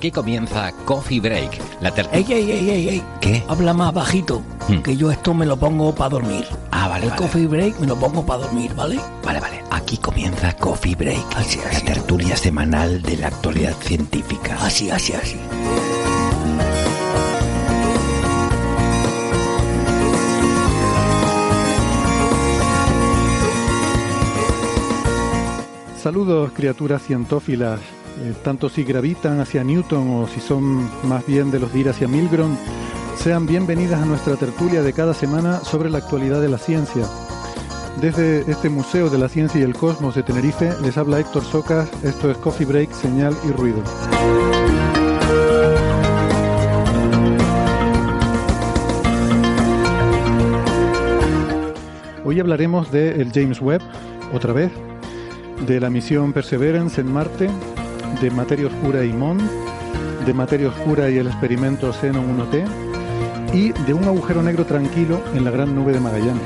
Aquí comienza Coffee Break, la tercera. Ey, ey, ey, ey, ey. ¿Qué? Habla más bajito, Hmm. que yo esto me lo pongo para dormir. Ah, vale, El vale. coffee break me lo pongo para dormir, ¿vale? Vale, vale. Aquí comienza Coffee Break, Así, la así. tertulia semanal de la actualidad científica. Así, así, así. Saludos criaturas cientófilas, Eh, tanto si gravitan hacia Newton o si son más bien de los de ir hacia Milgrom, sean bienvenidas a nuestra tertulia de cada semana sobre la actualidad de la ciencia. Desde este Museo de la Ciencia y el Cosmos de Tenerife les habla Héctor Socas, esto es Coffee Break, Señal y Ruido. Hoy hablaremos de el James Webb, otra vez, de la misión Perseverance en Marte, de materia oscura y MON, de materia oscura y el experimento Xenon 1T, y de un agujero negro tranquilo en la gran nube de Magallanes.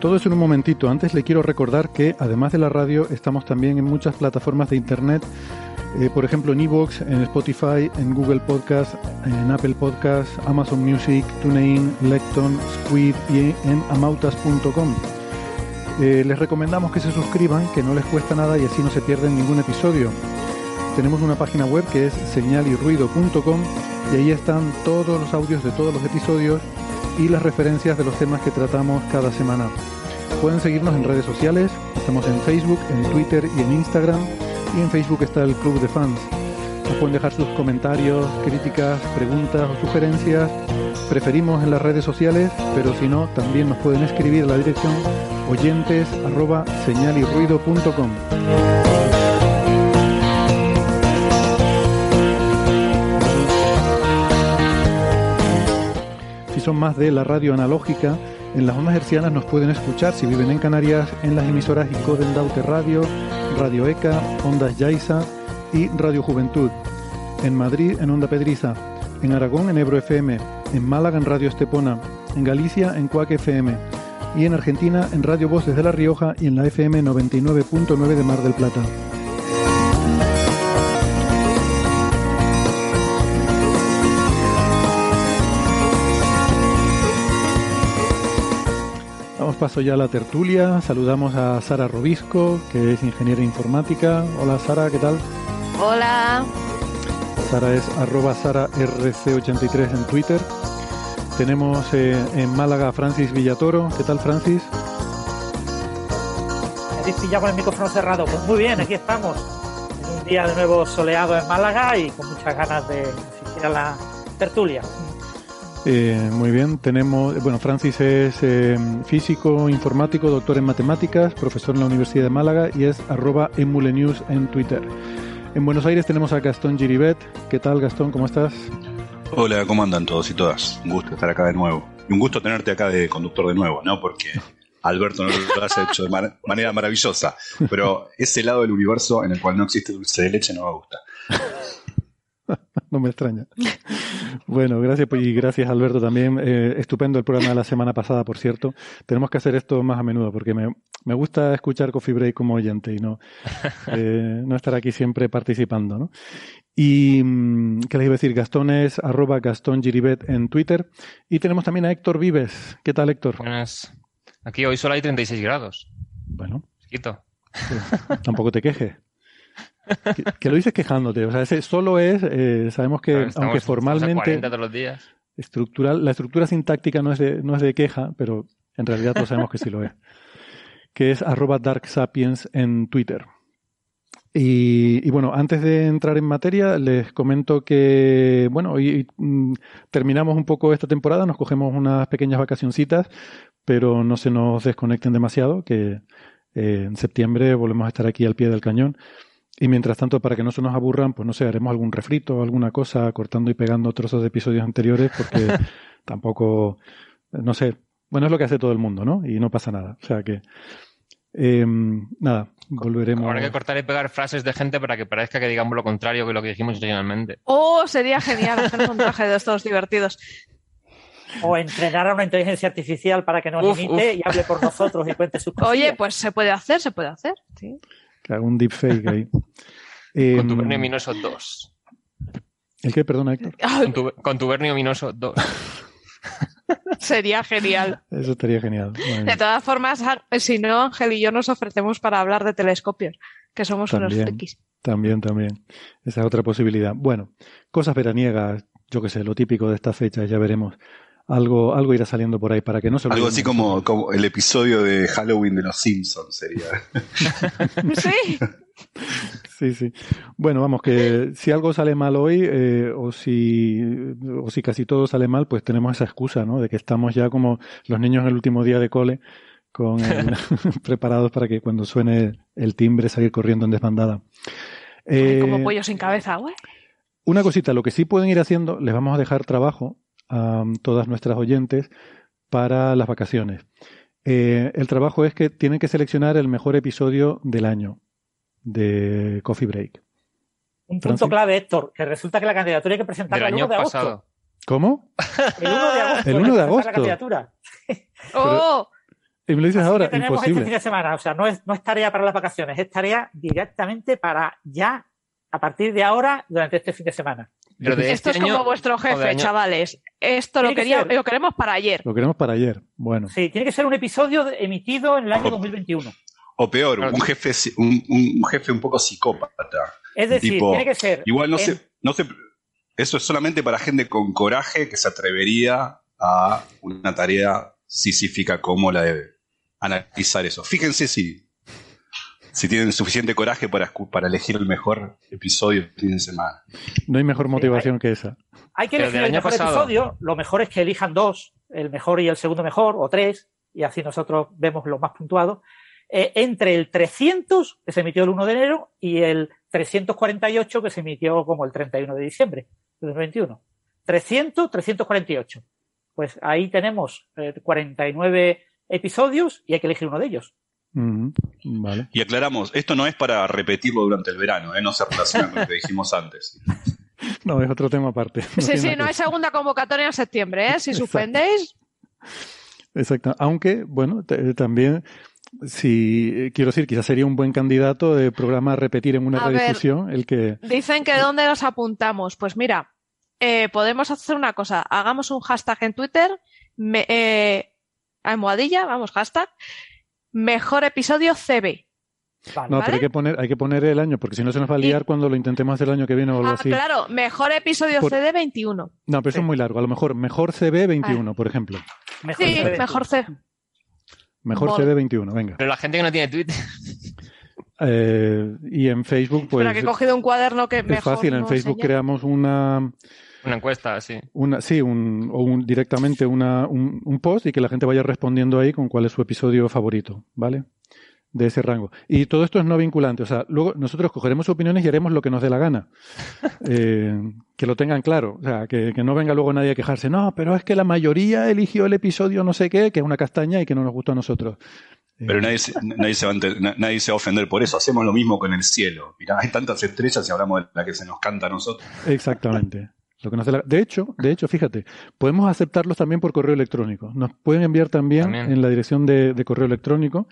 Todo eso en un momentito. Antes le quiero recordar que además de la radio estamos también en muchas plataformas de internet, eh, por ejemplo en Evox, en Spotify, en Google Podcast, en Apple Podcast, Amazon Music, TuneIn, Lecton, Squid y en amautas.com. Eh, les recomendamos que se suscriban, que no les cuesta nada y así no se pierden ningún episodio. Tenemos una página web que es señalyrruido.com y ahí están todos los audios de todos los episodios y las referencias de los temas que tratamos cada semana. Pueden seguirnos en redes sociales, estamos en Facebook, en Twitter y en Instagram y en Facebook está el Club de Fans. Nos pueden dejar sus comentarios, críticas, preguntas o sugerencias. Preferimos en las redes sociales, pero si no, también nos pueden escribir a la dirección oyentes. Si son más de la radio analógica, en las ondas hercianas nos pueden escuchar si viven en Canarias en las emisoras Icoden Daute Radio, Radio ECA, Ondas Yaiza y Radio Juventud. En Madrid en Onda Pedriza, en Aragón en Ebro FM, en Málaga en Radio Estepona, en Galicia en Cuac FM y en Argentina en Radio Voz desde La Rioja y en la FM 99.9 de Mar del Plata. Paso ya a la tertulia. Saludamos a Sara Robisco, que es ingeniera informática. Hola Sara, ¿qué tal? Hola. Sara es arroba sararc83 en Twitter. Tenemos eh, en Málaga a Francis Villatoro. ¿Qué tal Francis? Habéis pillado con el micrófono cerrado. Pues muy bien, aquí estamos. En un día de nuevo soleado en Málaga y con muchas ganas de asistir a la tertulia. Eh, muy bien, tenemos, bueno, Francis es eh, físico, informático, doctor en matemáticas, profesor en la Universidad de Málaga y es arroba emulenews en Twitter. En Buenos Aires tenemos a Gastón Giribet. ¿Qué tal Gastón? ¿Cómo estás? Hola, ¿cómo andan todos y todas? Un gusto estar acá de nuevo. Y un gusto tenerte acá de conductor de nuevo, ¿no? Porque Alberto no lo has hecho de manera maravillosa. Pero ese lado del universo en el cual no existe dulce de leche no me gusta. No me extraña. Bueno, gracias pues, y gracias Alberto también. Eh, estupendo el programa de la semana pasada, por cierto. Tenemos que hacer esto más a menudo porque me, me gusta escuchar Coffee Break como oyente y no, eh, no estar aquí siempre participando. ¿no? Y, mm, ¿qué les iba a decir? Gastón es arroba Gastón Giribet en Twitter. Y tenemos también a Héctor Vives. ¿Qué tal, Héctor? Buenas. Aquí hoy solo hay 36 grados. Bueno, Quito. tampoco te quejes. Que, que lo dices quejándote. O sea, ese solo es, eh, sabemos que, Estamos- aunque formalmente 40 todos los días. estructural, la estructura sintáctica no es de, no es de queja, pero en realidad todos sabemos que sí lo es. Que es arroba darksapiens en Twitter. Y, y, bueno, antes de entrar en materia, les comento que, bueno, hoy mm, terminamos un poco esta temporada, nos cogemos unas pequeñas vacacioncitas, pero no se nos desconecten demasiado, que eh, en septiembre volvemos a estar aquí al pie del cañón. Y mientras tanto, para que no se nos aburran, pues no sé, haremos algún refrito, alguna cosa, cortando y pegando trozos de episodios anteriores, porque tampoco, no sé, bueno, es lo que hace todo el mundo, ¿no? Y no pasa nada. O sea que, eh, nada, volveremos. Habrá que cortar y pegar frases de gente para que parezca que digamos lo contrario que lo que dijimos originalmente. Oh, sería genial hacer un montaje de estos divertidos. O entrenar a una inteligencia artificial para que nos Uf, imite uf. y hable por nosotros y cuente sus cosas. Oye, pues se puede hacer, se puede hacer. Sí. Claro, un deepfake ahí. Eh, Contubernio Minoso 2. ¿El qué? Perdona, Héctor. Contubernio Minoso 2. sería genial. Eso estaría genial. De todas formas, Á- si no, Ángel y yo nos ofrecemos para hablar de telescopios, que somos unos frikis. También, también. Esa es otra posibilidad. Bueno, cosas veraniegas, yo qué sé, lo típico de estas fechas, ya veremos. Algo, algo irá saliendo por ahí para que no se Algo así como, como el episodio de Halloween de los Simpsons sería. Sí, Sí, sí. Bueno, vamos, que si algo sale mal hoy, eh, o si, o si casi todo sale mal, pues tenemos esa excusa, ¿no? De que estamos ya como los niños en el último día de cole, con el- preparados para que cuando suene el timbre salir corriendo en desbandada. Eh, como pollo sin cabeza, güey. Una cosita, lo que sí pueden ir haciendo, les vamos a dejar trabajo a todas nuestras oyentes para las vacaciones. Eh, el trabajo es que tienen que seleccionar el mejor episodio del año de Coffee Break. Un Francis. punto clave, Héctor, que resulta que la candidatura hay que presentarla el año 1 de agosto. ¿Cómo? El 1 de agosto. El hay 1 que de agosto. La candidatura. ¡Oh! Y me lo dices Así ahora, que tenemos este imposible. fin de semana. O sea, no es, no es tarea para las vacaciones, es tarea directamente para ya, a partir de ahora, durante este fin de semana. Pero de Esto este es año, como vuestro jefe, año- chavales. Esto lo, que quería, lo queremos para ayer. Lo queremos para ayer. Bueno, Sí, tiene que ser un episodio emitido en el año 2021. O peor, Claro. un jefe, un, un jefe un poco psicópata. Es decir, Tipo, tiene que ser. Igual no en- sé, no sé, eso es solamente para gente con coraje que se atrevería a una tarea sisífica como la de analizar eso. Fíjense si, si tienen suficiente coraje para, para elegir el mejor episodio del fin de semana. no hay mejor motivación que esa. Hay que Pero elegir el año mejor pasado. episodio. Lo mejor es que elijan dos, el mejor y el segundo mejor, o tres, y así nosotros vemos los más puntuados. eh, entre el 300, que se emitió el 1 de enero, y el 348, que se emitió como el 31 de diciembre de 2021. 300, 348. Pues ahí tenemos eh, 49 episodios y hay que elegir uno de ellos. Vale. Y aclaramos, esto no es para repetirlo durante el verano, ¿eh? no se relaciona con lo que dijimos antes. No, es otro tema aparte. Sí, sí, no hay segunda convocatoria en septiembre, ¿eh? Si Exacto. suspendéis, Exacto. Aunque, bueno, también, si eh, quiero decir, quizás sería un buen candidato de programa a repetir en una A ver. redifusión el que. dicen que dónde los apuntamos. Pues mira, eh, podemos hacer una cosa. Hagamos un hashtag en Twitter, me- eh, almohadilla, vamos, hashtag, mejor episodio CB. Vale. No, ¿Vale? pero hay que poner, hay que poner el año, porque si no se nos va a Y- liar cuando lo intentemos hacer el año que viene o algo Ah, así. claro, mejor episodio Por- CD 21. No, pero eso es muy largo. A lo mejor mejor CB 21, por ejemplo. Mejor Sí, se ve. mejor C. Mejor. CB 21, venga. Pero la gente que no tiene Twitter. Eh, y en Facebook, pues Espera, que he cogido un cuaderno que es mejor fácil. En no Facebook creamos una, Una encuesta, sí. una sí, un, o un, directamente una, un, un post y que la gente vaya respondiendo ahí con cuál es su episodio favorito, ¿vale? De ese rango. Y todo esto es no vinculante. O sea, luego nosotros cogeremos opiniones y haremos lo que nos dé la gana. Eh, que lo tengan claro. O sea, que, que no venga luego nadie a quejarse. No, pero es que la mayoría eligió el episodio no sé qué, que es una castaña y que no nos gustó a nosotros. Pero nadie se, nadie, se va a nadie se va a ofender por eso. Hacemos lo mismo con el cielo. Mirá, hay tantas estrellas y hablamos de la que se nos canta a nosotros. Exactamente. Lo que nos dé la- De hecho, de hecho, fíjate, podemos aceptarlos también por correo electrónico. Nos pueden enviar también, También. en la dirección de, de correo electrónico.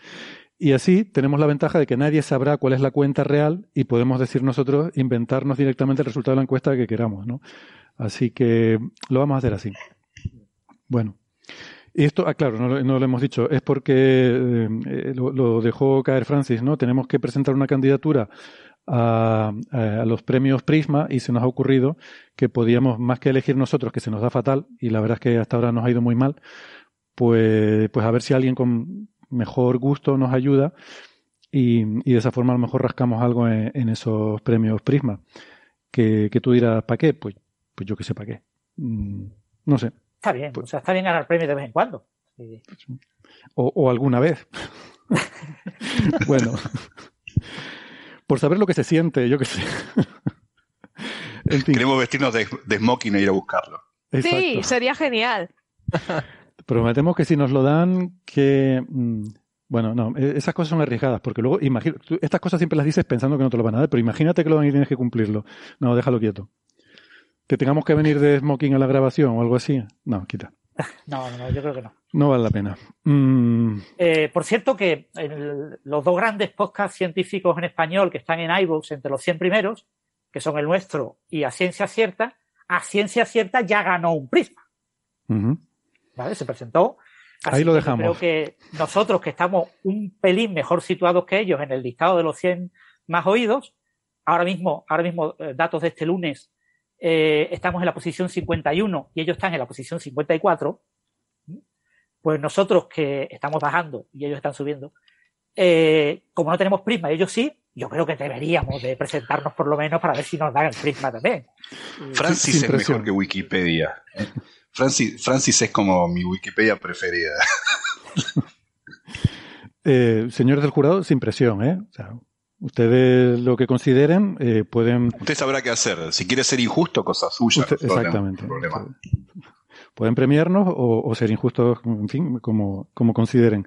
Y así tenemos la ventaja de que nadie sabrá cuál es la cuenta real y podemos decir nosotros, inventarnos directamente el resultado de la encuesta que queramos, ¿no? Así que lo vamos a hacer así. Bueno. Y esto, ah, claro, no, lo- no lo hemos dicho, es porque eh, eh, lo, lo dejó caer Francis, ¿no? Tenemos que presentar una candidatura a, a- los premios Prisma y se nos ha ocurrido que podíamos, más que elegir nosotros, que se nos da fatal, y la verdad es que hasta ahora nos ha ido muy mal, pues, pues a ver si alguien con mejor gusto nos ayuda y, y de esa forma a lo mejor rascamos algo en, en esos premios Prisma. Que, que tú dirás, ¿para qué? Pues, pues yo que sé, ¿para qué? Mm, no sé. Está bien, Pues- o sea, está bien ganar premios de vez en cuando. Sí. O, o alguna vez. bueno. Por saber lo que se siente, yo que sé. en fin, Queremos vestirnos de, de smoking e ir a buscarlo. Sí, sería genial. Prometemos que si nos lo dan, que... mm, Bueno, no, eh, esas cosas son arriesgadas, porque luego, imagina, estas cosas siempre las dices pensando que no te lo van a dar, pero imagínate que lo van y tienes que cumplirlo. No, déjalo quieto. Que tengamos que venir de smoking a la grabación o algo así. No, quita. No, no, yo creo que no. No vale la pena. Mm, Eh, por cierto, que el- los dos grandes podcasts científicos en español que están en iVoox entre los 100 primeros, que son el nuestro y A Ciencia Cierta, A Ciencia Cierta ya ganó un prisma. ¿vale? Se presentó. Ahí lo dejamos. Creo que nosotros, que estamos un pelín mejor situados que ellos en el listado de los 100 más oídos, ahora mismo, ahora mismo eh, datos de este lunes, eh, estamos en la posición 51 y ellos están en la posición 54. Pues nosotros que estamos bajando y ellos están subiendo, eh, como no tenemos prisma, ellos sí, yo creo que deberíamos de presentarnos por lo menos para ver si nos dan el prisma también. Francis es mejor que Wikipedia. Francis, Francis es como mi Wikipedia preferida. Eh, señores del jurado, sin presión, ¿eh? O sea, ustedes lo que consideren eh, pueden Usted sabrá qué hacer. Si quiere ser injusto, cosa suya. Usted- no problema- exactamente. problema. Pueden premiarnos o, o ser injustos, en fin, como, como consideren.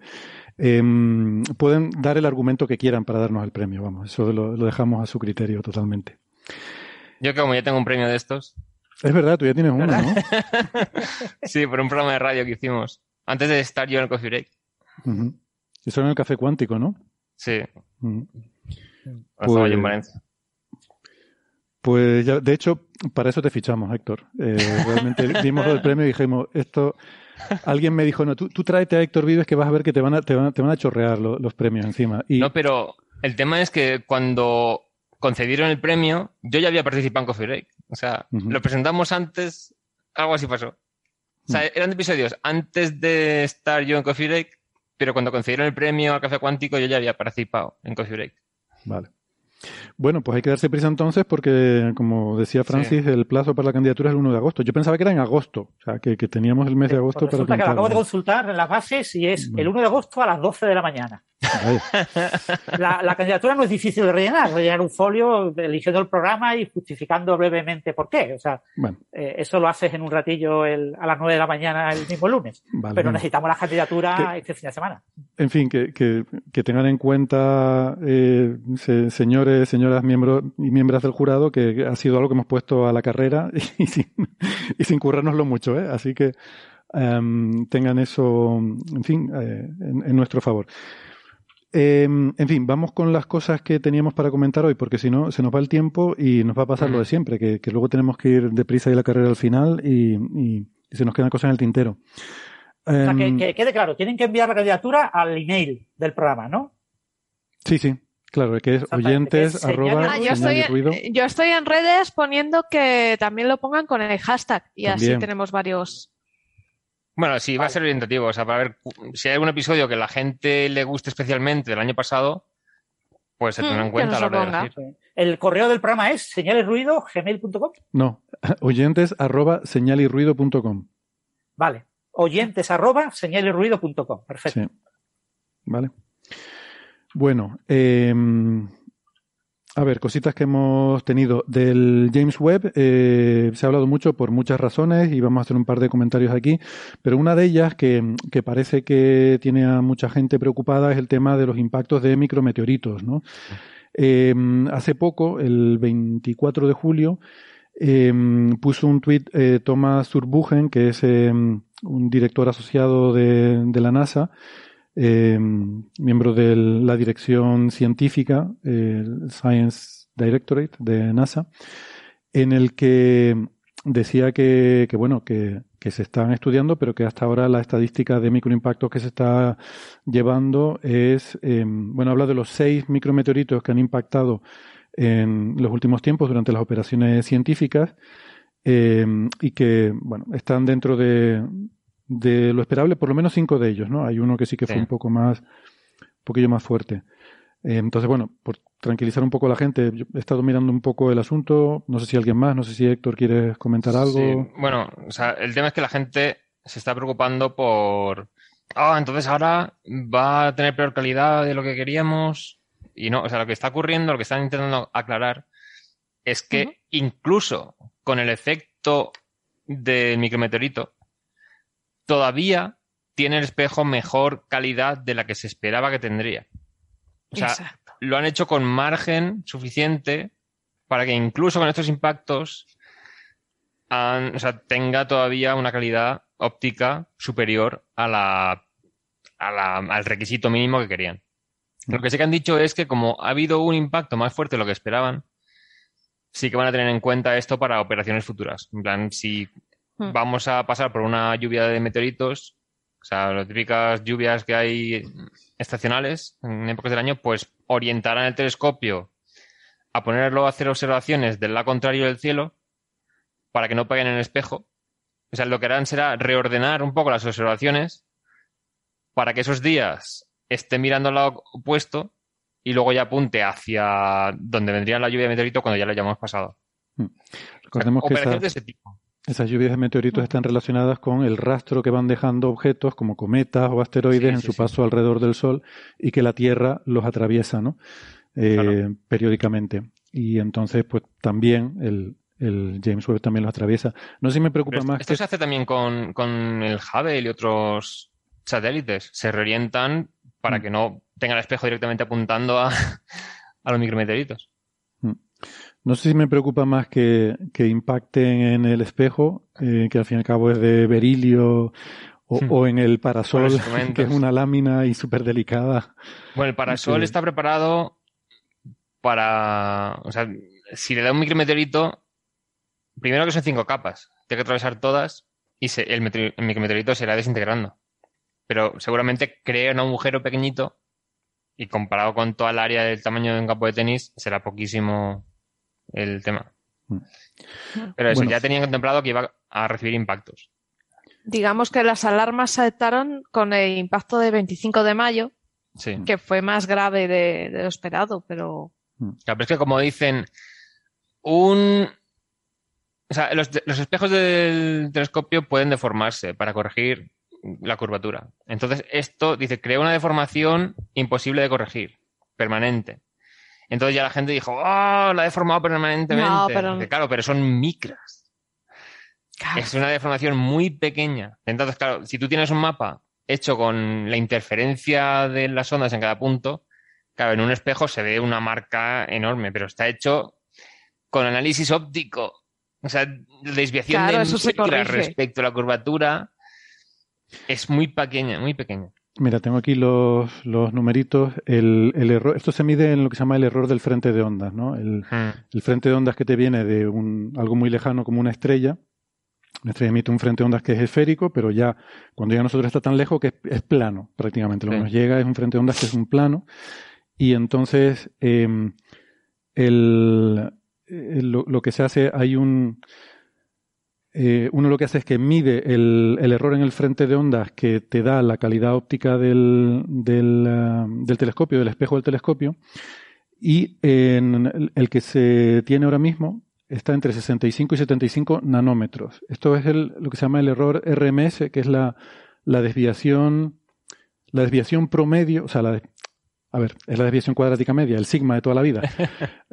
Em, pueden dar el argumento que quieran para darnos el premio, vamos, eso lo, lo dejamos a su criterio totalmente. Yo como ya tengo un premio de estos, Es verdad, tú ya tienes uno, ¿no? sí, por un programa de radio que hicimos, antes de estar yo en el Coffee Break. Ujú. Eso en el café cuántico, ¿no? Sí, cuando en Pues- Valencia. Pues ya, de hecho, para eso te fichamos, Héctor. Eh, realmente vimos lo del premio y dijimos, esto, alguien me dijo, no, tú, tú tráete a Héctor Vives que vas a ver que te van a, te van a, te van a chorrear lo- los premios encima. Y, No, pero el tema es que cuando concedieron el premio, yo ya había participado en Coffee Break. O sea, lo presentamos antes, algo así pasó. O sea, eran episodios antes de estar yo en Coffee Break, pero cuando concedieron el premio al Café Cuántico, yo ya había participado en Coffee Break. Vale. Bueno, pues hay que darse prisa entonces porque, como decía Francis, el plazo para la candidatura es el 1 de agosto. Yo pensaba que era en agosto, o sea, que, que teníamos el mes de agosto Pues para resulta que lo acabo de consultar en las bases y es el 1 de agosto a las 12 de la mañana. La, la candidatura no es difícil de rellenar, rellenar un folio eligiendo el programa y justificando brevemente por qué. O sea, Bueno, eh, eso lo haces en un ratillo el- a las 9 de la mañana el mismo lunes. vale. Pero necesitamos la candidatura este fin de semana. En fin, que, que, que tengan en cuenta, eh, se- señores, señoras miembros y miembros del jurado, que ha sido algo que hemos puesto a la carrera y sin, y sin currárnoslo mucho, ¿eh? Así que em, tengan eso, en fin, eh, en, en nuestro favor. Em, en fin, vamos con las cosas que teníamos para comentar hoy, porque si no, se nos va el tiempo y nos va a pasar lo de siempre, que, que luego tenemos que ir deprisa y la carrera al final y, y- y se nos quedan cosas en el tintero. O sea, que, Em, que quede claro, tienen que enviar la candidatura al email del programa, ¿no? Sí, sí, claro, que es oyentes que es señal arroba Ah, yo, estoy en, yo estoy en redes poniendo que también lo pongan con el hashtag y así tenemos varios. Bueno, sí, va a ser orientativo. O sea, para ver si hay algún episodio que a la gente le guste especialmente del año pasado, pues se tendrá en que cuenta a la hora de elegir. El correo del programa es señalesruido.gmail.com. No, oyentes arroba señalirruido.com. Vale. Oyentes arroba señalesruido.com. Perfecto. Sí. Vale. Bueno, eh, a ver, cositas que hemos tenido del James Webb. eh, se ha hablado mucho por muchas razones y vamos a hacer un par de comentarios aquí. Pero una de ellas que, que parece que tiene a mucha gente preocupada es el tema de los impactos de micrometeoritos, ¿no? Eh, hace poco, el 24 de julio, eh, puso un tuit Thomas Zurbuchen, que es un director asociado de, de la NASA, eh, miembro de la dirección científica, el Science Directorate de NASA, en el que decía que, bueno, que, se están estudiando, pero que hasta ahora la estadística de microimpactos que se está llevando es, eh, bueno, habla de los seis micrometeoritos que han impactado en los últimos tiempos durante las operaciones científicas eh, y que, bueno, están dentro de, de lo esperable, por lo menos cinco de ellos, ¿no? Hay uno que sí que fue un poco más, un poquillo más fuerte. Eh, entonces, bueno, por tranquilizar un poco a la gente, yo he estado mirando un poco el asunto, no sé si alguien más, no sé si Héctor quiere comentar algo. Sí, bueno, o sea, el tema es que la gente se está preocupando por, ah, entonces ahora va a tener peor calidad de lo que queríamos. Y no, o sea, lo que está ocurriendo, lo que están intentando aclarar, es que incluso con el efecto del micrometeorito, todavía tiene el espejo mejor calidad de la que se esperaba que tendría. O sea, Exacto. lo han hecho con margen suficiente para que incluso con estos impactos han- o sea, tenga todavía una calidad óptica superior a la, a la- al requisito mínimo que querían. Lo que sí que han dicho es que como ha habido un impacto más fuerte de lo que esperaban, sí que van a tener en cuenta esto para operaciones futuras. En plan, si Hmm. vamos a pasar por una lluvia de meteoritos, o sea, las típicas lluvias que hay estacionales en épocas del año, pues orientarán el telescopio a ponerlo a hacer observaciones del lado contrario del cielo para que no peguen en el espejo. O sea, lo que harán será reordenar un poco las observaciones para que esos días esté mirando al lado opuesto y luego ya apunte hacia donde vendría la lluvia de meteorito cuando ya lo hayamos pasado. O sea, Recordemos que de ese tipo. Esas lluvias de meteoritos están relacionadas con el rastro que van dejando objetos como cometas o asteroides Sí, en sí, su sí. paso alrededor del Sol y que la Tierra los atraviesa, ¿no? Eh, Claro. periódicamente. Y entonces, pues también el, el James Webb también los atraviesa. No sé si me preocupa Pero más esto que se hace también con, con el Hubble y otros satélites. Se reorientan para Mm. que no tenga el espejo directamente apuntando a, a los micrometeoritos. No sé si me preocupa más que, que impacten en el espejo, eh, que al fin y al cabo es de berilio, o, Hmm. o en el parasol, que es una lámina y súper delicada. Bueno, el parasol Sí. está preparado para. O sea, si le da un micrometeorito, primero que son cinco capas, tiene que atravesar todas y se- el, el micrometeorito se irá desintegrando. Pero seguramente crea un agujero pequeñito y comparado con toda el área del tamaño de un campo de tenis, será poquísimo el tema. Mm. Pero eso, Bueno. ya tenían contemplado que iba a recibir impactos. Digamos que las alarmas saltaron con el impacto del 25 de mayo, Sí. que fue más grave de, de lo esperado, pero Claro, pero es que como dicen, un... O sea, los, los espejos del telescopio pueden deformarse para corregir la curvatura. Entonces, esto, dice, crea una deformación imposible de corregir, permanente. Entonces ya la gente dijo, ¡oh, la ha deformado permanentemente! No, pero- claro, pero son micras. claro, Es una deformación muy pequeña. Entonces, claro, si tú tienes un mapa hecho con la interferencia de las ondas en cada punto, claro, en un espejo se ve una marca enorme, pero está hecho con análisis óptico. O sea, la desviación Claro, de eso se respecto a la curvatura es muy pequeña, muy pequeña. Mira, tengo aquí los, los numeritos. El, el error, esto se mide en lo que se llama el error del frente de ondas, ¿no? El, Hmm. el frente de ondas que te viene de un, algo muy lejano como una estrella. Una estrella emite un frente de ondas que es esférico, pero ya cuando llega a nosotros está tan lejos que es, es plano prácticamente. Lo que nos llega es un frente de ondas que es un plano. Y entonces em, el, el- lo, lo que se hace, hay un... eh, uno lo que hace es que mide el, error en el frente de ondas que te da la calidad óptica del, del, ah, telescopio, del espejo del telescopio, y el que se tiene ahora mismo está entre 65 y 75 nanómetros. Esto es el, lo que se llama el error RMS, que es la, la desviación, la desviación promedio, o sea, la, a ver, es la desviación cuadrática media, el sigma de toda la vida.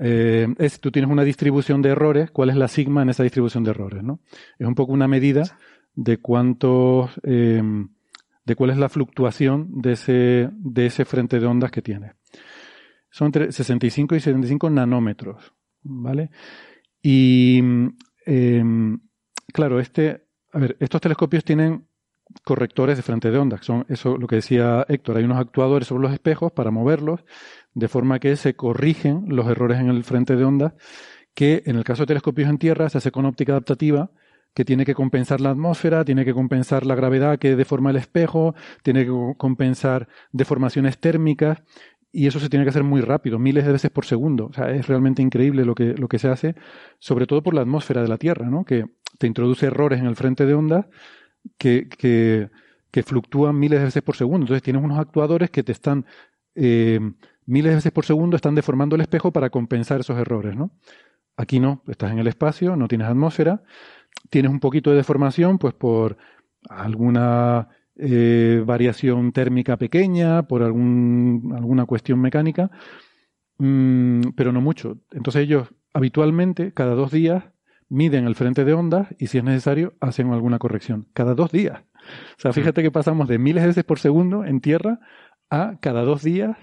Eh, es, tú tienes una distribución de errores, ¿cuál es la sigma en esa distribución de errores? ¿no? Es un poco una medida de cuántos, eh, de cuál es la fluctuación de ese, de ese frente de ondas que tienes. Son entre 65 y 75 nanómetros, ¿vale? Y, eh, claro, este, a ver, estos telescopios tienen correctores de frente de ondas. Son eso lo que decía Héctor. Hay unos actuadores sobre los espejos para moverlos, de forma que se corrigen los errores en el frente de ondas, que en el caso de telescopios en tierra se hace con óptica adaptativa, que tiene que compensar la atmósfera, tiene que compensar la gravedad que deforma el espejo, tiene que compensar deformaciones térmicas, y eso se tiene que hacer muy rápido, miles de veces por segundo. O sea, es realmente increíble lo que, lo que se hace, sobre todo por la atmósfera de la Tierra, ¿no? Que te introduce errores en el frente de ondas que, que, fluctúan miles de veces por segundo. Entonces tienes unos actuadores que te están eh, miles de veces por segundo están deformando el espejo para compensar esos errores, ¿no? Aquí no, estás en el espacio, no tienes atmósfera, tienes un poquito de deformación, pues por alguna eh, variación térmica pequeña, por algún, alguna cuestión mecánica, mm, pero no mucho. Entonces ellos habitualmente, cada dos días, miden el frente de ondas y si es necesario, hacen alguna corrección. Cada dos días. O sea, fíjate que pasamos de miles de veces por segundo en tierra a cada dos días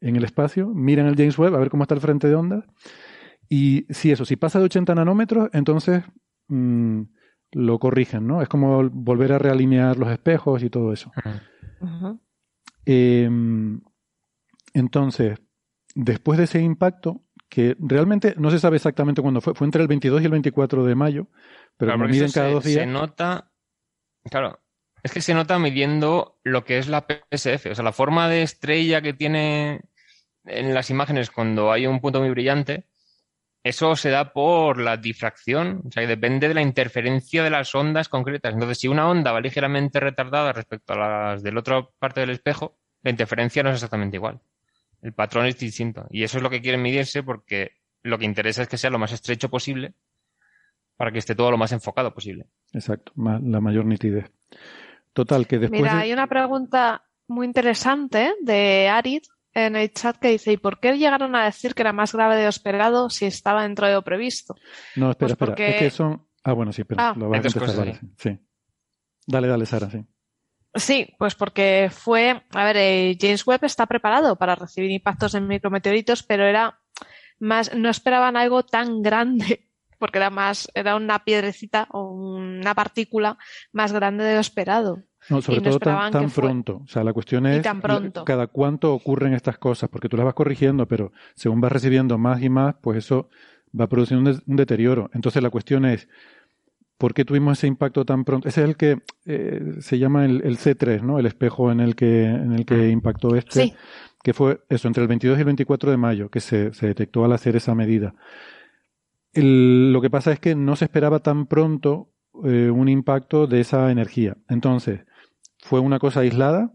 en el espacio, miran el James Webb a ver cómo está el frente de ondas. Y si eso, si pasa de 80 nanómetros, entonces mm, lo corrigen, ¿no? Es como volver a realinear los espejos y todo eso. Em, entonces, después de ese impacto, que realmente no se sabe exactamente cuándo fue, fue entre el 22 y el 24 de mayo, pero como miden cada dos días. Se nota, claro, es que se nota midiendo lo que es la PSF, o sea, la forma de estrella que tiene en las imágenes cuando hay un punto muy brillante, eso se da por la difracción, o sea, que depende de la interferencia de las ondas concretas. Entonces, si una onda va ligeramente retardada respecto a las de la otra parte del espejo, la interferencia no es exactamente igual. El patrón es distinto. Y eso es lo que quieren medirse porque lo que interesa es que sea lo más estrecho posible para que esté todo lo más enfocado posible. Exacto, la mayor nitidez. Total, que después. Mira, hay una pregunta muy interesante de Arid en el chat que dice: ¿Y por qué llegaron a decir que era más grave de lo esperado si estaba dentro de lo previsto? No, espera, pues espera. Es que son. Ah, bueno, sí, espera. Ah. lo vas a empezar, sí. Dale, dale, Sara, sí. Sí, pues porque fue, a ver, eh, James Webb está preparado para recibir impactos de micrometeoritos, pero era más, no esperaban algo tan grande porque era más, era una piedrecita o una partícula más grande de lo esperado. No, sobre todo tan, pronto. O sea, la cuestión es cada cuánto ocurren estas cosas, porque tú las vas corrigiendo, pero según vas recibiendo más y más, pues eso va produciendo un, deterioro. Entonces la cuestión es, ¿por qué tuvimos ese impacto tan pronto? Ese es el que eh, se llama el, C3, ¿no? El espejo en el que, en el que ah. impactó este, que fue eso, entre el 22 y el 24 de mayo, que se, se detectó al hacer esa medida lo que pasa es que no se esperaba tan pronto eh, un impacto de esa energía. Entonces, ¿fue una cosa aislada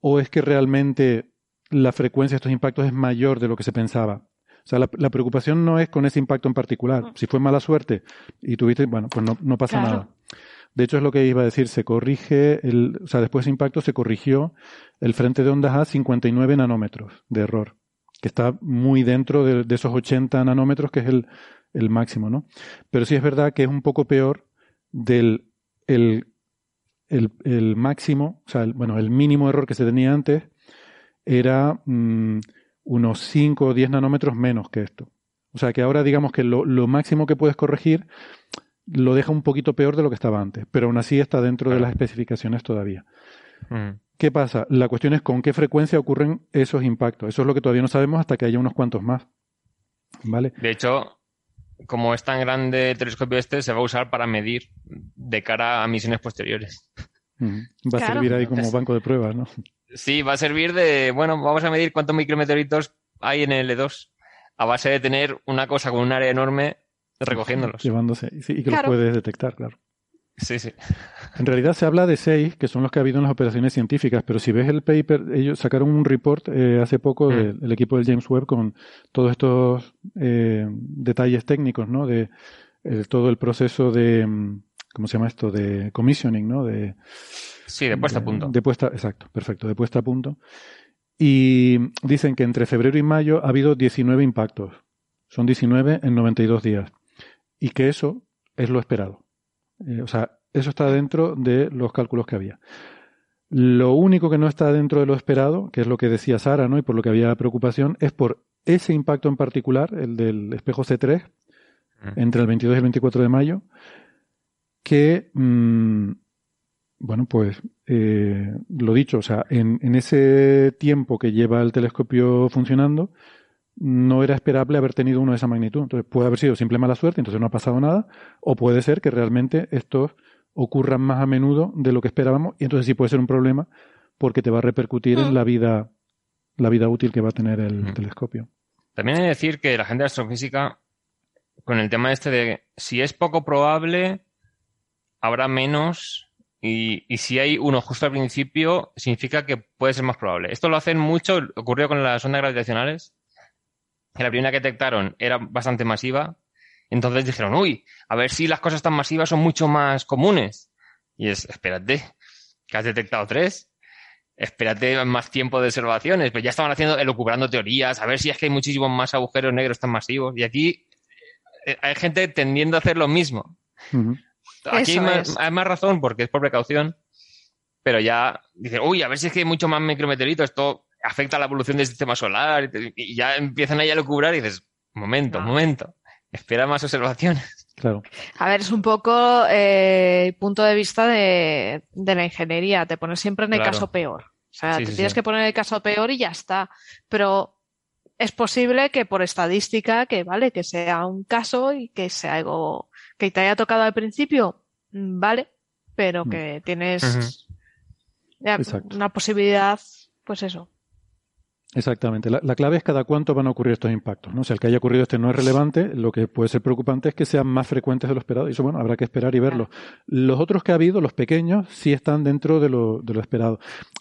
o es que realmente la frecuencia de estos impactos es mayor de lo que se pensaba? O sea, la, preocupación no es con ese impacto en particular. Si fue mala suerte y tuviste, bueno, pues no, pasa nada. De hecho, es lo que iba a decir, se corrige, el, o sea, después de ese impacto se corrigió el frente de ondas a 59 nanómetros de error, que está muy dentro de, de esos 80 nanómetros, que es el, el máximo, ¿no? Pero sí es verdad que es un poco peor del el, máximo, o sea, el, bueno, el mínimo error que se tenía antes era mm, unos 5 o 10 nanómetros menos que esto. O sea que ahora digamos que lo, máximo que puedes corregir lo deja un poquito peor de lo que estaba antes, pero aún así está dentro de las especificaciones todavía. ¿Qué pasa? La cuestión es con qué frecuencia ocurren esos impactos. Eso es lo que todavía no sabemos hasta que haya unos cuantos más. ¿Vale? De hecho, como es tan grande el telescopio este, se va a usar para medir de cara a misiones posteriores. Va a servir ahí como banco de pruebas, ¿no? Sí, va a servir de, bueno, vamos a medir cuántos micrometeoritos hay en el L2 a base de tener una cosa con un área enorme recogiéndolos. Llevándose, sí, y que los puedes detectar, claro. Sí, sí. En realidad se habla de seis, que son los que ha habido en las operaciones científicas, pero si ves el paper, ellos sacaron un report eh, hace poco mm. del equipo del James Webb con todos estos eh, detalles técnicos, ¿no? De eh, todo el proceso de, mm, ¿cómo se llama esto? De commissioning, ¿no? De, sí, de puesta a punto. De puesta, exacto, perfecto, de puesta a punto. Y dicen que entre febrero y mayo ha habido 19 impactos. Son 19 en 92 días. Y que eso es lo esperado. Eh, o sea, eso está dentro de los cálculos que había. Lo único que no está dentro de lo esperado, que es lo que decía Sara, ¿no? Y por lo que había preocupación, es por ese impacto en particular, el del espejo C3, entre el 22 y el 24 de mayo, que, mm, bueno, pues, eh, lo dicho, o sea, en, en, ese tiempo que lleva el telescopio funcionando, no era esperable haber tenido uno de esa magnitud. Entonces puede haber sido simple mala suerte, entonces no ha pasado nada, o puede ser que realmente estos ocurran más a menudo de lo que esperábamos, y entonces sí puede ser un problema porque te va a repercutir en mm. la vida, la vida útil que va a tener el telescopio. También hay que decir que la gente de astrofísica, con el tema este de si es poco probable, habrá menos Y, si hay uno justo al principio, significa que puede ser más probable. Esto lo hacen mucho, ocurrió con las ondas gravitacionales. Que la primera que detectaron era bastante masiva. Entonces dijeron, uy, a ver si las cosas tan masivas son mucho más comunes. Y es, espérate, que has detectado tres. Espérate más tiempo de observaciones. Pues ya estaban haciendo, elucubrando teorías, a ver si es que hay muchísimos más agujeros negros tan masivos. Y aquí eh, hay gente tendiendo a hacer lo mismo. Aquí hay más, hay más razón porque es por precaución, pero ya dice, uy, a ver si es que hay mucho más micrometeoritos, esto afecta a la evolución del sistema solar, y te- y ya empiezan ahí a lucubrar y dices, momento, No. momento, espera más observaciones. Claro. A ver, es un poco eh, punto de vista de, de la ingeniería. Te pones siempre en el Claro. caso peor. O sea, Sí, te sí, tienes sí. que poner en el caso peor y ya está. Pero es posible que por estadística, que vale, que sea un caso y que sea algo que te haya tocado al principio, mm, vale, pero Mm. que tienes una posibilidad, pues eso. Exactamente. La, la clave es cada cuánto van a ocurrir estos impactos. ¿no? O sea, el que haya ocurrido este no es relevante. Lo que puede ser preocupante es que sean más frecuentes de lo esperado. Y eso, bueno, habrá que esperar y verlo. Los otros que ha habido, los pequeños, sí están dentro de lo, de lo esperado.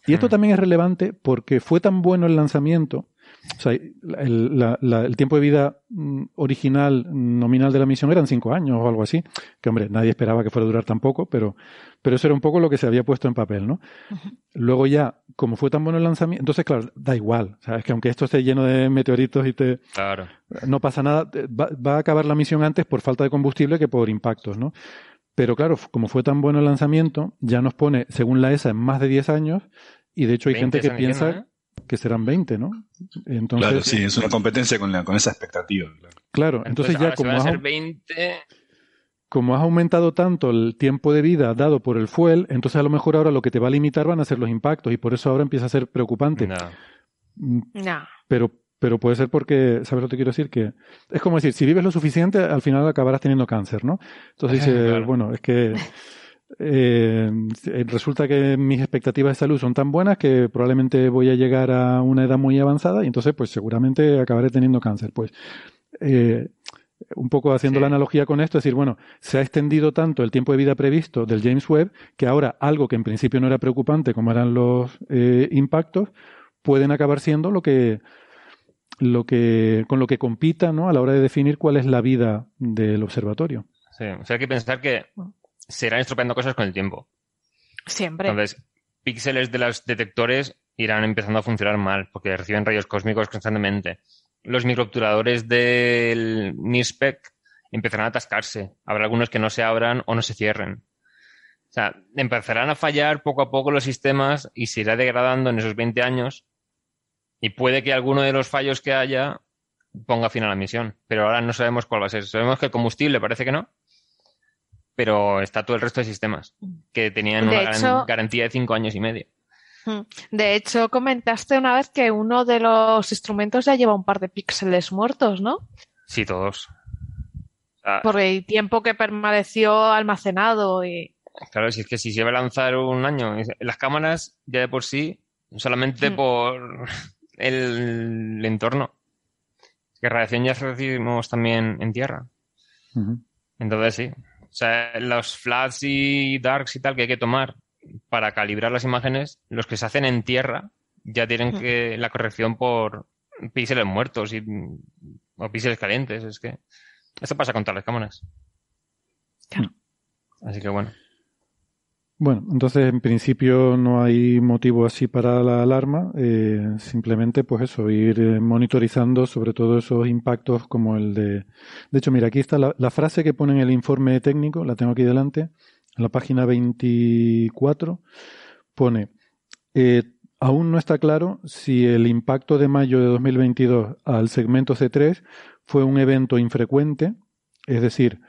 Y esto Hmm. también es relevante porque fue tan bueno el lanzamiento. O sea, el, la- la- el tiempo de vida mm, original, nominal de la misión eran cinco años o algo así. Que, hombre, nadie esperaba que fuera a durar tan poco, pero, pero eso era un poco lo que se había puesto en papel, ¿no? Luego ya, como fue tan bueno el lanzamiento, entonces, claro, da igual. O sea, es que aunque esto esté lleno de meteoritos y te, Claro. no pasa nada, va, va a acabar la misión antes por falta de combustible que por impactos, ¿no? Pero claro, como fue tan bueno el lanzamiento, ya nos pone, según la ESA, en más de 10 años, y de hecho hay 20 gente que piensa diciendo, ¿eh? Que serán 20, ¿no? Entonces, claro, sí, es una competencia con, la, con esa expectativa. claro. claro, entonces, ya como van a has, ser 20, como has aumentado tanto el tiempo de vida dado por el fuel, entonces a lo mejor ahora lo que te va a limitar van a ser los impactos, y por eso ahora empieza a ser preocupante. no. Mm, No. pero pero puede ser porque, ¿sabes lo que te quiero decir? Que es como decir, si vives lo suficiente, al final acabarás teniendo cáncer, ¿no? Entonces dices, Claro. bueno, es que eh, resulta que mis expectativas de salud son tan buenas que probablemente voy a llegar a una edad muy avanzada y entonces pues seguramente acabaré teniendo cáncer. Pues eh, un poco haciendo Sí. la analogía con esto, es decir, bueno, se ha extendido tanto el tiempo de vida previsto del James Webb que ahora algo que en principio no era preocupante como eran los eh, impactos, pueden acabar siendo lo que lo que con lo que compita ¿no? a la hora de definir cuál es la vida del observatorio. Sí, o sea, hay que pensar que se irán estropeando cosas con el tiempo. Siempre. Entonces, píxeles de los detectores irán empezando a funcionar mal porque reciben rayos cósmicos constantemente. Los microobturadores del NIRSPEC empezarán a atascarse. Habrá algunos que no se abran o no se cierren. O sea, empezarán a fallar poco a poco los sistemas y se irá degradando en esos 20 años. Y puede que alguno de los fallos que haya ponga fin a la misión. Pero ahora no sabemos cuál va a ser. Sabemos que el combustible parece que no. Pero está todo el resto de sistemas que tenían De una gran- garantía de cinco años y medio. Mm. De hecho, comentaste una vez que uno de los instrumentos ya lleva un par de píxeles muertos, ¿no? Sí, todos. Sea, Por el tiempo que permaneció almacenado y... Claro, si es que si se va a lanzar un año, las cámaras ya de por sí, solamente Mm. por el entorno. Que radiación ya recibimos también en tierra. Entonces sí. O sea, los flats y darks y tal que hay que tomar para calibrar las imágenes, los que se hacen en tierra ya tienen que la corrección por píxeles muertos y, o píxeles calientes. Es que esto pasa con todas las cámaras. Claro. Así que bueno. Bueno, entonces en principio no hay motivo así para la alarma, eh, simplemente pues eso, ir eh, monitorizando sobre todo esos impactos como el de... De hecho, mira, aquí está la, frase que pone en el informe técnico, la tengo aquí delante, en la página 24, pone, eh, aún no está claro si el impacto de mayo de 2022 al segmento C3 fue un evento infrecuente, es decir,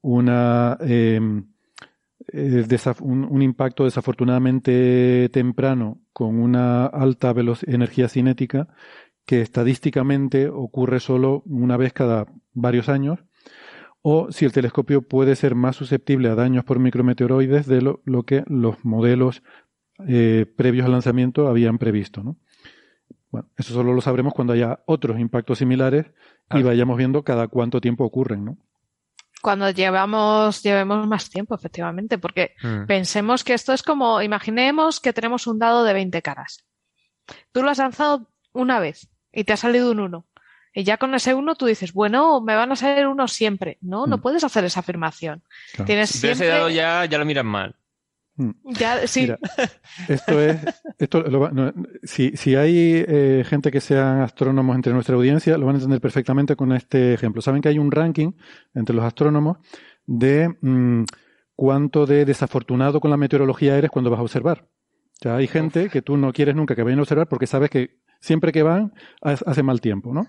una... em, un, un impacto desafortunadamente temprano con una alta energía cinética que estadísticamente ocurre solo una vez cada varios años, o si el telescopio puede ser más susceptible a daños por micrometeoroides de lo, lo que los modelos eh, previos al lanzamiento habían previsto. ¿no? Bueno, eso solo lo sabremos cuando haya otros impactos similares y vayamos viendo cada cuánto tiempo ocurren. ¿no? Cuando llevamos, llevemos más tiempo, efectivamente, porque Mm. pensemos que esto es como, imaginemos que tenemos un dado de 20 caras. Tú lo has lanzado una vez y te ha salido un 1. Y ya con ese 1 tú dices, bueno, me van a salir uno siempre. No, no Mm. puedes hacer esa afirmación. Claro. Tienes Si siempre... dado ya, ya lo miras mal. Ya- sí, Mira, esto es, esto lo no, si, si hay eh, gente que sean astrónomos entre nuestra audiencia, lo van a entender perfectamente con este ejemplo. Saben que hay un ranking entre los astrónomos de mm, cuánto de desafortunado con la meteorología eres cuando vas a observar. Sea, hay gente que tú no quieres nunca que vayan a observar porque sabes que siempre que van ha- hace mal tiempo, ¿no?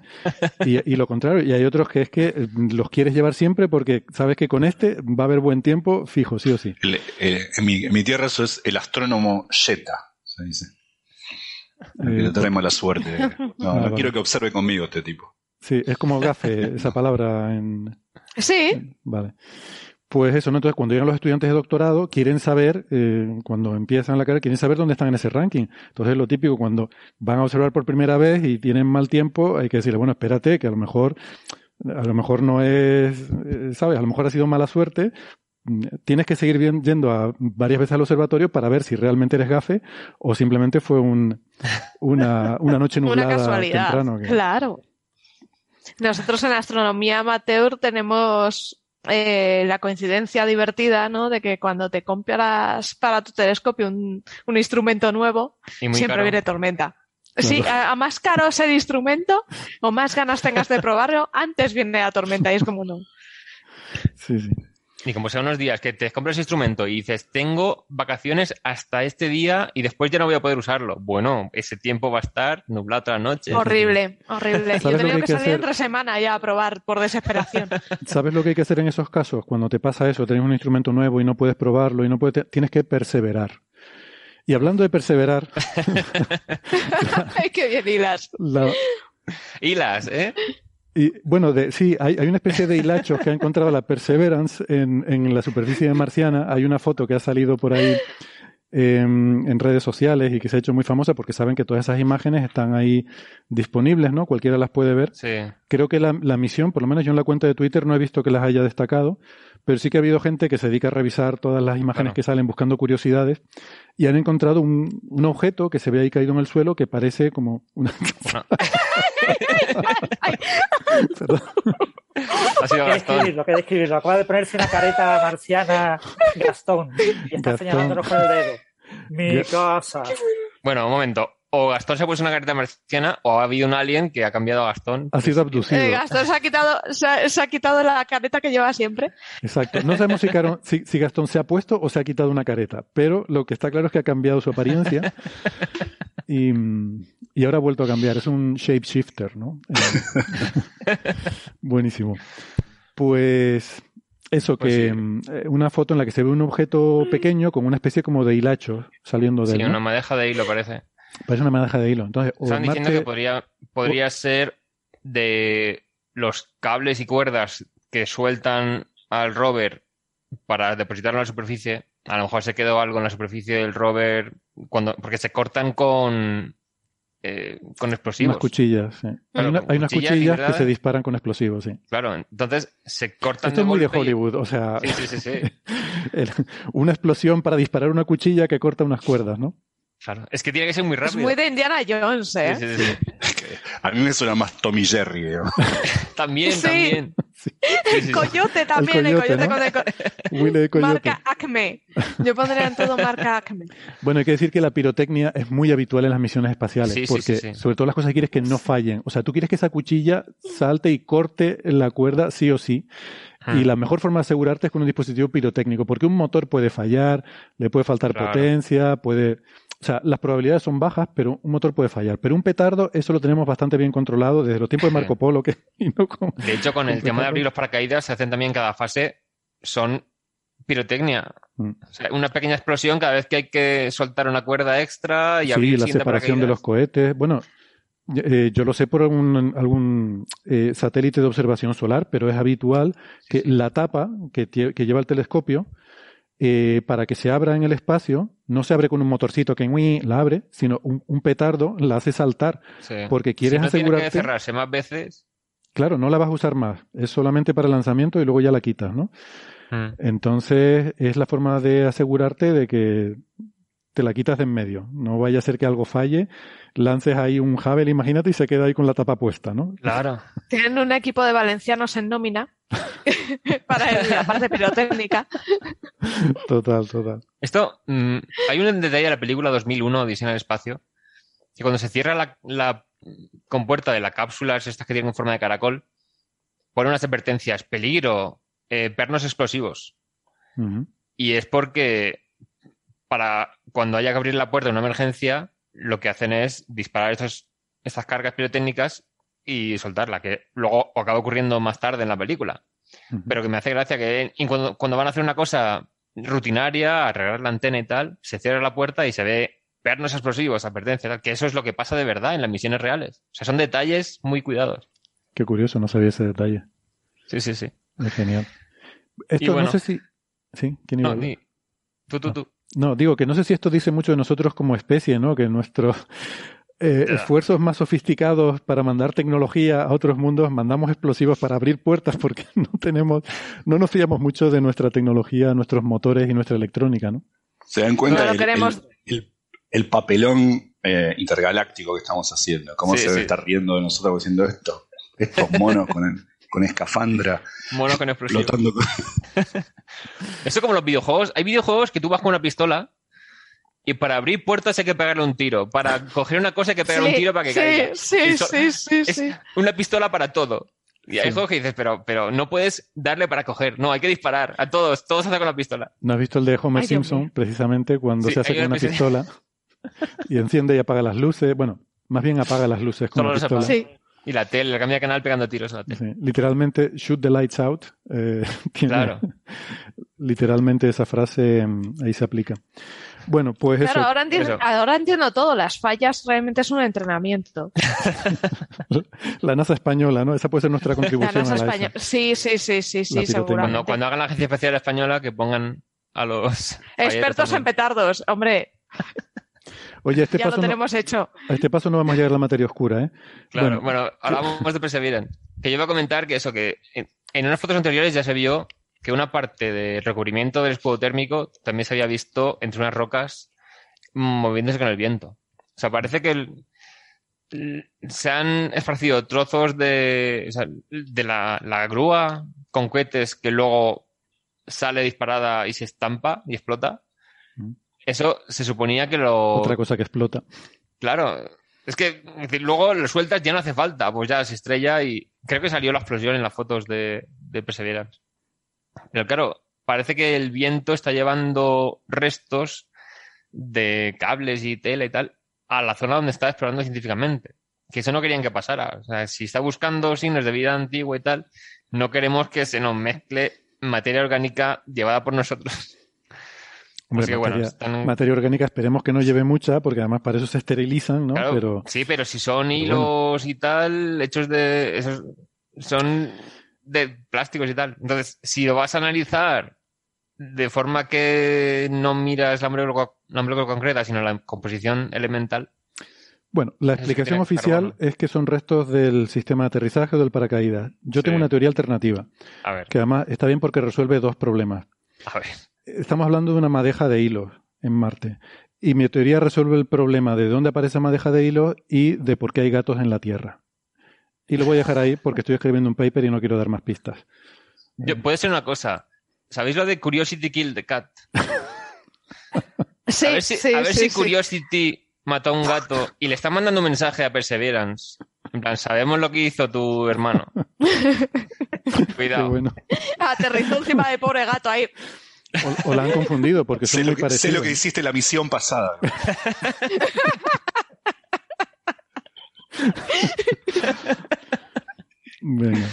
Y, y lo contrario, y hay otros que es que eh, los quieres llevar siempre porque sabes que con este va a haber buen tiempo fijo, sí o sí. El- eh, en, mi, en mi tierra eso es el astrónomo Jetta, se dice. Eh, le trae mala suerte. No, Ah, no vale. quiero que observe conmigo este tipo. Sí, es como gafe esa palabra en... sí, Vale. Pues eso, ¿no? Entonces, cuando llegan los estudiantes de doctorado, quieren saber, eh, cuando empiezan la carrera, quieren saber dónde están en ese ranking. Entonces, lo típico, cuando van a observar por primera vez y tienen mal tiempo, hay que decirle, bueno, espérate, que a lo mejor, a lo mejor no es, eh, ¿sabes? A lo mejor ha sido mala suerte. Mm, Tienes que seguir bien- yendo a varias veces al observatorio para ver si realmente eres gafe o simplemente fue un, una, una noche una nublada casualidad. temprano. que- Claro. Nosotros en astronomía amateur tenemos eh, la coincidencia divertida, ¿no? De que cuando te compras para tu telescopio un, un instrumento nuevo, siempre caro. viene tormenta. Sí, a, a más caro sea el instrumento o más ganas tengas de probarlo, antes viene la tormenta y es como no. Sí, sí. Y como sea unos días que te compras ese instrumento y dices, tengo vacaciones hasta este día y después ya no voy a poder usarlo. Bueno, ese tiempo va a estar nublado toda la noche. Horrible, horrible. Yo he ¿Sabes lo que tenido que que salir hacer? entre semana ya a probar por desesperación. ¿Sabes lo que hay que hacer en esos casos? Cuando te pasa eso, tienes un instrumento nuevo y no puedes probarlo y no puedes, tienes que perseverar. Y hablando de perseverar, qué bien hilas. la- Hilas, ¿eh? Y, bueno, de, sí, hay, hay una especie de hilachos que ha encontrado la Perseverance en, en la superficie marciana. Hay una foto que ha salido por ahí em, en redes sociales y que se ha hecho muy famosa porque saben que todas esas imágenes están ahí disponibles, ¿no? Cualquiera las puede ver. Sí. Creo que la, la misión, por lo menos yo en la cuenta de Twitter no he visto que las haya destacado, pero sí que ha habido gente que se dedica a revisar todas las imágenes Claro. que salen buscando curiosidades y han encontrado un, un objeto que se ve ahí caído en el suelo que parece como una... Perdón. Ha sido Hay que Gastón. describirlo, hay que describirlo. Acaba de ponerse una careta marciana Gastón y está Gastón. señalándonos con el dedo. Mi Ga- casa. Bueno, un momento. O Gastón se ha puesto una careta marciana o ha habido un alien que ha cambiado a Gastón. Ha sido abducido. Eh, Gastón se ha quitado, se ha, se ha quitado la careta que lleva siempre. Exacto. No sabemos si, Caro- si- si Gastón se ha puesto o se ha quitado una careta, pero lo que está claro es que ha cambiado su apariencia y, y ahora ha vuelto a cambiar. Es un shapeshifter, ¿no? Eh, Buenísimo. Pues eso, Pues que sí. eh, una foto en la que se ve un objeto pequeño con una especie como de hilacho saliendo de Sí, él. ¿no? una madeja de hilo parece. Parece una madeja de hilo. Entonces, Estaban diciendo Marte- que podría, podría ser de los cables y cuerdas que sueltan al rover para depositarlo en la superficie. A lo mejor se quedó algo en la superficie del rover cuando porque se cortan con eh, con explosivos. unas cuchillas. sí. Hay, una- unas cuchillas, cuchillas que se disparan con explosivos, sí. Claro, entonces se cortan Esto es muy de y- Hollywood, o sea, Sí, sí, sí, una explosión para disparar una cuchilla que corta unas cuerdas, ¿no? Claro. Es que tiene que ser muy Es rápido. muy de Indiana Jones, ¿eh? Sí, sí, sí. A mí me suena más Tommy Jerry. digamos. También, Sí. también. Sí. Coyote también, el coyote, coyote, ¿no? con el co- Huele de coyote. marca Acme. Yo pondría en todo marca Acme. Bueno, hay que decir que la pirotecnia es muy habitual en las misiones espaciales, Sí, sí, porque sí, sí. sobre todo las cosas que quieres que no fallen. O sea, tú quieres que esa cuchilla salte y corte la cuerda sí o sí. Hmm. Y la mejor forma de asegurarte es con un dispositivo pirotécnico, porque un motor puede fallar, le puede faltar Claro. potencia, puede... O sea, las probabilidades son bajas, pero un motor puede fallar. Pero un petardo, eso lo tenemos bastante bien controlado desde los tiempos de Marco Polo, que y no con- De hecho, con el tema de abrir los paracaídas, se hacen también cada fase, son pirotecnia. Mm. O sea, una pequeña explosión cada vez que hay que soltar una cuerda extra y abrir Sí, el la separación de los cohetes. Bueno, eh, yo lo sé por algún, algún eh, satélite de observación solar, pero es habitual que la tapa que lleva el telescopio, eh, para que se abra en el espacio, no se abre con un motorcito que ¡uy! la abre, sino un, un petardo la hace saltar, Sí. porque quieres si no tiene asegurarte. que cerrarse más veces. claro, no la vas a usar más. Es solamente para el lanzamiento y luego ya la quitas, ¿no? Mm. Entonces es la forma de asegurarte de que te la quitas de en medio. No vaya a ser que algo falle, lances ahí un Hubble, imagínate, y se queda ahí con la tapa puesta, ¿no? Claro. Tienen un equipo de valencianos en nómina para la parte pirotécnica. Total, total. Esto, mm, hay un detalle de la película 2001, Odisea en el espacio, que cuando se cierra la, la compuerta de la cápsula, estas que tienen forma de caracol, pone unas advertencias, peligro, eh, pernos explosivos. Y es porque para cuando haya que abrir la puerta de una emergencia, lo que hacen es disparar estos, estas cargas pirotécnicas y soltarla, que luego acaba ocurriendo más tarde en la película. Pero que me hace gracia que cuando, cuando van a hacer una cosa rutinaria, arreglar la antena y tal, se cierra la puerta y se ve pernos explosivos, advertencias, tal, que eso es lo que pasa de verdad en las misiones reales. O sea, son detalles muy cuidados. Qué curioso, no sabía ese detalle. Sí, sí, sí. Es genial. Esto bueno. no sé si... ¿Sí? ¿Quién iba a No, hablar? di- tú, tú, tú. No, digo que no sé si esto dice mucho de nosotros como especie, ¿no? Que nuestros eh, esfuerzos más sofisticados para mandar tecnología a otros mundos, mandamos explosivos para abrir puertas porque no tenemos, no nos fiamos mucho de nuestra tecnología, nuestros motores y nuestra electrónica, ¿no? ¿Se dan cuenta No el, queremos. el- el- el papelón eh, intergaláctico que estamos haciendo? ¿Cómo Sí, se debe sí. estar riendo de nosotros haciendo esto? Estos monos con, el- con escafandra, Mono con explosivos. flotando con... Eso como los videojuegos. Hay videojuegos que tú vas con una pistola y para abrir puertas hay que pegarle un tiro. Para coger una cosa hay que pegarle un tiro para que sí, caiga. Sí, so- sí, sí, Es sí. una pistola para todo. Y hay Sí. juegos que dices, pero, pero no puedes darle para coger. No, hay que disparar. A todos. Todos se hace con la pistola. ¿No has visto el de Homer Ay, Simpson? Precisamente cuando Sí, se hace con una pistola y enciende y apaga las luces. Bueno, más bien apaga las luces con Solo la pistola. Sí. Y la tele, le cambia de canal pegando tiros a la tele. Sí, literalmente, shoot the lights out. eh, tiene Claro. literalmente esa frase mm, ahí se aplica. Bueno, pues Claro, eso. ahora entiendo, eso. ahora entiendo todo. Las fallas realmente es un entrenamiento. La NASA española, ¿no? Esa puede ser nuestra contribución la española. Sí, sí, sí, sí, sí, seguramente. Cuando, cuando hagan la Agencia Espacial Española, que pongan a los... Expertos en petardos. Hombre, Oye, este ya lo paso, no, tenemos hecho. a este paso no vamos a llegar a la materia oscura, ¿eh? Claro, Bueno, bueno, hablamos de Perseverance. Que yo iba a comentar que eso, que en, en unas fotos anteriores ya se vio que una parte de recubrimiento del escudo térmico también se había visto entre unas rocas moviéndose con el viento. O sea, parece que el- el- se han esparcido trozos de, o sea, de la, la grúa con cohetes que luego sale disparada y se estampa y explota. Mm. Eso se suponía que lo... otra cosa que explota. Claro, es que es decir, luego lo sueltas ya no hace falta, pues ya se estrella y creo que salió la explosión en las fotos de, de Perseverance. Pero claro, parece que el viento está llevando restos de cables y tela y tal a la zona donde está explorando científicamente. Que eso no querían que pasara. O sea, si está buscando signos de vida antigua y tal, no queremos que se nos mezcle materia orgánica llevada por nosotros. Hombre, Así que, bueno, materia, están- materia orgánica esperemos que no lleve mucha, porque además para eso se esterilizan, ¿no? Claro, Pero Sí, pero si son pero hilos y tal, hechos de. Esos, son de plásticos y tal. Entonces, si lo vas a analizar de forma que no miras la molécula, la molécula concreta, sino la composición elemental, bueno, la explicación oficial carbono. es que son restos del sistema de aterrizaje o del paracaídas. Yo Sí. tengo una teoría alternativa, a ver, que además está bien porque resuelve dos problemas. a ver. Estamos hablando de una madeja de hilos en Marte. Y mi teoría resuelve el problema de dónde aparece madeja de hilos y de por qué hay gatos en la Tierra. Y lo voy a dejar ahí porque estoy escribiendo un paper y no quiero dar más pistas. Yo- puede ser una cosa. ¿Sabéis lo de Curiosity Kill the Cat? Sí, a ver si, sí, a ver sí, si sí. Curiosity mató a un gato y le está mandando un mensaje a Perseverance. En plan, sabemos lo que hizo tu hermano. Cuidado. bueno. Aterrizó encima del pobre gato ahí. O, o la han confundido porque Sé son lo, muy que, sé parecidos. lo que hiciste la misión pasada. Venga,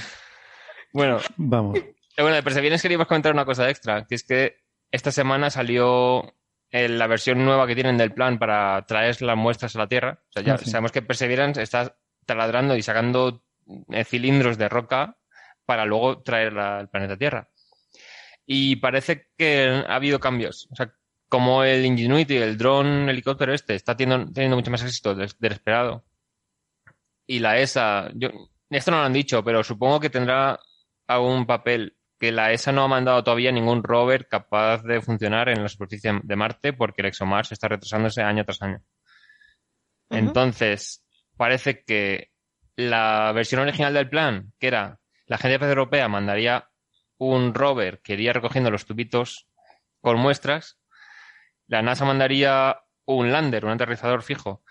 Bueno, vamos. Eh, Bueno, de Perseverance queríamos comentar una cosa extra, que es que esta semana salió eh, la versión nueva que tienen del plan para traer las muestras a la Tierra. O sea, ya Ah, sí. sabemos que Perseverance está taladrando y sacando eh, cilindros de roca para luego traerla al planeta Tierra. Y parece que ha habido cambios. O sea, como el Ingenuity, el dron helicóptero este, está teniendo, teniendo mucho más éxito del, del esperado. Y la ESA, yo esto no lo han dicho, pero supongo que tendrá algún papel que la ESA no ha mandado todavía ningún rover capaz de funcionar en la superficie de Marte porque el ExoMars está retrasándose año tras año. Entonces, parece que la versión original del plan, que era la Agencia Europea mandaría un rover que iría recogiendo los tubitos con muestras, la NASA mandaría un lander, un aterrizador fijo,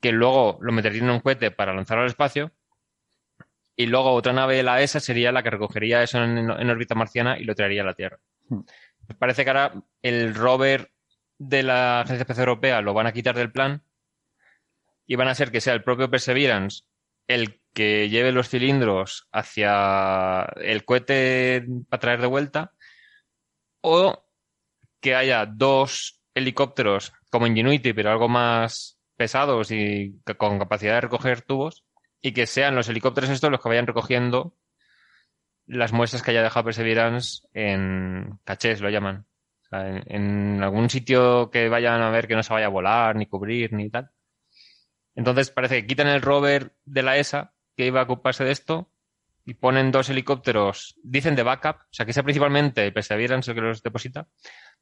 que luego lo metería en un cohete para lanzarlo al espacio, y luego otra nave de la ESA sería la que recogería eso en, en órbita marciana y lo traería a la Tierra. Hmm. Parece que ahora el rover de la Agencia Espacial Europea lo van a quitar del plan y van a ser que sea el propio Perseverance el que lleve los cilindros hacia el cohete para traer de vuelta o que haya dos helicópteros como Ingenuity pero algo más pesados y con capacidad de recoger tubos y que sean los helicópteros estos los que vayan recogiendo las muestras que haya dejado Perseverance en cachés, lo llaman. En, en algún sitio que vayan a ver que no se vaya a volar, ni cubrir, ni tal. Entonces parece que quitan el rover de la ESA que iba a ocuparse de esto y ponen dos helicópteros, dicen de backup, o sea que sea principalmente Perseverance el que los deposita,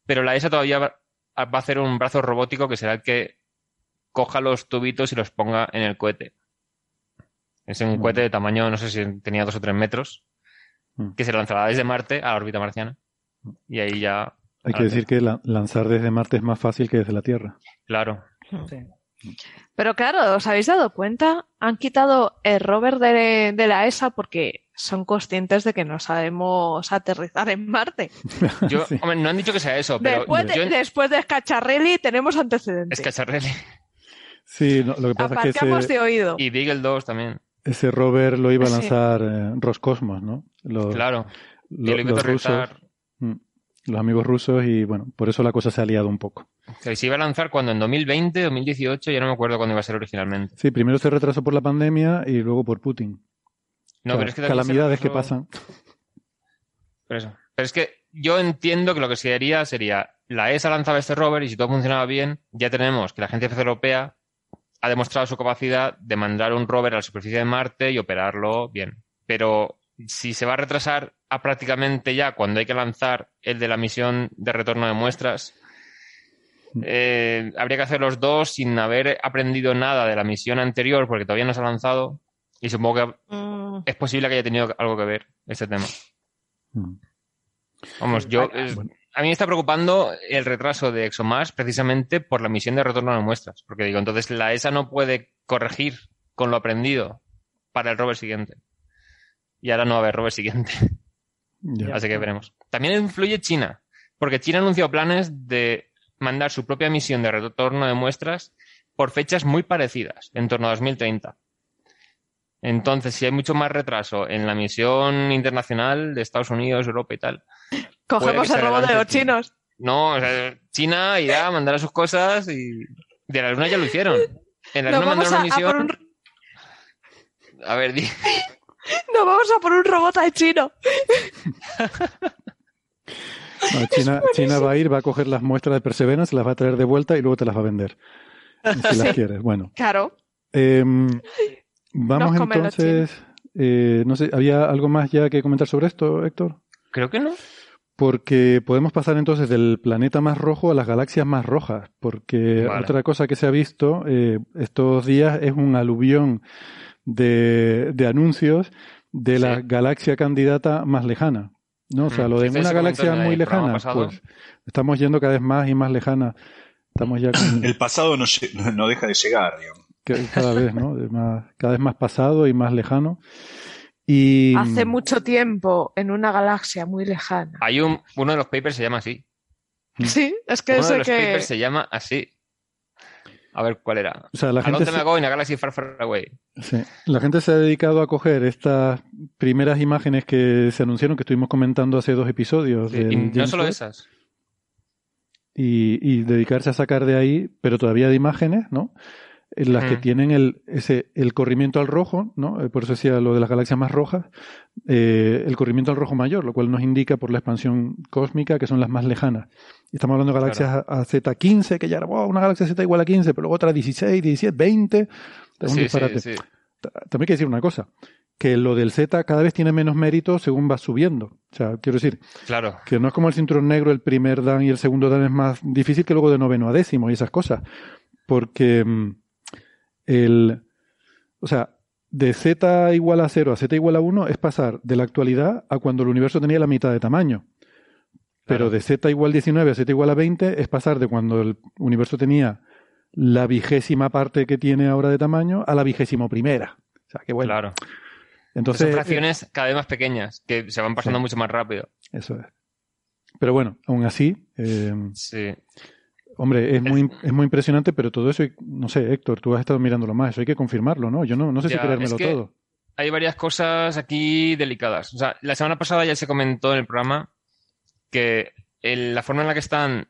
pero la ESA todavía va va a hacer un brazo robótico que será el que coja los tubitos y los ponga en el cohete. Es un cohete de tamaño, no sé si tenía dos o tres metros, Mm. que se lanzará desde Marte a la órbita marciana. Y ahí ya, Hay que decir que la- lanzar desde Marte es más fácil que desde la Tierra. claro, Sí. Pero claro, ¿os habéis dado cuenta? Han quitado el rover de, de la ESA porque son conscientes de que no sabemos aterrizar en Marte. Yo, Sí. hombre, no han dicho que sea eso, pero después, de, yo, después de Scacharrelli tenemos antecedentes. es Cacharrelli Sí, no, lo que pasa es que ese, de oído. y Beagle 2 también, ese rover lo iba a Sí. lanzar eh, Roscosmos, ¿no? Los, claro. lo- y lo iba a los rusos, mm, los amigos rusos, y bueno, por eso la cosa se ha liado un poco. Que se iba a lanzar cuando en 2020, 2018, ya no me acuerdo cuándo iba a ser originalmente. Sí, primero se retrasó por la pandemia y luego por Putin. No, pero es que calamidades que retrasó- pasan. Por eso. Pero es que yo entiendo que lo que se haría sería la ESA lanzaba este rover y si todo funcionaba bien, ya tenemos que la Agencia Europea ha demostrado su capacidad de mandar un rover a la superficie de Marte y operarlo bien. Pero si se va a retrasar a prácticamente ya cuando hay que lanzar el de la misión de retorno de muestras, eh, habría que hacer los dos sin haber aprendido nada de la misión anterior porque todavía no se ha lanzado y supongo que Mm, es posible que haya tenido algo que ver este tema. Mm. Vamos, yo es- Bueno. a mí me está preocupando el retraso de ExoMars precisamente por la misión de retorno de muestras, porque digo, entonces la ESA no puede corregir con lo aprendido para el rover siguiente. Y ahora no va a haber rover siguiente, así que veremos. También influye China, porque China anunció planes de mandar su propia misión de retorno de muestras por fechas muy parecidas, en torno a 2030. Entonces, si hay mucho más retraso en la misión internacional de Estados Unidos, Europa y tal, Cogemos el robot de los chinos. no, o sea, China irá a mandar sus cosas y de la Luna ya lo hicieron. En la Nos Luna mandaron a, una a misión. un, A ver, di- nos vamos a por un robot al chino. No, China, China va a ir, va a coger las muestras de Perseverance, se las va a traer de vuelta y luego te las va a vender. Si las Sí. quieres. Bueno, Claro. em, vamos Nos entonces. eh, no sé, ¿había algo más ya que comentar sobre esto, Héctor? creo que no. Porque podemos pasar entonces del planeta más rojo a las galaxias más rojas, porque Vale. otra cosa que se ha visto eh, estos días es un aluvión de, de anuncios de la galaxia candidata más lejana. ¿No? O sea, lo de una galaxia muy lejana, pues estamos yendo cada vez más y más lejana. Estamos ya con- El pasado no, no- deja de llegar, digamos. cada vez, ¿no? Más- cada vez más pasado y más lejano. Y Hace mucho tiempo en una galaxia muy lejana. Hay un, uno de los papers se llama así. Sí, es que Uno de los que. papers se llama así. A ver cuál era. o sea, la gente se- in a galaxy far, far away. Sí. La gente se ha dedicado a coger estas primeras imágenes que se anunciaron, que estuvimos comentando hace dos episodios. Sí, y no solo esas. Y, y dedicarse a sacar de ahí, pero todavía de imágenes, ¿no? En las que tienen el, ese, el corrimiento al rojo, ¿no? Eh, Por eso decía lo de las galaxias más rojas, eh, el corrimiento al rojo mayor, lo cual nos indica por la expansión cósmica que son las más lejanas. Y estamos hablando de galaxias a, a Z15, que ya era, wow, una galaxia Z igual a 15, pero luego otra 16, 17, 20. Es un Sí, sí, disparate. sí. Ta- También hay que decir una cosa, que lo del Z cada vez tiene menos mérito según va subiendo. O sea, quiero decir, Claro. que no es como el cinturón negro, el primer dan y el segundo dan es más difícil que luego de noveno a décimo y esas cosas. Porque mm, el, o sea, de Z igual a 0 a Z igual a 1 es pasar de la actualidad a cuando el universo tenía la mitad de tamaño. Pero Claro. de Z igual 19 a Z igual a 20 es pasar de cuando el universo tenía la vigésima parte que tiene ahora de tamaño a la vigésimo primera. O sea, que bueno. Claro. Entonces, Son fracciones cada vez más pequeñas, que se van pasando Sí. mucho más rápido. Eso es. Pero bueno, aún así, eh, Sí. Hombre, es muy, es muy impresionante, pero todo eso, no sé, Héctor, tú has estado mirándolo más, eso hay que confirmarlo, ¿no? Yo no, no sé si creérmelo es que- todo. Hay varias cosas aquí delicadas. O sea, la semana pasada ya se comentó en el programa que el- la forma en la que están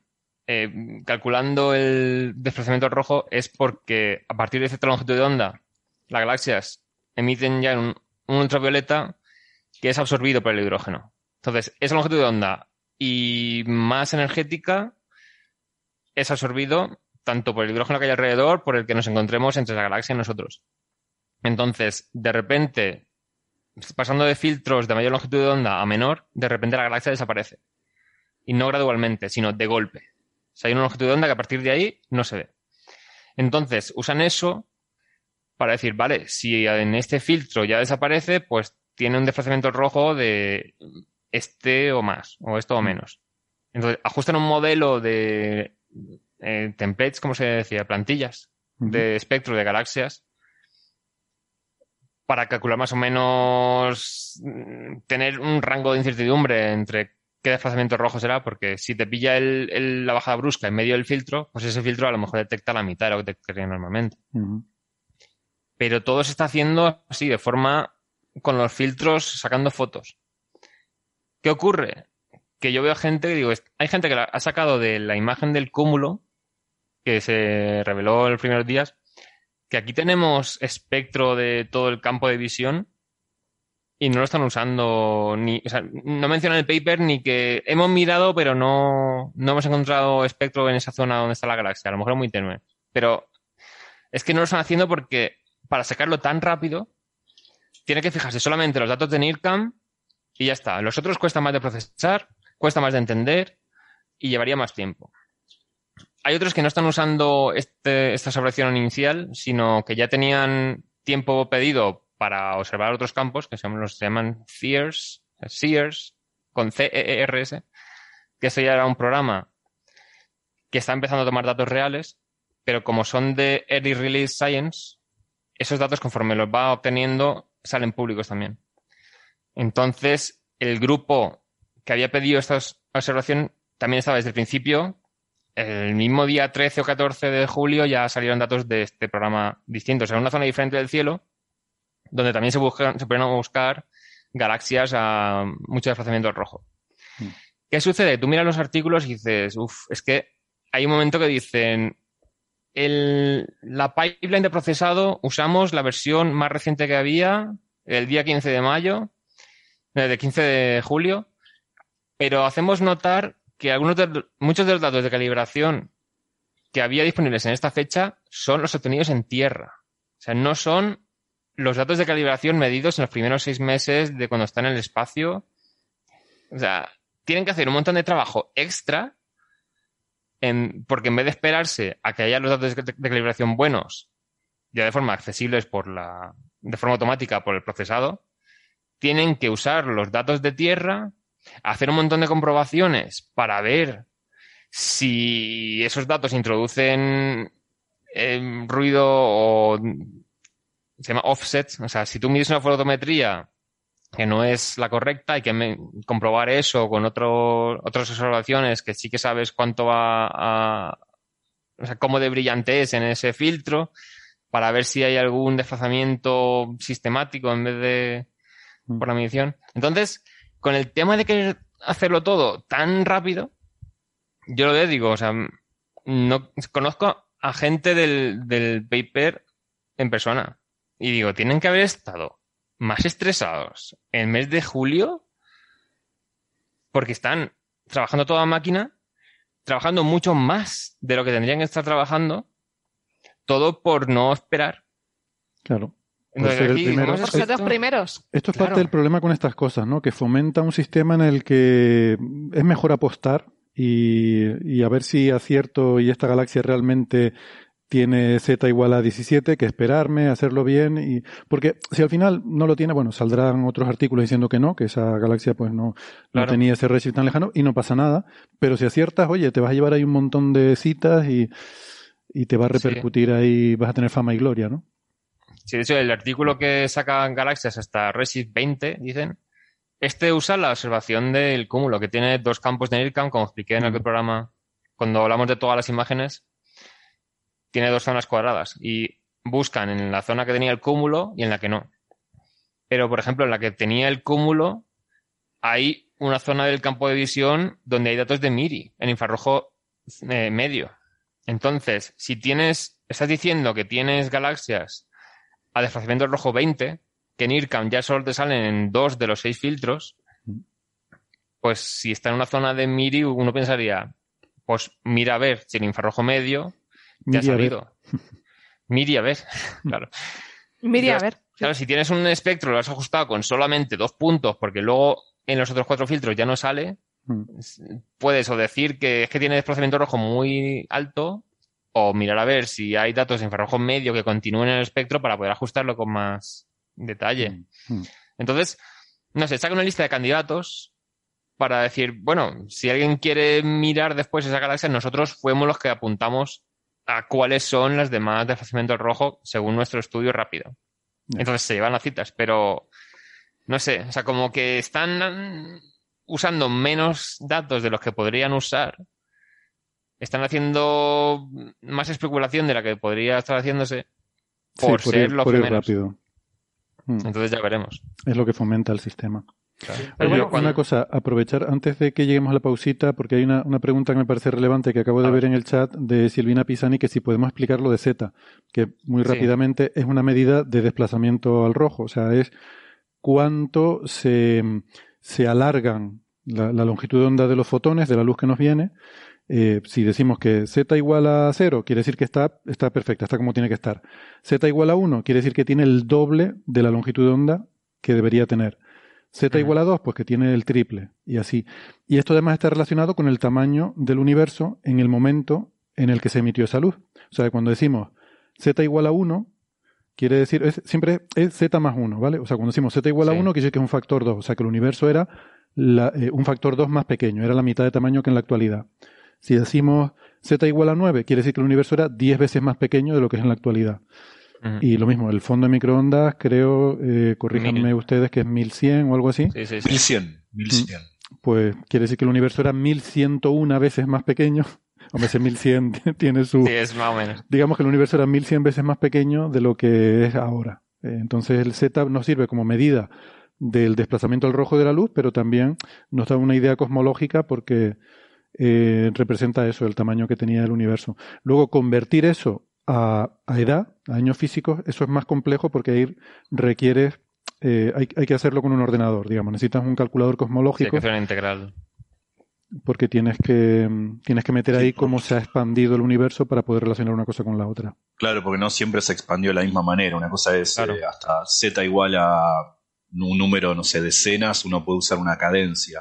eh, calculando el desplazamiento rojo es porque a partir de cierta longitud de onda, las galaxias emiten ya un, un ultravioleta que es absorbido por el hidrógeno. Entonces, esa longitud de onda y más energética es absorbido tanto por el hidrógeno que hay alrededor, por el que nos encontremos entre la galaxia y nosotros. Entonces, de repente, pasando de filtros de mayor longitud de onda a menor, de repente la galaxia desaparece. Y no gradualmente, sino de golpe. O sea, hay una longitud de onda que a partir de ahí no se ve. Entonces, usan eso para decir, vale, si en este filtro ya desaparece, pues tiene un desplazamiento rojo de este o más, o esto o menos. Entonces, ajustan un modelo de eh, templates, como se decía, plantillas de espectro de galaxias para calcular más o menos mm, tener un rango de incertidumbre entre qué desplazamiento rojo será, porque si te pilla el- el- la bajada brusca en medio del filtro, pues ese filtro a lo mejor detecta la mitad de lo que detectaría normalmente. Pero todo se está haciendo así, de forma con los filtros sacando fotos. ¿Qué ocurre? Que yo veo gente que digo, hay gente que ha sacado de la imagen del cúmulo que se reveló en los primeros días, que aquí tenemos espectro de todo el campo de visión y no lo están usando ni, o sea, no mencionan el paper ni que hemos mirado pero no, no hemos encontrado espectro en esa zona donde está la galaxia, a lo mejor es muy tenue, pero es que no lo están haciendo porque para sacarlo tan rápido tiene que fijarse solamente en los datos de NIRCam y ya está. Los otros cuesta más de procesar, cuesta más de entender y llevaría más tiempo. Hay otros que no están usando este- esta observación inicial, sino que ya tenían tiempo pedido para observar otros campos, que los se llaman Sears, Sears, con C-E-E-R-S, que eso ya era un programa que está empezando a tomar datos reales, pero como son de Early Release Science, esos datos conforme los va obteniendo salen públicos también. Entonces, el grupo que había pedido esta observación también estaba desde el principio. El mismo día 13 o 14 de julio ya salieron datos de este programa distintos, en una zona diferente del cielo, donde también se, buscan, se pueden buscar galaxias a mucho desplazamiento rojo. Mm. ¿Qué sucede? Tú miras los artículos y dices, uff, es que hay un momento que dicen, el, la pipeline de procesado usamos la versión más reciente que había, el día 15 de mayo, eh, de 15 de julio, pero hacemos notar que algunos de, muchos de los datos de calibración que había disponibles en esta fecha son los obtenidos en tierra. O sea, no son los datos de calibración medidos en los primeros seis meses de cuando están en el espacio. O sea, tienen que hacer un montón de trabajo extra en- porque en vez de esperarse a que haya los datos de, de calibración buenos, ya de forma accesibles por la, de forma automática por el procesado, tienen que usar los datos de tierra, hacer un montón de comprobaciones para ver si esos datos introducen eh, ruido o se llama offset, o sea, si tú mides una fotometría que no es la correcta, hay que me- comprobar eso con otro, otras observaciones que sí que sabes cuánto va a, o sea, cómo de brillante es en ese filtro, para ver si hay algún desplazamiento sistemático en vez de por la medición. Entonces, con el tema de querer hacerlo todo tan rápido, yo lo digo, o sea, no conozco a gente del, del paper en persona y digo, tienen que haber estado más estresados en el mes de julio porque están trabajando toda máquina, trabajando mucho más de lo que tendrían que estar trabajando, todo por no esperar Claro. Por ser el primero. Por ser los primeros. Esto es Claro. parte del problema con estas cosas, ¿no? Que fomenta un sistema en el que es mejor apostar y, y a ver si acierto y esta galaxia realmente tiene z igual a 17, que esperarme, hacerlo bien y porque si al final no lo tiene, bueno, saldrán otros artículos diciendo que no, que esa galaxia pues no, tenía ese redshift tan lejano y no pasa nada, pero si aciertas, oye, te vas a llevar ahí un montón de citas y, y te va a Sí. repercutir ahí, vas a tener fama y gloria, ¿no? Sí, de hecho, el artículo que sacan galaxias hasta Redshift 20, dicen, este usa la observación del cúmulo, que tiene dos campos de NIRCam, como expliqué en aquel Mm. programa, cuando hablamos de todas las imágenes, tiene dos zonas cuadradas y buscan en la zona que tenía el cúmulo y en la que no. Pero, por ejemplo, en la que tenía el cúmulo, hay una zona del campo de visión donde hay datos de MIRI, en infrarrojo eh, medio. Entonces, si tienes, estás diciendo que tienes galaxias a desplazamiento rojo 20, que en IRCAM ya solo te salen en dos de los seis filtros, pues si está en una zona de MIRI, uno pensaría, pues mira a ver si el infrarrojo medio te ha Miri, a ver. salido. Miri a ver, claro. Miri, a Ya- ver. Claro, si tienes un espectro, lo has ajustado con solamente dos puntos, porque luego en los otros cuatro filtros ya no sale, Mm. puedes o decir que es que tiene desplazamiento rojo muy alto, o mirar a ver si hay datos de infrarrojo medio que continúen en el espectro para poder ajustarlo con más detalle. Mm. Entonces, no sé, saca una lista de candidatos para decir, bueno, si alguien quiere mirar después esa galaxia, nosotros fuimos los que apuntamos a cuáles son las demás de desplazamiento rojo según nuestro estudio rápido. Entonces se llevan las citas, pero no sé, o sea, como que están usando menos datos de los que podrían usar. Están haciendo más especulación de la que podría estar haciéndose Sí, por, ser ir, por primeros. rápido. Mm. Entonces ya veremos. Es lo que fomenta el sistema. Pero Oye, bueno, una cosa, aprovechar antes de que lleguemos a la pausita, porque hay una, una pregunta que me parece relevante que acabo de ver ver. en el chat de Silvina Pisani, que si podemos explicar lo de Z, que muy Sí. rápidamente es una medida de desplazamiento al rojo, o sea, es cuánto se, se alargan la, la longitud de onda de los fotones, de la luz que nos viene. Eh, si decimos que Z igual a 0, quiere decir que está, está perfecta, está como tiene que estar. Z igual a 1, quiere decir que tiene el doble de la longitud de onda que debería tener. Z igual a 2, pues que tiene el triple, y así. Y esto además está relacionado con el tamaño del universo en el momento en el que se emitió esa luz. O sea, cuando decimos Z igual a 1, quiere decir, es, siempre es Z más 1, ¿vale? O sea, cuando decimos Z igual a Sí. 1, quiere decir que es un factor 2. O sea, que el universo era la- eh, un factor 2 más pequeño, era la mitad de tamaño que en la actualidad. Si decimos Z igual a 9, quiere decir que el universo era 10 veces más pequeño de lo que es en la actualidad. Y lo mismo, el fondo de microondas, creo, eh, corríjanme Mil. ustedes, que es 1100 o algo así. Sí, sí, sí. 1100, 1100. Pues quiere decir que el universo era 1101 veces más pequeño. Hombre, ese 1100 tiene su... Sí, es más o menos. Digamos que el universo era 1100 veces más pequeño de lo que es ahora. Eh, Entonces el Z nos sirve como medida del desplazamiento al rojo de la luz, pero también nos da una idea cosmológica porque eh, representa eso, el tamaño que tenía el universo. Luego, convertir eso a, a edad, a años físicos, eso es más complejo porque ahí requiere, eh, hay, hay que hacerlo con un ordenador, digamos. Necesitas un calculador Sí, hay que cosmológico una integral. porque tienes que, tienes que meter Sí, ahí cómo se ha expandido el universo para poder relacionar una cosa con la otra. Claro, porque no siempre se expandió de la misma manera. Una cosa es Claro. eh, hasta z igual a un número, no sé, decenas, uno puede usar una cadencia,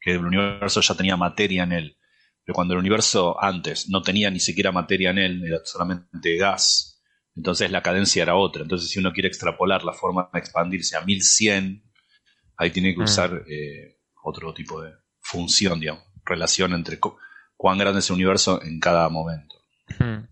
que el universo ya tenía materia en él. Pero cuando el universo antes no tenía ni siquiera materia en él, era solamente gas, entonces la cadencia era otra. Entonces si uno quiere extrapolar la forma de expandirse a 1100, ahí tiene que Mm. usar eh, otro tipo de función, digamos, relación entre cu- cuán grande es el universo en cada momento. Ujú.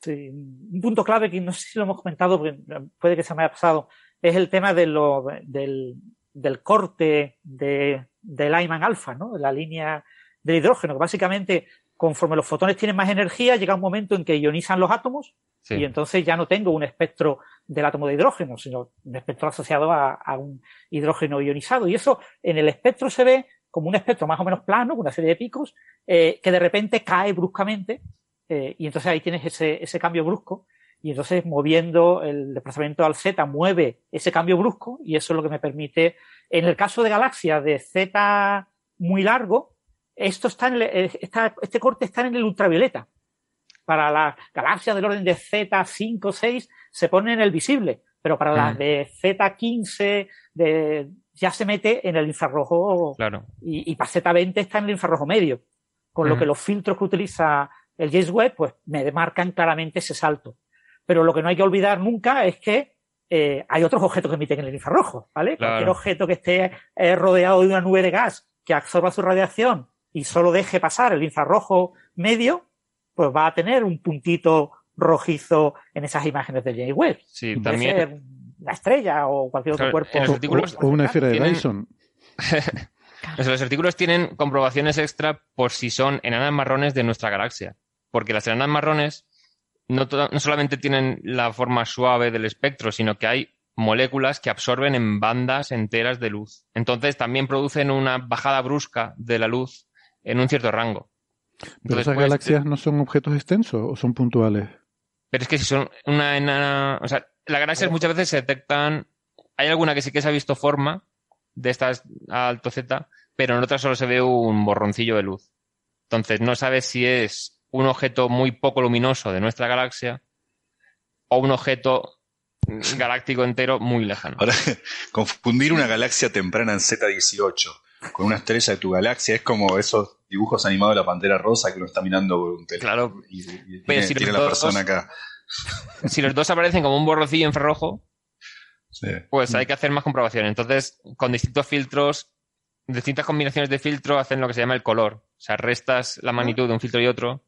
Sí, un punto clave que no sé si lo hemos comentado, porque puede que se me haya pasado, es el tema de lo, del, del corte de, del Lyman alfa, ¿no? De la línea del hidrógeno, que básicamente, conforme los fotones tienen más energía, llega un momento en que ionizan los átomos Sí. y entonces ya no tengo un espectro del átomo de hidrógeno, sino un espectro asociado a, a un hidrógeno ionizado. Y eso en el espectro se ve como un espectro más o menos plano, con una serie de picos, eh, que de repente cae bruscamente, eh, y entonces ahí tienes ese, ese cambio brusco, y entonces moviendo el desplazamiento al Z mueve ese cambio brusco, y eso es lo que me permite, en el caso de galaxias de Z muy largo, esto está en el- eh, está- este corte está en el ultravioleta. Para las galaxias del orden de Z5, 6, se pone en el visible. pero para las Mm. de Z15 de, ya se mete en el infrarrojo Claro. y, y para Z20 está en el infrarrojo medio. Con lo Ujú. que los filtros que utiliza el James Webb, pues me demarcan claramente ese salto. Pero lo que no hay que olvidar nunca es que eh, hay otros objetos que emiten en el infrarrojo, ¿vale? Claro. Cualquier objeto que esté eh, rodeado de una nube de gas que absorba su radiación y solo deje pasar el infrarrojo medio, pues va a tener un puntito rojizo en esas imágenes del James Webb. Sí, Puede también. ser una estrella o cualquier otro Claro, cuerpo. artículos o- o una esfera de tienen- Dyson. Los artículos tienen comprobaciones extra por si son enanas marrones de nuestra galaxia. Porque las enanas marrones no, solamente tienen la forma suave del espectro, sino que hay moléculas que absorben en bandas enteras de luz. Entonces también producen una bajada brusca de la luz en un cierto rango. Pero Entonces, esas pues, galaxias no son objetos extensos o son puntuales. Pero es que si son una enana. O sea, las galaxias muchas veces se detectan. Hay alguna que sí que se ha visto forma de estas alto Z, pero en otras solo se ve un borroncillo de luz. Entonces no sabes si es un objeto muy poco luminoso de nuestra galaxia o un objeto galáctico entero muy lejano. Ahora, confundir una galaxia temprana en Z18 con una estrella de tu galaxia es como esos dibujos animados de la pantera rosa que uno está mirando por un teléfono. Claro, Y, y Pero tiene, si tiene la dos- persona acá. si los dos aparecen como un borroncillo infrarrojo, Sí. pues hay que hacer más comprobaciones. Entonces, con distintos filtros, distintas combinaciones de filtro hacen lo que se llama el color. O sea, restas la magnitud de un filtro y otro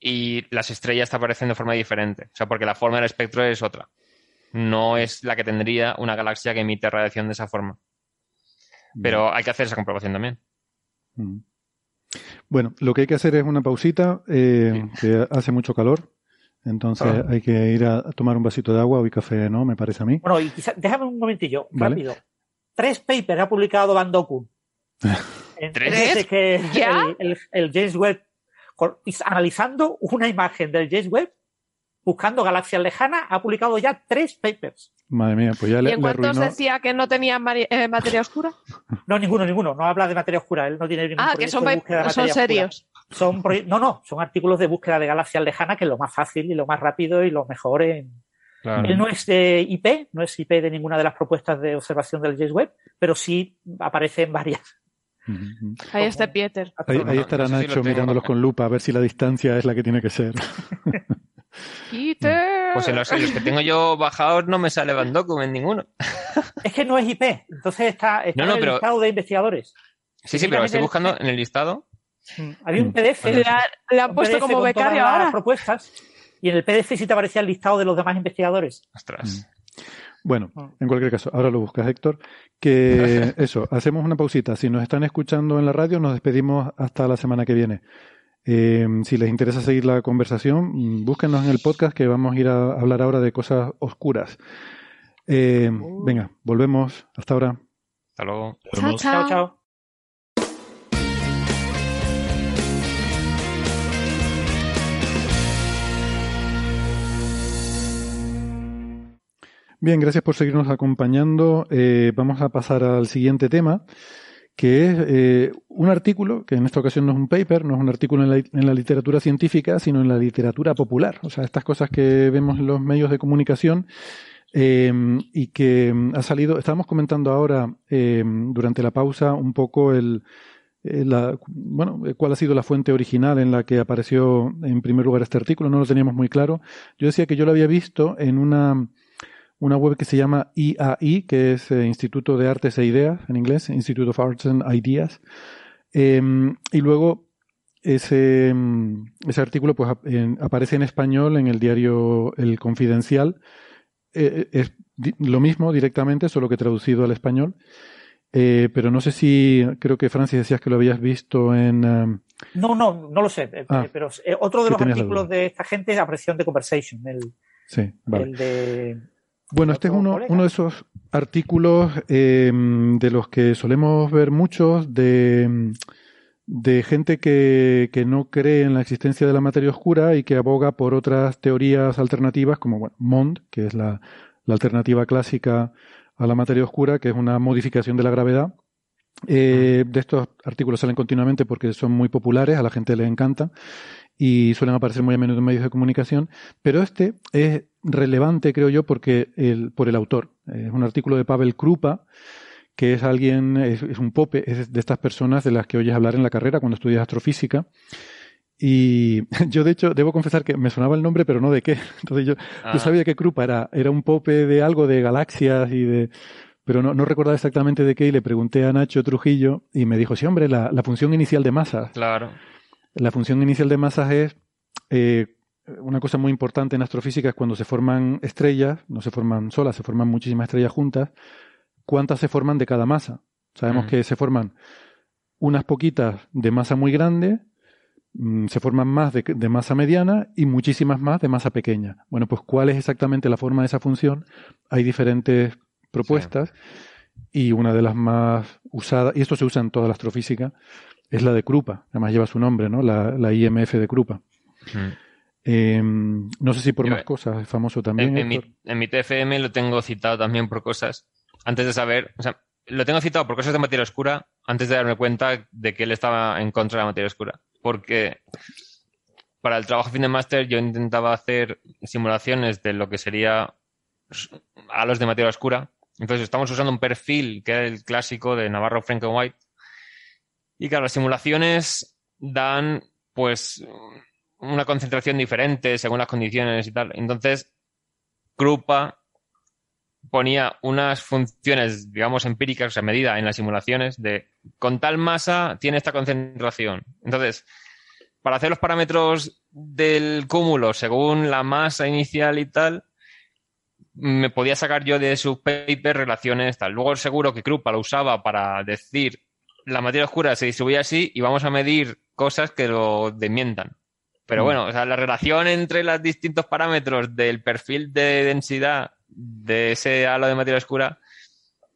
y las estrellas te aparecen de forma diferente. O sea, porque la forma del espectro es otra. No es la que tendría una galaxia que emite radiación de esa forma. Pero hay que hacer esa comprobación también. Mm. Bueno, lo que hay que hacer es una pausita, eh, que hace mucho calor. Entonces Ah. hay que ir a, tomar un vasito de agua o café, ¿no? Me parece a mí. Bueno, y quizá, déjame un momentillo, Vale. rápido. Tres papers ha publicado. En ¿Tres? desde que ¿Ya? el, el- el James Webb, analizando una imagen del James Webb, buscando galaxias lejanas, ha publicado ya tres papers. Madre mía, pues ya ¿Y le, en le cuántos arruinó. decía que no tenía eh, materia oscura? No, ninguno, ninguno. No habla de materia oscura. Él no tiene ningún Ah, que proyecto son, de búsqueda de son oscura. serios. Son no, no, son artículos de búsqueda de galaxias lejanas, que es lo más fácil y lo más rápido y lo mejor en, Él no es de IP, no es IP de ninguna de las propuestas de observación del James Webb, pero sí aparece en varias. Ahí está Pieter. Ahí, ahí estará Nacho tengo. mirándolos con lupa a ver si la distancia es la que tiene que ser. Peter. Pues en los, en los que tengo yo bajados no me sale Van Document ninguno. Es que no es IP, entonces está, está No, no, en el pero- listado de investigadores. Sí, sí, pero estoy buscando en el listado. Había un PDF, Le, ha- le han puesto PDF como becario todas las ahora. propuestas y en el PDF sí te aparecía el listado de los demás investigadores. Ostras. Bueno, Ah. en cualquier caso, ahora lo buscas, Héctor. Que eso, hacemos una pausita. Si nos están escuchando en la radio, nos despedimos hasta la semana que viene. Eh, si les interesa seguir la conversación, búsquenos en el podcast que vamos a ir a hablar ahora de cosas oscuras. Eh, venga, volvemos. Hasta ahora. Hasta luego. Chao, Chao, chao. Bien, gracias por seguirnos acompañando. Eh, vamos a pasar al siguiente tema, que es eh, un artículo, que en esta ocasión no es un paper, no es un artículo en la, en la literatura científica, sino en la literatura popular. O sea, estas cosas que vemos en los medios de comunicación eh, y que mm, ha salido, estábamos comentando ahora durante la pausa un poco el, la, bueno, cuál ha sido la fuente original en la que apareció en primer lugar este artículo, no lo teníamos muy claro. Yo decía que yo lo había visto en una, una web que se llama IAI, que es eh, Instituto de Artes e Ideas en inglés, Institute of Arts and Ideas. Eh, y luego ese, mm, ese artículo pues, ap- en- aparece en español en el diario El Confidencial. Eh, es di- lo mismo directamente, solo que traducido al español. Eh, pero no sé si, creo que Francis decías que lo habías visto en... um, No, no, no lo sé, eh, Ah. pero eh, otro de Sí, los la artículos de esta gente es Apreciación de Conversation, el, sí, vale. el de... Bueno, este es uno, uno de esos artículos eh, de los que solemos ver muchos de, de gente que, que no cree en la existencia de la materia oscura y que aboga por otras teorías alternativas como bueno, MOND, que es la, la alternativa clásica a la materia oscura, que es una modificación de la gravedad. Eh, de estos artículos salen continuamente porque son muy populares, a la gente le encanta. Y suelen aparecer muy a menudo en medios de comunicación, pero este es relevante, creo yo, porque el, por el autor. Es un artículo de Pavel Krupa, que es alguien, es, es un pope, es de estas personas de las que oyes hablar en la carrera cuando estudias astrofísica. Y yo, de hecho, debo confesar que me sonaba el nombre, pero no de qué. Entonces yo, Ah. yo sabía que Krupa era, era un pope de algo, de galaxias y de... Pero no, no recordaba exactamente de qué y le pregunté a Nacho Trujillo y me dijo, sí, hombre, la, la función inicial de masas. Claro. La función inicial de masas es eh, una cosa muy importante en astrofísica es cuando se forman estrellas, no se forman solas, se forman muchísimas estrellas juntas, cuántas se forman de cada masa. Sabemos Mm. que se forman unas poquitas de masa muy grande, mm, se forman más de, de masa mediana y muchísimas más de masa pequeña. Bueno, pues cuál es exactamente la forma de esa función. Hay diferentes propuestas y una de las más usadas, y esto se usa en toda la astrofísica, es la de Krupa, además lleva su nombre, ¿no? La, la IMF de Krupa. Mm. Eh, no sé si por Yo- más cosas, es famoso también. En, mi, en mi TFM lo tengo citado también por cosas. Antes de saber, o sea, lo tengo citado por cosas de materia oscura, antes de darme cuenta de que él estaba en contra de la materia oscura. Porque para el trabajo fin de máster yo intentaba hacer simulaciones de lo que sería halos de materia oscura. Entonces estamos usando un perfil que era el clásico de Navarro, Frankenwhite. Y claro, las simulaciones dan pues una concentración diferente según las condiciones y tal. Entonces, Krupa ponía unas funciones, digamos, empíricas, o sea, medida en las simulaciones de con tal masa tiene esta concentración. Entonces, para hacer los parámetros del cúmulo según la masa inicial y tal, me podía sacar yo de sus papers relaciones tal. Luego seguro que Krupa lo usaba para decir la materia oscura se distribuye así y vamos a medir cosas que lo desmientan. Pero Mm. bueno, o sea, la relación entre los distintos parámetros del perfil de densidad de ese halo de materia oscura,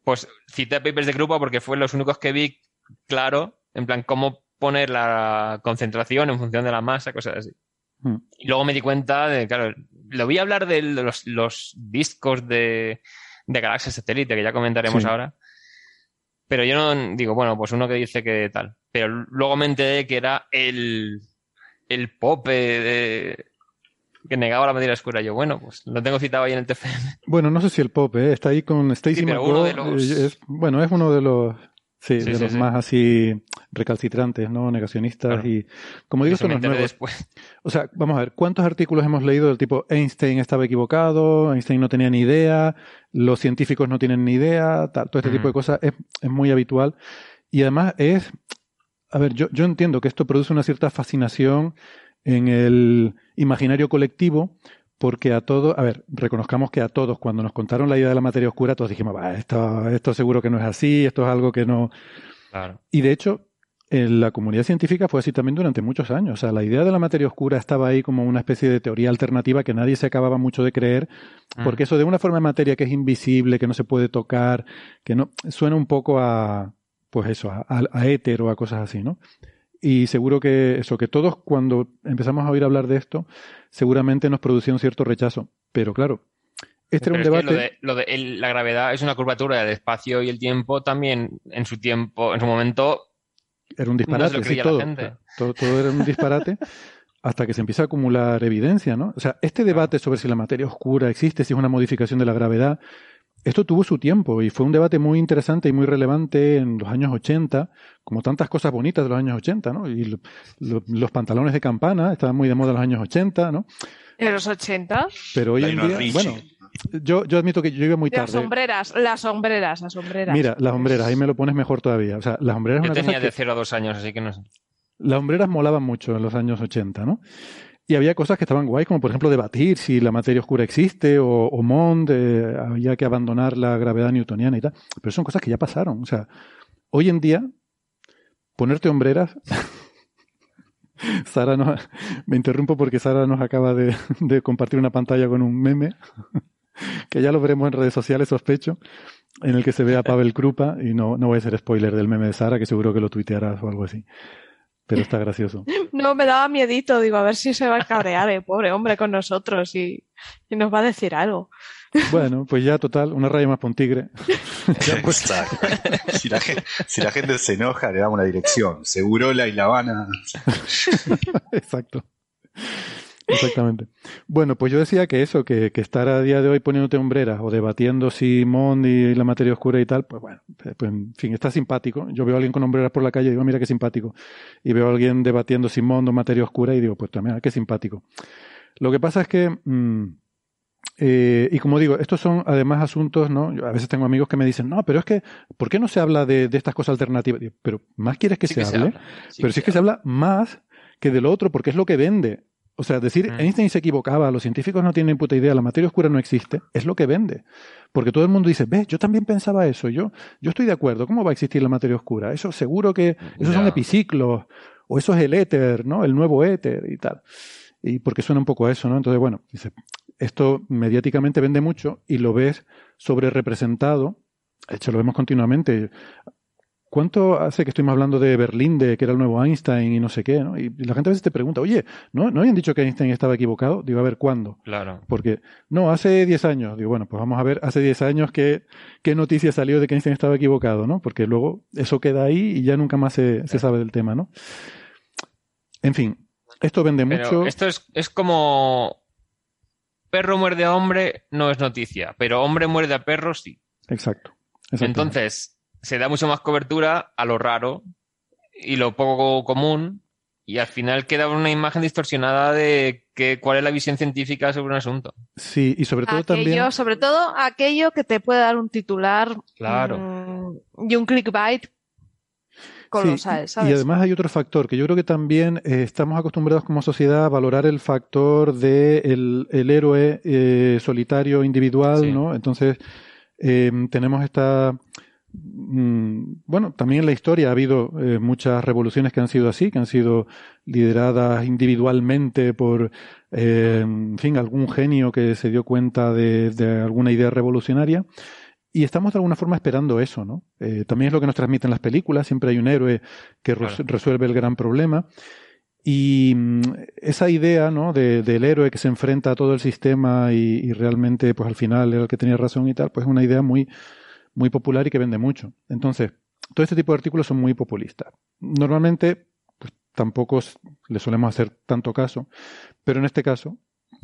pues cité papers de Krupa porque fue los únicos que vi claro, en plan, cómo poner la concentración en función de la masa, cosas así. Mm. Y luego me di cuenta de, claro, le voy a hablar de los, los discos de, de galaxias satélite, que ya comentaremos Sí. ahora. Pero yo no digo, bueno, pues uno que dice que tal. Pero luego me enteré que era el, el pope de, que negaba la materia oscura. Yo, bueno, pues lo tengo citado ahí en el TFM. Bueno, no sé si el pop, ¿eh? está ahí con Stacy Sí, McGraw, los- eh, es- bueno, es uno de los, sí, Sí, de sí, los sí. más así recalcitrantes, ¿no? Negacionistas Claro. y, como digo, Eso esto me no es enteré nuevo. después. O sea, vamos a ver, ¿cuántos artículos hemos leído del tipo Einstein estaba equivocado, Einstein no tenía ni idea, los científicos no tienen ni idea, tal, todo este tipo de cosas es, es muy habitual. Y además es, a ver, yo, yo entiendo que esto produce una cierta fascinación en el imaginario colectivo, porque a todos, a ver, reconozcamos que a todos, cuando nos contaron la idea de la materia oscura, todos dijimos, "Bah, esto, esto seguro que no es así, esto es algo que no, Claro. y de hecho, en la comunidad científica fue así también durante muchos años. O sea, la idea de la materia oscura estaba ahí como una especie de teoría alternativa que nadie se acababa mucho de creer, Mm. porque eso de una forma de materia que es invisible, que no se puede tocar, que no, suena un poco a, pues eso, a, a, a éter o a cosas así, ¿no? Y seguro que eso, que todos cuando empezamos a oír hablar de esto, seguramente nos producía un cierto rechazo. Pero claro, este Pero era un es que debate. lo de, lo de el- la gravedad es una curvatura del espacio y el tiempo también en su tiempo, en su momento, Era un No disparate, sí. Todo era un disparate hasta que se empieza a acumular evidencia, ¿no? O sea, este debate sobre si la materia oscura existe, si es una modificación de la gravedad, esto tuvo su tiempo y fue un debate muy interesante y muy relevante en los años 80, como tantas cosas bonitas de los años 80, ¿no? Y lo- lo- los pantalones de campana estaban muy de moda en los años 80, ¿no? En los 80. Pero hoy en día, Richie. bueno, yo, yo admito que yo iba muy Las tarde. sombreras, las sombreras, las sombreras. Mira, las hombreras, ahí me lo pones mejor todavía. O sea, las hombreras es yo una cosa tenía que... de 0 a 2 años, así que no sé. Las hombreras molaban mucho en los años 80, ¿no? Y había cosas que estaban guay, como por ejemplo debatir si la materia oscura existe o, Mond, eh, había que abandonar la gravedad newtoniana y tal. Pero son cosas que ya pasaron. O sea, hoy en día, ponerte hombreras. Sara nos, me interrumpo porque Sara nos acaba de, compartir una pantalla con un meme, que ya lo veremos en redes sociales, sospecho, en el que se ve a Pavel Krupa, y no, no voy a hacer spoiler del meme de Sara, que seguro que lo tuitearás o algo así. Pero está gracioso. No, me daba miedito, digo, a ver si se va a cabrear, el pobre hombre, con nosotros y, y nos va a decir algo. Bueno, pues ya total, una raya más para un tigre. Ya, pues, Exacto. Si la, gente, si la gente se enoja, le damos una dirección. Segurola y La Habana. Exacto. Exactamente. Bueno, pues yo decía que eso, que, que, estar a día de hoy poniéndote hombreras o debatiendo si Mond y la materia oscura y tal, pues bueno, pues en fin, está simpático. Yo veo a alguien con hombreras por la calle y digo, mira qué simpático. Y veo a alguien debatiendo si Mond o materia oscura y digo, pues también, qué simpático. Lo que pasa es que, mmm, eh, y como digo, estos son además asuntos, ¿no? Yo a veces tengo amigos que me dicen, no, pero es que, ¿por qué no se habla de, de estas cosas alternativas? Pero más quieres que, Sí se, que se hable, sí pero si es que se habla más que de lo otro, porque es lo que vende. O sea, decir Mm. Einstein se equivocaba, los científicos no tienen puta idea, la materia oscura no existe, es lo que vende. Porque todo el mundo dice, ves, yo también pensaba eso, yo, yo estoy de acuerdo, ¿cómo va a existir la materia oscura? Eso seguro que, esos son Ya. epiciclos, o eso es el éter, ¿no? El nuevo éter y tal. Y porque suena un poco a eso, ¿no? Entonces, bueno, dice, esto mediáticamente vende mucho y lo ves sobre representado. De hecho, lo vemos continuamente. ¿Cuánto hace que estuvimos hablando de Berlín, de que era el nuevo Einstein y no sé qué? ¿no? Y la gente a veces te pregunta, oye, ¿no, ¿no habían dicho que Einstein estaba equivocado? Digo, a ver, ¿cuándo? Claro. Porque, no, hace 10 años. Digo, bueno, pues vamos a ver hace 10 años qué, qué noticia salió de que Einstein estaba equivocado, ¿no? Porque luego eso queda ahí y ya nunca más se, se sabe del tema, ¿no? En fin, esto vende Pero mucho. esto es, es como perro muerde a hombre no es noticia, pero hombre muerde a perro sí. Exacto. Entonces, se da mucho más cobertura a lo raro y lo poco común y al final queda una imagen distorsionada de que, cuál es la visión científica sobre un asunto. Sí, y sobre todo Aquello, también. sobre todo aquello que te puede dar un titular Claro. mm, y un clickbait con Sí, los ¿sabes? y además hay otro factor que yo creo que también eh, estamos acostumbrados como sociedad a valorar el factor de el, el héroe eh, solitario individual, Sí. ¿no? Entonces eh, tenemos esta bueno, también en la historia ha habido eh, muchas revoluciones que han sido así, que han sido lideradas individualmente por, eh, en fin, algún genio que se dio cuenta de, de alguna idea revolucionaria. Y estamos de alguna forma esperando eso, ¿no? Eh, también es lo que nos transmiten las películas, siempre hay un héroe que Claro. resuelve el gran problema. Y mm, esa idea, ¿no? De- del héroe que se enfrenta a todo el sistema y, y realmente, pues al final era el que tenía razón y tal, pues es una idea muy, muy popular y que vende mucho. Entonces, todo este tipo de artículos son muy populistas. Normalmente, pues tampoco le solemos hacer tanto caso, pero en este caso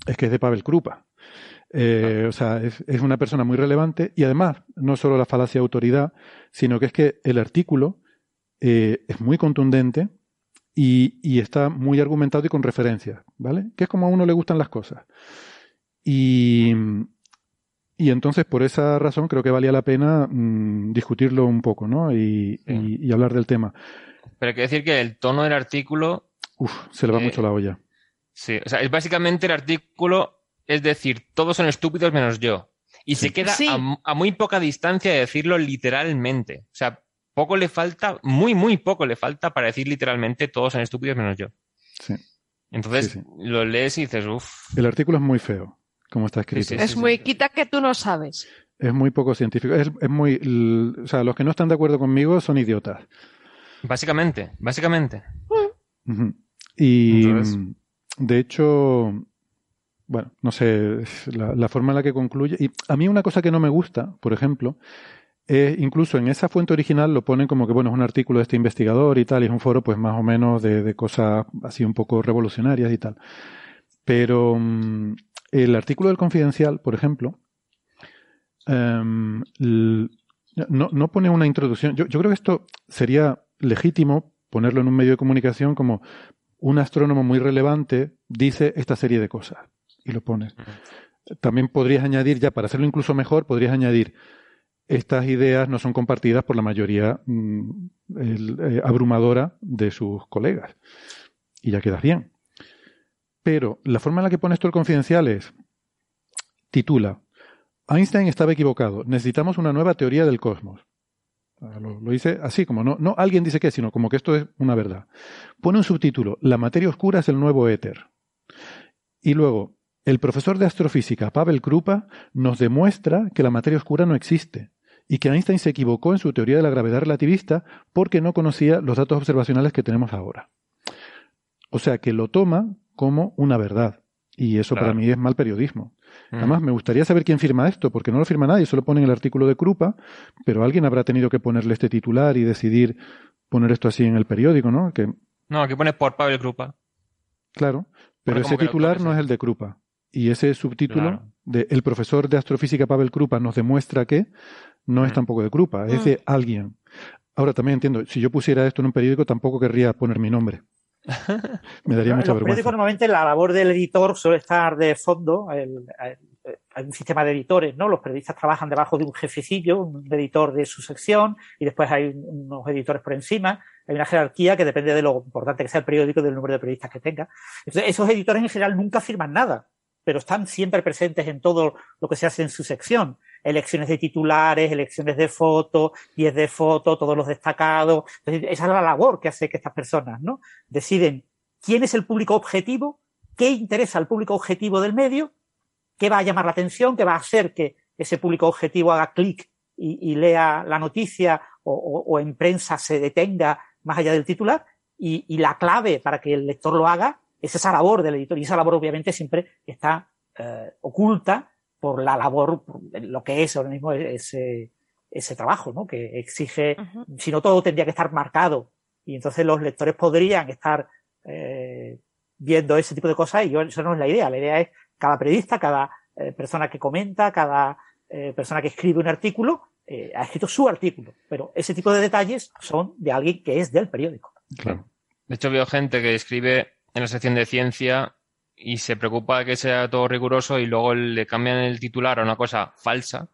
es que es de Pavel Krupa. Eh, O sea, es, es una persona muy relevante y además, no solo la falacia de autoridad, sino que es que el artículo eh, es muy contundente y, y está muy argumentado y con referencias, ¿vale? Que es como a uno le gustan las cosas. Y, y entonces, por esa razón, creo que valía la pena mm, discutirlo un poco, ¿no? Y, Sí. y- y hablar del tema. Pero hay que decir que el tono del artículo, Uf, se le va Eh, mucho la olla. sí, o sea, es básicamente el artículo, es decir, todos son estúpidos menos yo. Y se queda Sí. a, a muy poca distancia de decirlo literalmente. O sea, poco le falta, muy, muy poco le falta para decir literalmente todos son estúpidos menos yo. Sí. Entonces Sí, sí. lo lees y dices, uff. El artículo es muy feo, como está escrito. Sí, es sí, muy sí. quita que tú no sabes. Es muy poco científico. Es, es muy. l- O sea, los que no están de acuerdo conmigo son idiotas. Básicamente, básicamente. Y Entonces- mm, de hecho, bueno, no sé, la forma en la que concluye. Y a mí una cosa que no me gusta, por ejemplo, es incluso en esa fuente original lo ponen como que, bueno, es un artículo de este investigador y tal, y es un foro pues más o menos de, de cosas así un poco revolucionarias y tal. Pero mm, el artículo del Confidencial, por ejemplo, em, no, no pone una introducción. Yo, yo creo que esto sería legítimo ponerlo en un medio de comunicación como un astrónomo muy relevante dice esta serie de cosas y lo pones. También podrías añadir, ya para hacerlo incluso mejor, podrías añadir estas ideas no son compartidas por la mayoría mm, el, eh, abrumadora de sus colegas. Y ya quedas bien. Pero la forma en la que pone esto el confidencial es, titula, Einstein estaba equivocado, necesitamos una nueva teoría del cosmos. Lo, lo dice así, como no, no alguien dice que, sino como que esto es una verdad. Pone un subtítulo, La materia oscura es el nuevo éter. Y luego, el profesor de astrofísica Pavel Krupa nos demuestra que la materia oscura no existe y que Einstein se equivocó en su teoría de la gravedad relativista porque no conocía los datos observacionales que tenemos ahora. O sea que lo toma como una verdad. Y eso Claro. para mí es mal periodismo. Mm. Además, me gustaría saber quién firma esto, porque no lo firma nadie, solo pone en el artículo de Krupa, pero alguien habrá tenido que ponerle este titular y decidir poner esto así en el periódico, ¿no? Que, No, aquí pone por Pavel Krupa. claro, Pero ese titular no es es el de Krupa. Y ese subtítulo Claro. de El profesor de astrofísica Pavel Krupa nos demuestra que no es Mm. tampoco de Krupa, es Mm. de alguien. Ahora también entiendo, si yo pusiera esto en un periódico tampoco querría poner mi nombre. Me daría mucha los vergüenza. normalmente la labor del editor suele estar de fondo. el- el- hay un sistema de editores, ¿no? Los periodistas trabajan debajo de un jefecillo, un editor de su sección, y después hay unos editores por encima. Hay una jerarquía que depende de lo importante que sea el periódico y del número de periodistas que tenga. Entonces, esos editores en general nunca firman nada, pero están siempre presentes en todo lo que se hace en su sección. Elecciones de titulares, elecciones de fotos, 10 de fotos, todos los destacados. Esa es la labor que hace que estas personas, ¿no? Deciden quién es el público objetivo, qué interesa al público objetivo del medio, qué va a llamar la atención, qué va a hacer que ese público objetivo haga clic y, lea la noticia o, o- en prensa se detenga más allá del titular. Y, y la clave para que el lector lo haga es esa labor del editor. Y esa labor obviamente siempre está eh, oculta por la labor, por lo que es ahora mismo ese, ese trabajo, ¿no? Que exige si no todo tendría que estar marcado y entonces los lectores podrían estar eh, viendo ese tipo de cosas y yo, eso no es la idea. La idea es cada periodista, cada eh, persona que comenta, cada eh, persona que escribe un artículo eh, ha escrito su artículo, pero ese tipo de detalles son de alguien que es del periódico. Claro. De hecho, veo gente que escribe en la sección de ciencia y se preocupa de que sea todo riguroso y luego le cambian el titular a una cosa falsa.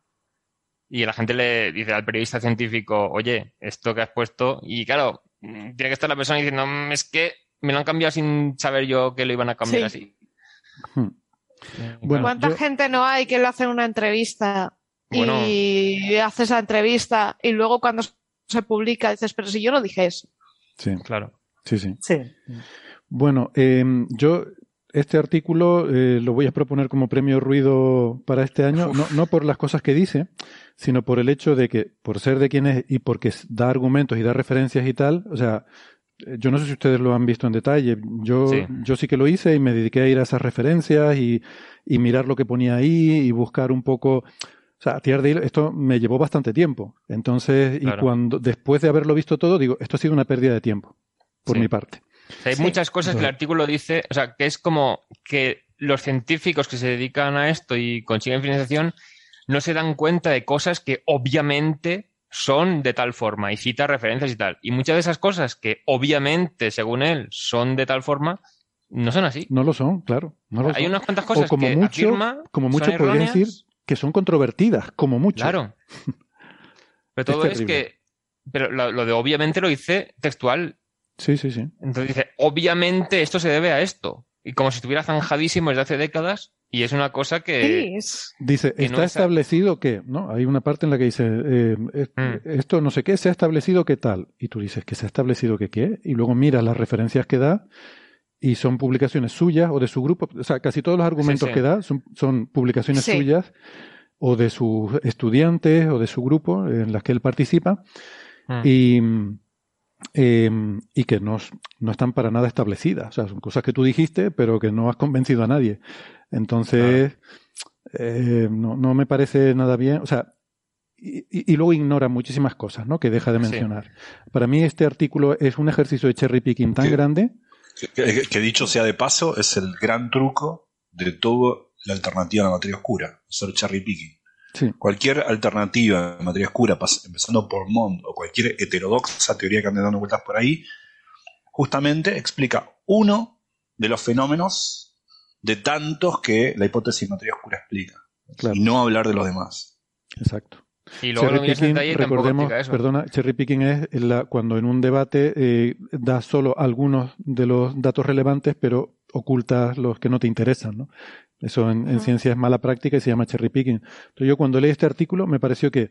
Y la gente le dice al periodista científico, oye, esto que has puesto. Y claro, tiene que estar la persona diciendo, "Mm, es que me lo han cambiado sin saber yo que lo iban a cambiar Sí. así. Hmm. Eh, Bueno, ¿Cuánta yo- gente no hay que le hacen una entrevista Bueno. y haces la entrevista y luego cuando se publica dices, pero si yo no dije eso? Sí, Claro. sí, sí. Sí. Bueno, eh, yo este artículo eh, lo voy a proponer como premio ruido para este año, no, no por las cosas que dice, sino por el hecho de que, por ser de quien es y porque da argumentos y da referencias y tal, o sea, eh, yo no sé si ustedes lo han visto en detalle, yo Sí. yo sí que lo hice y me dediqué a ir a esas referencias y, y mirar lo que ponía ahí y buscar un poco, o sea, a tirar de hilo, esto me llevó bastante tiempo. Entonces, y cuando, después de haberlo visto todo, digo, esto ha sido una pérdida de tiempo, por Sí. mi parte. O sea, hay Sí. muchas cosas que el artículo dice, o sea, que es como que los científicos que se dedican a esto y consiguen financiación no se dan cuenta de cosas que obviamente son de tal forma y cita referencias y tal. Y muchas de esas cosas que obviamente, según él, son de tal forma, no son así. No lo son, claro. No lo Hay son. unas cuantas cosas o como que mucho, afirma como son mucho podría erróneas. decir que son controvertidas, como mucho. Claro. Pero todo es, que. Pero lo, lo de obviamente lo dice textual. Sí, sí, sí. Entonces dice, obviamente esto se debe a esto. Y como si estuviera zanjadísimo desde hace décadas. Y es una cosa que. Sí, es- Dice, Que está no es- establecido que, ¿no? Hay una parte en la que dice, eh, es- Mm. esto no sé qué, se ha establecido que tal. Y tú dices, que se ha establecido que qué. Y luego miras las referencias que da y son publicaciones suyas o de su grupo. O sea, casi todos los argumentos sí. que da son, son publicaciones Sí. suyas o de sus estudiantes o de su grupo en las que él participa. Mm. y, eh, y que no, no están para nada establecidas. O sea, son cosas que tú dijiste, pero que no has convencido a nadie. Entonces, eh, no, no me parece nada bien. O sea, y, luego ignora muchísimas cosas, ¿no? Que deja de Sí. mencionar. Para mí este artículo es un ejercicio de cherry picking tan grande. Que, que- que dicho sea de paso, es el gran truco de toda la alternativa a la materia oscura, hacer cherry picking. Sí. Cualquier alternativa a materia oscura, empezando por Mond o cualquier heterodoxa teoría que ande dando vueltas por ahí, justamente explica uno de los fenómenos de tantos que la hipótesis de materia oscura explica. Claro. Y no hablar de los demás. Exacto. Y luego lo Cherry picking, detalle recordemos, eso. perdona, cherry picking es la- cuando en un debate eh, das solo algunos de los datos relevantes, pero ocultas los que no te interesan, ¿no? Eso en, en ciencia es mala práctica y se llama cherry picking. Entonces yo cuando leí este artículo me pareció que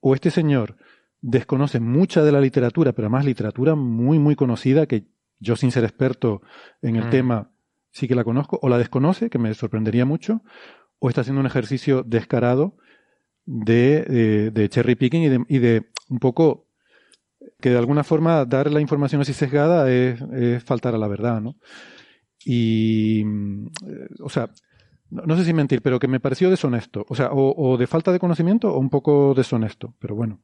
o este señor desconoce mucha de la literatura, pero además literatura muy, muy conocida, que yo sin ser experto en el Mm. tema sí que la conozco, o la desconoce, que me sorprendería mucho, o está haciendo un ejercicio descarado de, de- de cherry picking y de, y de un poco que de alguna forma dar la información así sesgada es, es faltar a la verdad, ¿no? Y, mm, eh, o sea, no, no sé si mentir, pero que me pareció deshonesto, o sea, o, o de falta de conocimiento o un poco deshonesto, pero bueno.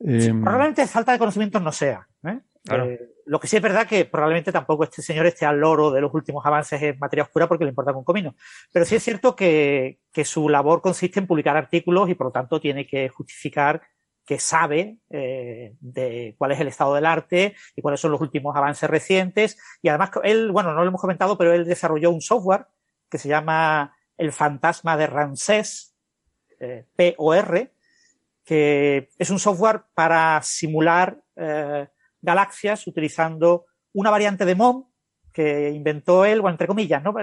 Sí, Em, probablemente falta de conocimientos no sea. ¿eh? Claro. Eh, lo que sí es verdad que probablemente tampoco este señor esté al loro de los últimos avances en materia oscura porque le importa un comino. Pero sí es cierto que, que su labor consiste en publicar artículos y por lo tanto tiene que justificar que sabe eh, de cuál es el estado del arte y cuáles son los últimos avances recientes. Y además, él, bueno, no lo hemos comentado, pero él desarrolló un software que se llama El Fantasma de Ramsés, eh, POR, que es un software para simular eh, galaxias utilizando una variante de MON que inventó él, o entre comillas, ¿no?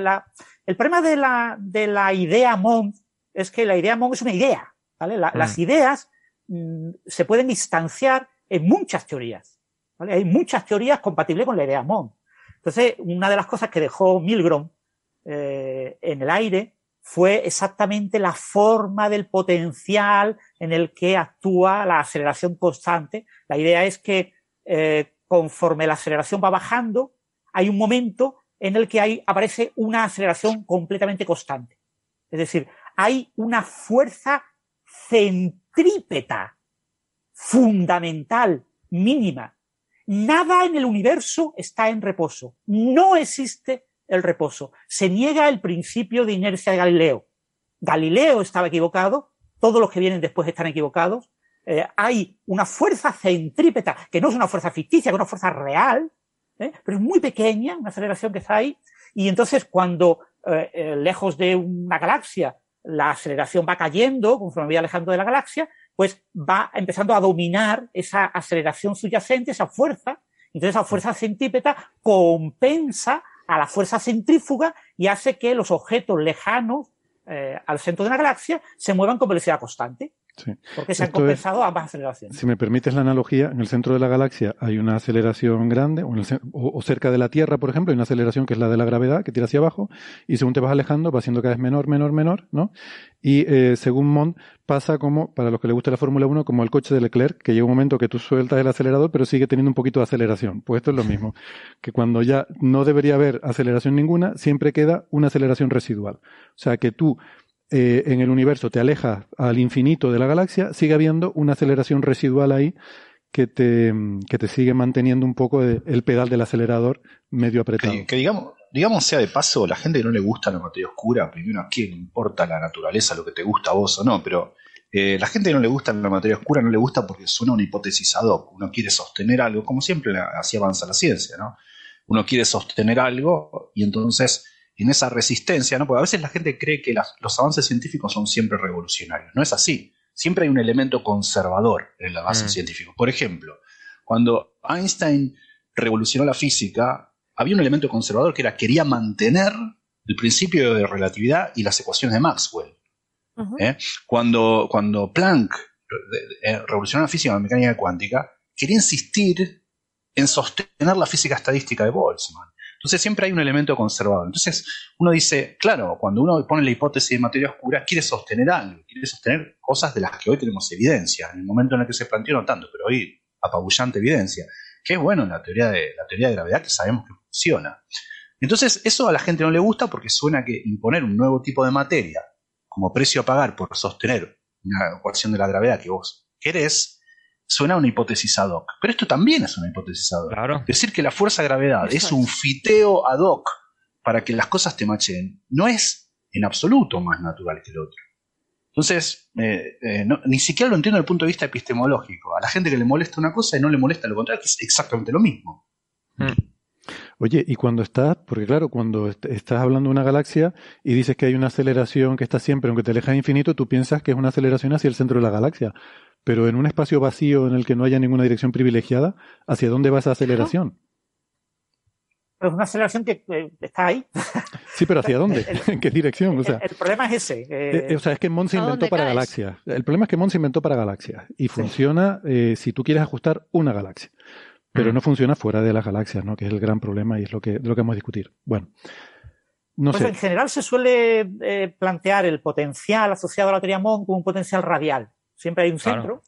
el problema de la, de la idea MON es que la idea MON es una idea, ¿vale? Las mm. ideas mm, se pueden instanciar en muchas teorías, ¿vale? Hay muchas teorías compatibles con la idea MON. Entonces, una de las cosas que dejó Milgrom eh, en el aire fue exactamente la forma del potencial en el que actúa la aceleración constante. La idea es que eh, conforme la aceleración va bajando, hay un momento en el que hay, aparece una aceleración completamente constante. Es decir, hay una fuerza centrípeta fundamental, mínima. Nada en el universo está en reposo. No existe el reposo. Se niega el principio de inercia de Galileo. Galileo estaba equivocado, todos los que vienen después están equivocados, eh, hay una fuerza centrípeta, que no es una fuerza ficticia, que es una fuerza real, ¿eh? pero es muy pequeña, una aceleración que está ahí, y entonces cuando eh, lejos de una galaxia la aceleración va cayendo conforme va alejando de la galaxia, pues va empezando a dominar esa aceleración subyacente, esa fuerza, entonces esa fuerza centrípeta compensa a la fuerza centrífuga y hace que los objetos lejanos al centro de una galaxia se muevan con velocidad constante. Porque se han compensado ambas aceleraciones. Si me permites la analogía, en el centro de la galaxia hay una aceleración grande, o, cerca de la Tierra, por ejemplo, hay una aceleración que es la de la gravedad, que tira hacia abajo, y según te vas alejando, va siendo cada vez menor, menor, menor, ¿no? Y eh, según Mond, pasa como, para los que le gusta la Fórmula 1, como el coche de Leclerc, que llega un momento que tú sueltas el acelerador, pero sigue teniendo un poquito de aceleración. Pues esto es lo mismo, que cuando ya no debería haber aceleración ninguna, siempre queda una aceleración residual. O sea, que tú eh, en el universo te alejas al infinito de la galaxia, sigue habiendo una aceleración residual ahí que te, que te sigue manteniendo un poco el pedal del acelerador medio apretado. Que, digamos, digamos sea de paso, la gente que no le gusta la materia oscura, primero a quién importa la naturaleza, lo que te gusta a vos o no, pero eh, la gente que no le gusta la materia oscura no le gusta porque suena una hipótesis ad hoc, uno quiere sostener algo, como siempre así avanza la ciencia, ¿no? Uno quiere sostener algo y entonces en esa resistencia, ¿no? Porque a veces la gente cree que los avances científicos son siempre revolucionarios. No es así. Siempre hay un elemento conservador en el avance mm. científico. Por ejemplo, cuando Einstein revolucionó la física, había un elemento conservador que era quería mantener el principio de relatividad y las ecuaciones de Maxwell. ¿eh? cuando, cuando Planck eh, revolucionó la física y la mecánica cuántica, quería insistir en sostener la física estadística de Boltzmann. Entonces siempre hay un elemento conservador. Entonces uno dice, claro, cuando uno pone la hipótesis de materia oscura, quiere sostener algo, quiere sostener cosas de las que hoy tenemos evidencia. En el momento en el que se planteó no tanto, pero hoy apabullante evidencia. Que es bueno la teoría de, la teoría de gravedad que sabemos que funciona. Entonces eso a la gente no le gusta porque suena que imponer un nuevo tipo de materia como precio a pagar por sostener una ecuación de la gravedad que vos querés, suena una hipótesis ad hoc. Pero esto también es una hipótesis ad hoc. Decir que la fuerza de gravedad es un fiteo ad hoc para que las cosas te machen, no es en absoluto más natural que el otro. Entonces, eh, eh, ni siquiera lo entiendo desde el punto de vista epistemológico. A la gente que le molesta una cosa y no le molesta lo contrario, que es exactamente lo mismo. Hmm. Oye, y cuando estás, porque claro, cuando estás hablando de una galaxia y dices que hay una aceleración que está siempre, aunque te alejas infinito, tú piensas que es una aceleración hacia el centro de la galaxia. Pero en un espacio vacío en el que no haya ninguna dirección privilegiada, ¿hacia dónde va esa aceleración? Es una aceleración que está ahí. Sí, pero ¿hacia dónde? ¿En qué dirección? O sea, el, problema es ese. Eh, eh, o sea, es que Mon se inventó para galaxias. El problema es que Mon se inventó para galaxias y funciona eh, si tú quieres ajustar una galaxia. Pero no funciona fuera de las galaxias, ¿no? Que es el gran problema y es lo que, lo que vamos a discutir. Bueno. No pues en general se suele plantear el potencial asociado a la teoría Mon como un potencial radial. Siempre hay un centro.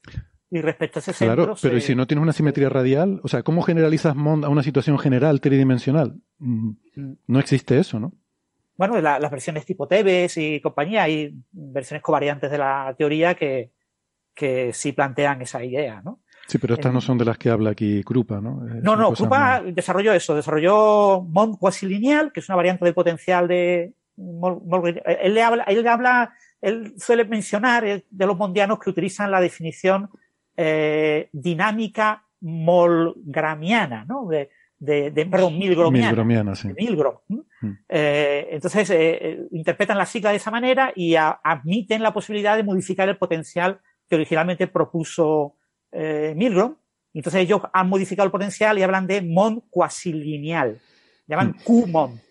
Y respecto a ese centro. Claro, pero ¿y si no tienes una simetría radial? O sea, ¿cómo generalizas Mond a una situación general tridimensional? Mm, mm. No existe eso, ¿no? Bueno, las versiones tipo Tebes y compañía, hay versiones covariantes de la teoría que, que sí plantean esa idea, ¿no? Sí, pero estas no son de las que habla aquí Krupa, ¿no? Es no, no, Krupa muy... desarrolló eso, desarrolló Mond cuasilineal, que es una variante del potencial de... Él le habla, él le habla, él suele mencionar eh, de los mondianos que utilizan la definición eh, dinámica molgramiana, ¿no? De, de, de perdón, milgromiana. Milgromiana, sí. Milgrom. Mm. Eh, entonces, eh, interpretan la sigla de esa manera y a, admiten la posibilidad de modificar el potencial que originalmente propuso eh, Milgrom. Entonces ellos han modificado el potencial y hablan de MON cuasilineal. Llaman mm. QMON.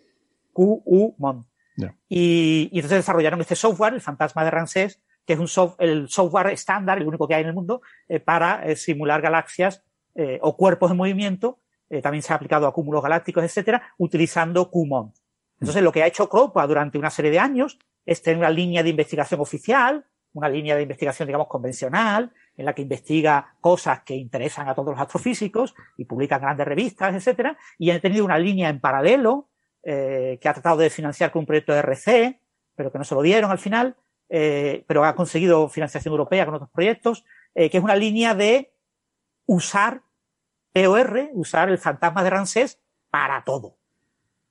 QU-MON. Yeah. Y, y, entonces desarrollaron este software, el fantasma de Ramsés, que es un soft, el software estándar, el único que hay en el mundo, eh, para eh, simular galaxias eh, o cuerpos en movimiento. también se ha aplicado a cúmulos galácticos, etcétera, utilizando QMON. Entonces, lo que ha hecho CROPA durante una serie de años es tener una línea de investigación oficial, una línea de investigación, digamos, convencional, en la que investiga cosas que interesan a todos los astrofísicos y publica grandes revistas, etcétera, y ha tenido una línea en paralelo eh, que ha tratado de financiar con un proyecto de RC, pero que no se lo dieron al final, eh, pero ha conseguido financiación europea con otros proyectos, eh, que es una línea de usar POR, usar el fantasma de Ramsés para todo.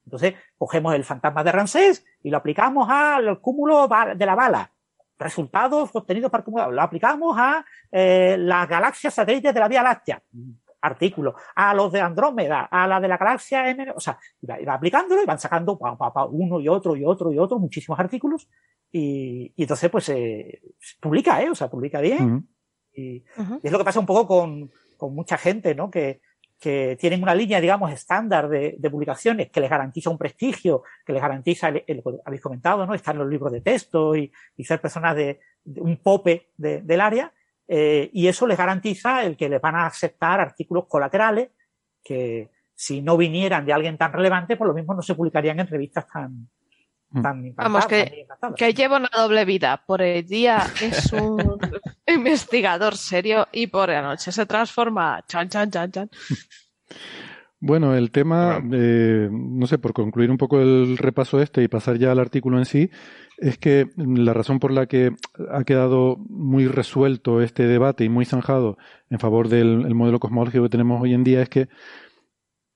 Entonces, cogemos el fantasma de Ramsés y lo aplicamos al cúmulo de la bala. Resultados obtenidos para cúmulo. Lo aplicamos a eh, las galaxias satélites de la Vía Láctea. Artículo. A los de Andrómeda, a la de la galaxia M. O sea, iba, iba aplicándolo y van sacando pa, pa, pa, uno y otro y otro y otro, muchísimos artículos. Y, y entonces, pues, eh, publica, ¿eh? O sea, publica bien. Uh -huh. y, uh -huh. y, es lo que pasa un poco con, con mucha gente, ¿no? Que, que tienen una línea, digamos, estándar de, de, publicaciones que les garantiza un prestigio, que les garantiza, el, el, habéis comentado, ¿no? Estar en los libros de texto y, y ser personas de, de un pope de, del área, eh, y eso les garantiza el que les van a aceptar artículos colaterales que si no vinieran de alguien tan relevante, por lo mismo no se publicarían en revistas tan, tan Vamos, que, que lleva una doble vida. Por el día es un investigador serio y por la noche se transforma. Chan, chan, chan, chan. Bueno, el tema, eh, no sé, por concluir un poco el repaso este y pasar ya al artículo en sí, es que la razón por la que ha quedado muy resuelto este debate y muy zanjado en favor del modelo cosmológico que tenemos hoy en día es que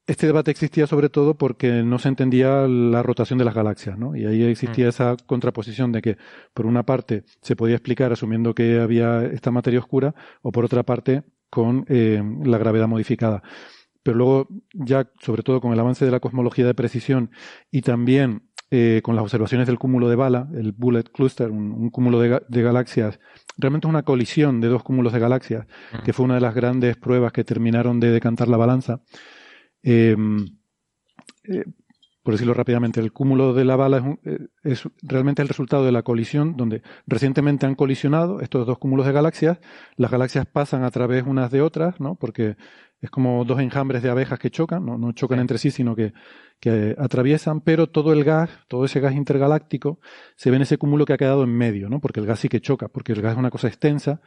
este debate existía sobre todo porque no se entendía la rotación de las galaxias, ¿no? Y ahí existía mm. esa contraposición de que, por una parte, se podía explicar asumiendo que había esta materia oscura, o por otra parte, con eh, la gravedad modificada. Pero luego, ya, sobre todo con el avance de la cosmología de precisión y también eh, con las observaciones del cúmulo de Bala, el Bullet Cluster, un, un cúmulo de, de, galaxias, realmente es una colisión de dos cúmulos de galaxias, mm. que fue una de las grandes pruebas que terminaron de decantar la balanza. Eh, eh, por decirlo rápidamente, el cúmulo de la bala es, un, eh, es, realmente el resultado de la colisión, donde recientemente han colisionado estos dos cúmulos de galaxias. Las galaxias pasan a través unas de otras, ¿no? Porque es como dos enjambres de abejas que chocan, no, no chocan sí. entre sí, sino que, que, atraviesan, pero todo el gas, todo ese gas intergaláctico, se ve en ese cúmulo que ha quedado en medio, ¿no? Porque el gas sí que choca, porque el gas es una cosa extensa,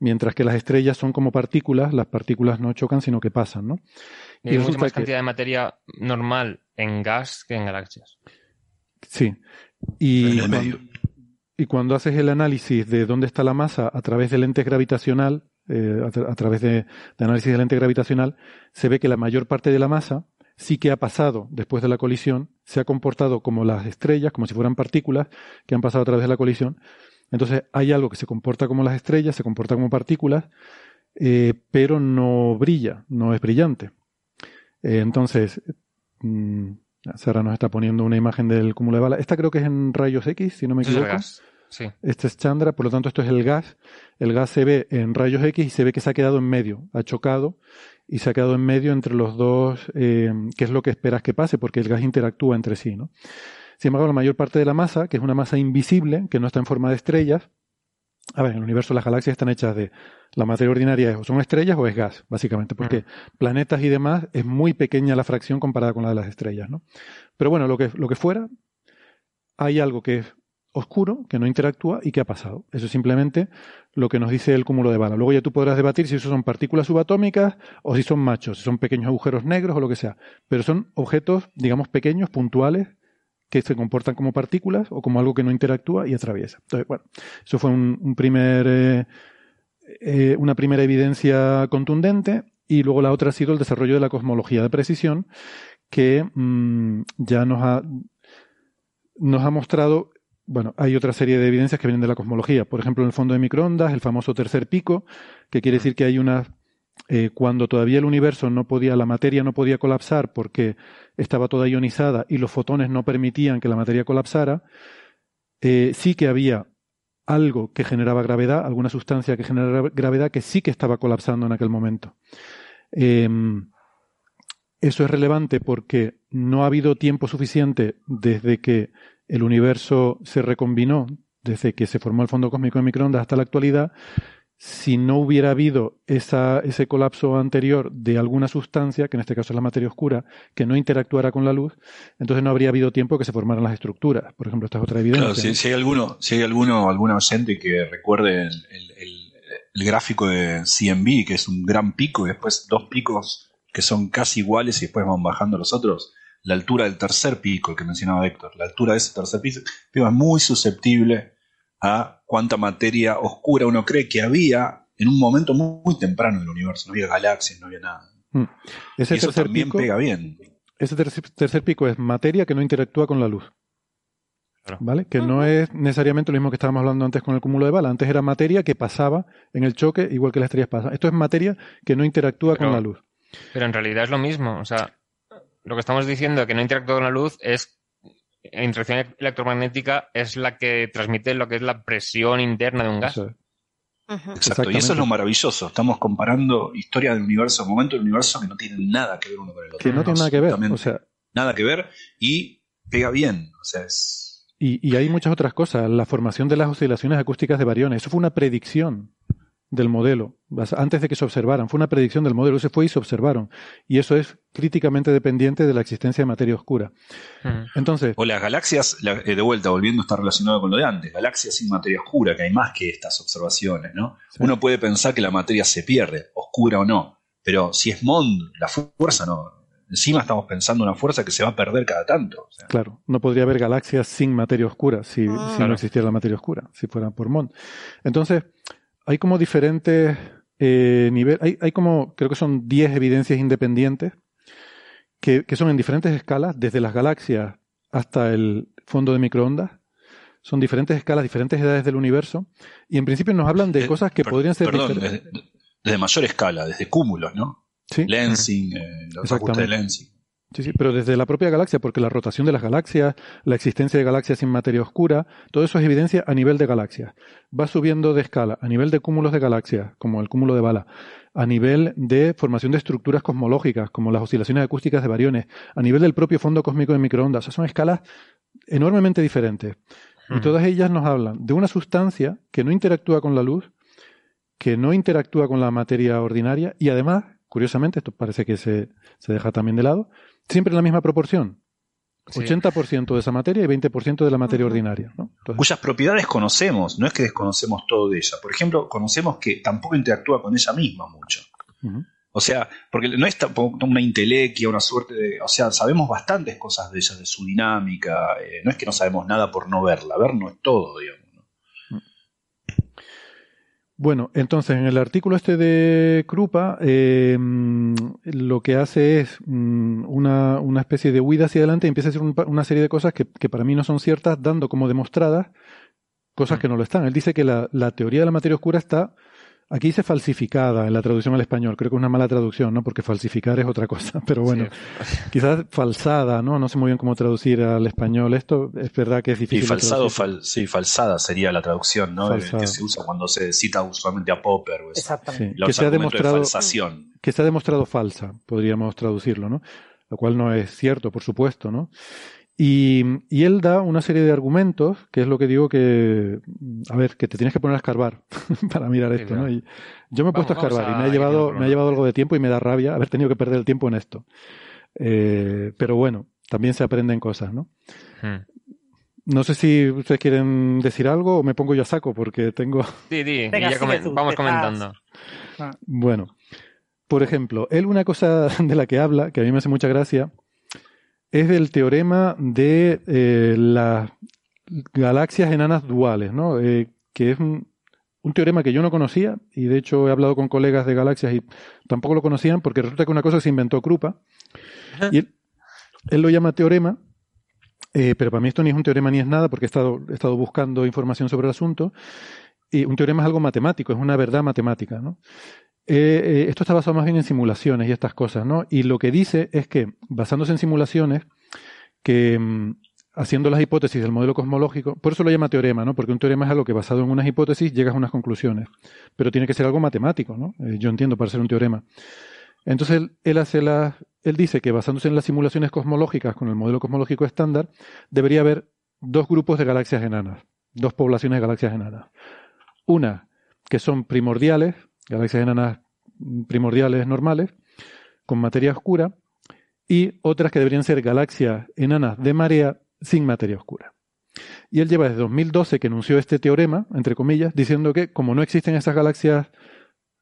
mientras que las estrellas son como partículas, las partículas no chocan, sino que pasan, ¿no? Y, y hay mucha más que... cantidad de materia normal en gas que en galaxias. Sí. Y cuando, y cuando haces el análisis de dónde está la masa a través de lentes gravitacional, eh, a, tra a, través de, de, análisis de lente gravitacional, se ve que la mayor parte de la masa sí que ha pasado después de la colisión, se ha comportado como las estrellas, como si fueran partículas que han pasado a través de la colisión. Entonces hay algo que se comporta como las estrellas, se comporta como partículas, eh, pero no brilla, no es brillante. Eh, entonces, mmm, Sara nos está poniendo una imagen del cúmulo de bala. Esta creo que es en rayos X, si no me equivoco. Es Sí. Este es Chandra, por lo tanto esto es el gas. El gas se ve en rayos X y se ve que se ha quedado en medio, ha chocado y se ha quedado en medio entre los dos, eh, que es lo que esperas que pase, porque el gas interactúa entre sí, ¿no? Sin embargo, la mayor parte de la masa, que es una masa invisible, que no está en forma de estrellas, a ver, en el universo las galaxias están hechas de la materia ordinaria, o son estrellas o es gas, básicamente, porque mm. planetas y demás es muy pequeña la fracción comparada con la de las estrellas, ¿no? Pero bueno, lo que, lo que fuera, hay algo que es oscuro, que no interactúa y que ha pasado. Eso es simplemente lo que nos dice el cúmulo de bala. Luego ya tú podrás debatir si eso son partículas subatómicas o si son machos, si son pequeños agujeros negros o lo que sea. Pero son objetos, digamos, pequeños, puntuales, que se comportan como partículas o como algo que no interactúa y atraviesa. Entonces, bueno, eso fue un, primer eh, eh, una primera evidencia contundente y luego la otra ha sido el desarrollo de la cosmología de precisión que mm, ya nos ha, nos ha mostrado bueno, hay otra serie de evidencias que vienen de la cosmología. Por ejemplo, en el fondo de microondas, el famoso tercer pico, que quiere decir que hay una eh, cuando todavía el universo no podía, la materia no podía colapsar porque estaba toda ionizada y los fotones no permitían que la materia colapsara, eh, sí que había algo que generaba gravedad, alguna sustancia que generaba gravedad que sí que estaba colapsando en aquel momento. Em, eso es relevante porque no ha habido tiempo suficiente desde que el universo se recombinó, desde que se formó el fondo cósmico de microondas hasta la actualidad, si no hubiera habido esa, ese colapso anterior de alguna sustancia, que en este caso es la materia oscura, que no interactuara con la luz, entonces no habría habido tiempo que se formaran las estructuras. Por ejemplo, esta es otra evidencia. Claro, si, hay alguno, si hay alguno, algún ausente que recuerde el, el, gráfico de CMB, que es un gran pico y después dos picos que son casi iguales y después van bajando los otros, la altura del tercer pico, el que mencionaba Héctor, la altura de ese tercer pico, es muy susceptible a cuánta materia oscura uno cree que había en un momento muy, temprano del universo. No había galaxias, no había nada. Mm. Ese y eso tercer también pico, pega bien. Ese tercer, tercer pico es materia que no interactúa con la luz. Claro. ¿Vale? Que no es necesariamente lo mismo que estábamos hablando antes con el cúmulo de bala. Antes era materia que pasaba en el choque, igual que las estrellas pasan. Esto es materia que no interactúa Pero- con la luz. Pero en realidad es lo mismo. O sea, lo que estamos diciendo que no interactúa con la luz es la interacción electromagnética es la que transmite lo que es la presión interna de un gas. Eso es. Ujú. Exacto. Y eso es lo maravilloso. Estamos comparando historia del universo, momento del universo que no tienen nada que ver uno con el otro. Que no tiene nada que ver. Absolutamente O sea, nada que ver y pega bien. O sea, es. y, y hay muchas otras cosas. La formación de las oscilaciones acústicas de variones. Eso fue una predicción del modelo. Antes de que se observaran. Fue una predicción del modelo. Se fue y se observaron. Y eso es críticamente dependiente de la existencia de materia oscura. Mm. Entonces, O las galaxias, la- eh, de vuelta, volviendo, está relacionado con lo de antes. Galaxias sin materia oscura, que hay más que estas observaciones, ¿no? Sí. Uno puede pensar que la materia se pierde, oscura o no. Pero si es Mond, la fuerza no. Encima estamos pensando una fuerza que se va a perder cada tanto. O sea, Claro, no podría haber galaxias sin materia oscura si, Ah. si no Claro. existiera la materia oscura, si fuera por Mond. Entonces, hay como diferentes eh, niveles, hay, hay como, creo que son 10 evidencias independientes que, que son en diferentes escalas, desde las galaxias hasta el fondo de microondas. Son diferentes escalas, diferentes edades del universo. Y en principio nos hablan de eh, cosas que per- podrían ser Perdón, diferentes. desde, desde mayor escala, desde cúmulos, ¿no? Sí, Lensing, eh, los ajustes de. Lensing. Sí, sí, pero desde la propia galaxia, porque la rotación de las galaxias, la existencia de galaxias sin materia oscura, todo eso es evidencia a nivel de galaxias. Va subiendo de escala, a nivel de cúmulos de galaxias, como el cúmulo de bala, a nivel de formación de estructuras cosmológicas, como las oscilaciones acústicas de variones, a nivel del propio fondo cósmico de microondas. O sea, son escalas enormemente diferentes. Y Ujú. todas ellas nos hablan de una sustancia que no interactúa con la luz, que no interactúa con la materia ordinaria y además, curiosamente, esto parece que se, se deja también de lado, siempre en la misma proporción. Sí. 80% de esa materia y 20% de la materia ordinaria. ¿no? Entonces, Cuyas propiedades conocemos, no es que desconocemos todo de ella. Por ejemplo, conocemos que tampoco interactúa con ella misma mucho. O sea, porque no es tampoco una intelequia, una suerte de. O sea, sabemos bastantes cosas de ella, de su dinámica. eh, no es que no sabemos nada por no verla. Ver no es todo, digamos. ¿No? Bueno, entonces en el artículo este de Krupa, eh, mm, lo que hace es mm, una, una especie de huida hacia adelante y empieza a hacer un una serie de cosas que, que para mí no son ciertas, dando como demostradas cosas Mm. que no lo están. Él dice que la, la teoría de la materia oscura está, aquí dice falsificada en la traducción al español, creo que es una mala traducción, ¿no? Porque falsificar es otra cosa, pero bueno, Sí. quizás falsada, ¿no? No sé muy bien cómo traducir al español esto, es verdad que es Sí, difícil. de falsado, fal- sí, falsada sería la traducción, ¿no? Falsada. Que se usa cuando se cita usualmente a Popper o. Exactamente. Sí, que se ha de demostrado, falsación. que se ha demostrado falsa, podríamos traducirlo, ¿no? Lo cual no es cierto, por supuesto, ¿no? Y, y él da una serie de argumentos, que es lo que digo que, a ver, que te tienes que poner a escarbar para mirar Sí, esto. ¿no? Y yo me he puesto a escarbar y me ha llevado, me ha llevado algo de tiempo y me da rabia haber tenido que perder el tiempo en esto. Eh, pero bueno, también se aprenden cosas, ¿no? Mm. No sé si ustedes quieren decir algo o me pongo yo a saco porque tengo... Venga, y ya sigue comen- tú, vamos comentando. Bueno, por ejemplo, él una cosa de la que habla, que a mí me hace mucha gracia, es del teorema de eh, las galaxias enanas duales, ¿no? Eh, que es un- un teorema que yo no conocía, y de hecho he hablado con colegas de galaxias y tampoco lo conocían, porque resulta que una cosa se inventó Krupa, y él, él lo llama teorema, eh, pero para mí esto ni es un teorema ni es nada, porque he estado, he estado buscando información sobre el asunto, y un teorema es algo matemático, es una verdad matemática, ¿no? Eh, eh, esto está basado más bien en simulaciones y estas cosas, ¿no? Y lo que dice es que, basándose en simulaciones, que mm, haciendo las hipótesis del modelo cosmológico, por eso lo llama teorema, ¿no? Porque un teorema es algo que basado en unas hipótesis llegas a unas conclusiones, pero tiene que ser algo matemático, ¿no? Eh, yo entiendo para ser un teorema. Entonces él, hace la, él dice que basándose en las simulaciones cosmológicas con el modelo cosmológico estándar, debería haber dos grupos de galaxias enanas, dos poblaciones de galaxias enanas. Una que son primordiales, galaxias enanas primordiales normales, con materia oscura, y otras que deberían ser galaxias enanas de marea sin materia oscura. Y él lleva desde 2012 que anunció este teorema, entre comillas, diciendo que como no existen esas galaxias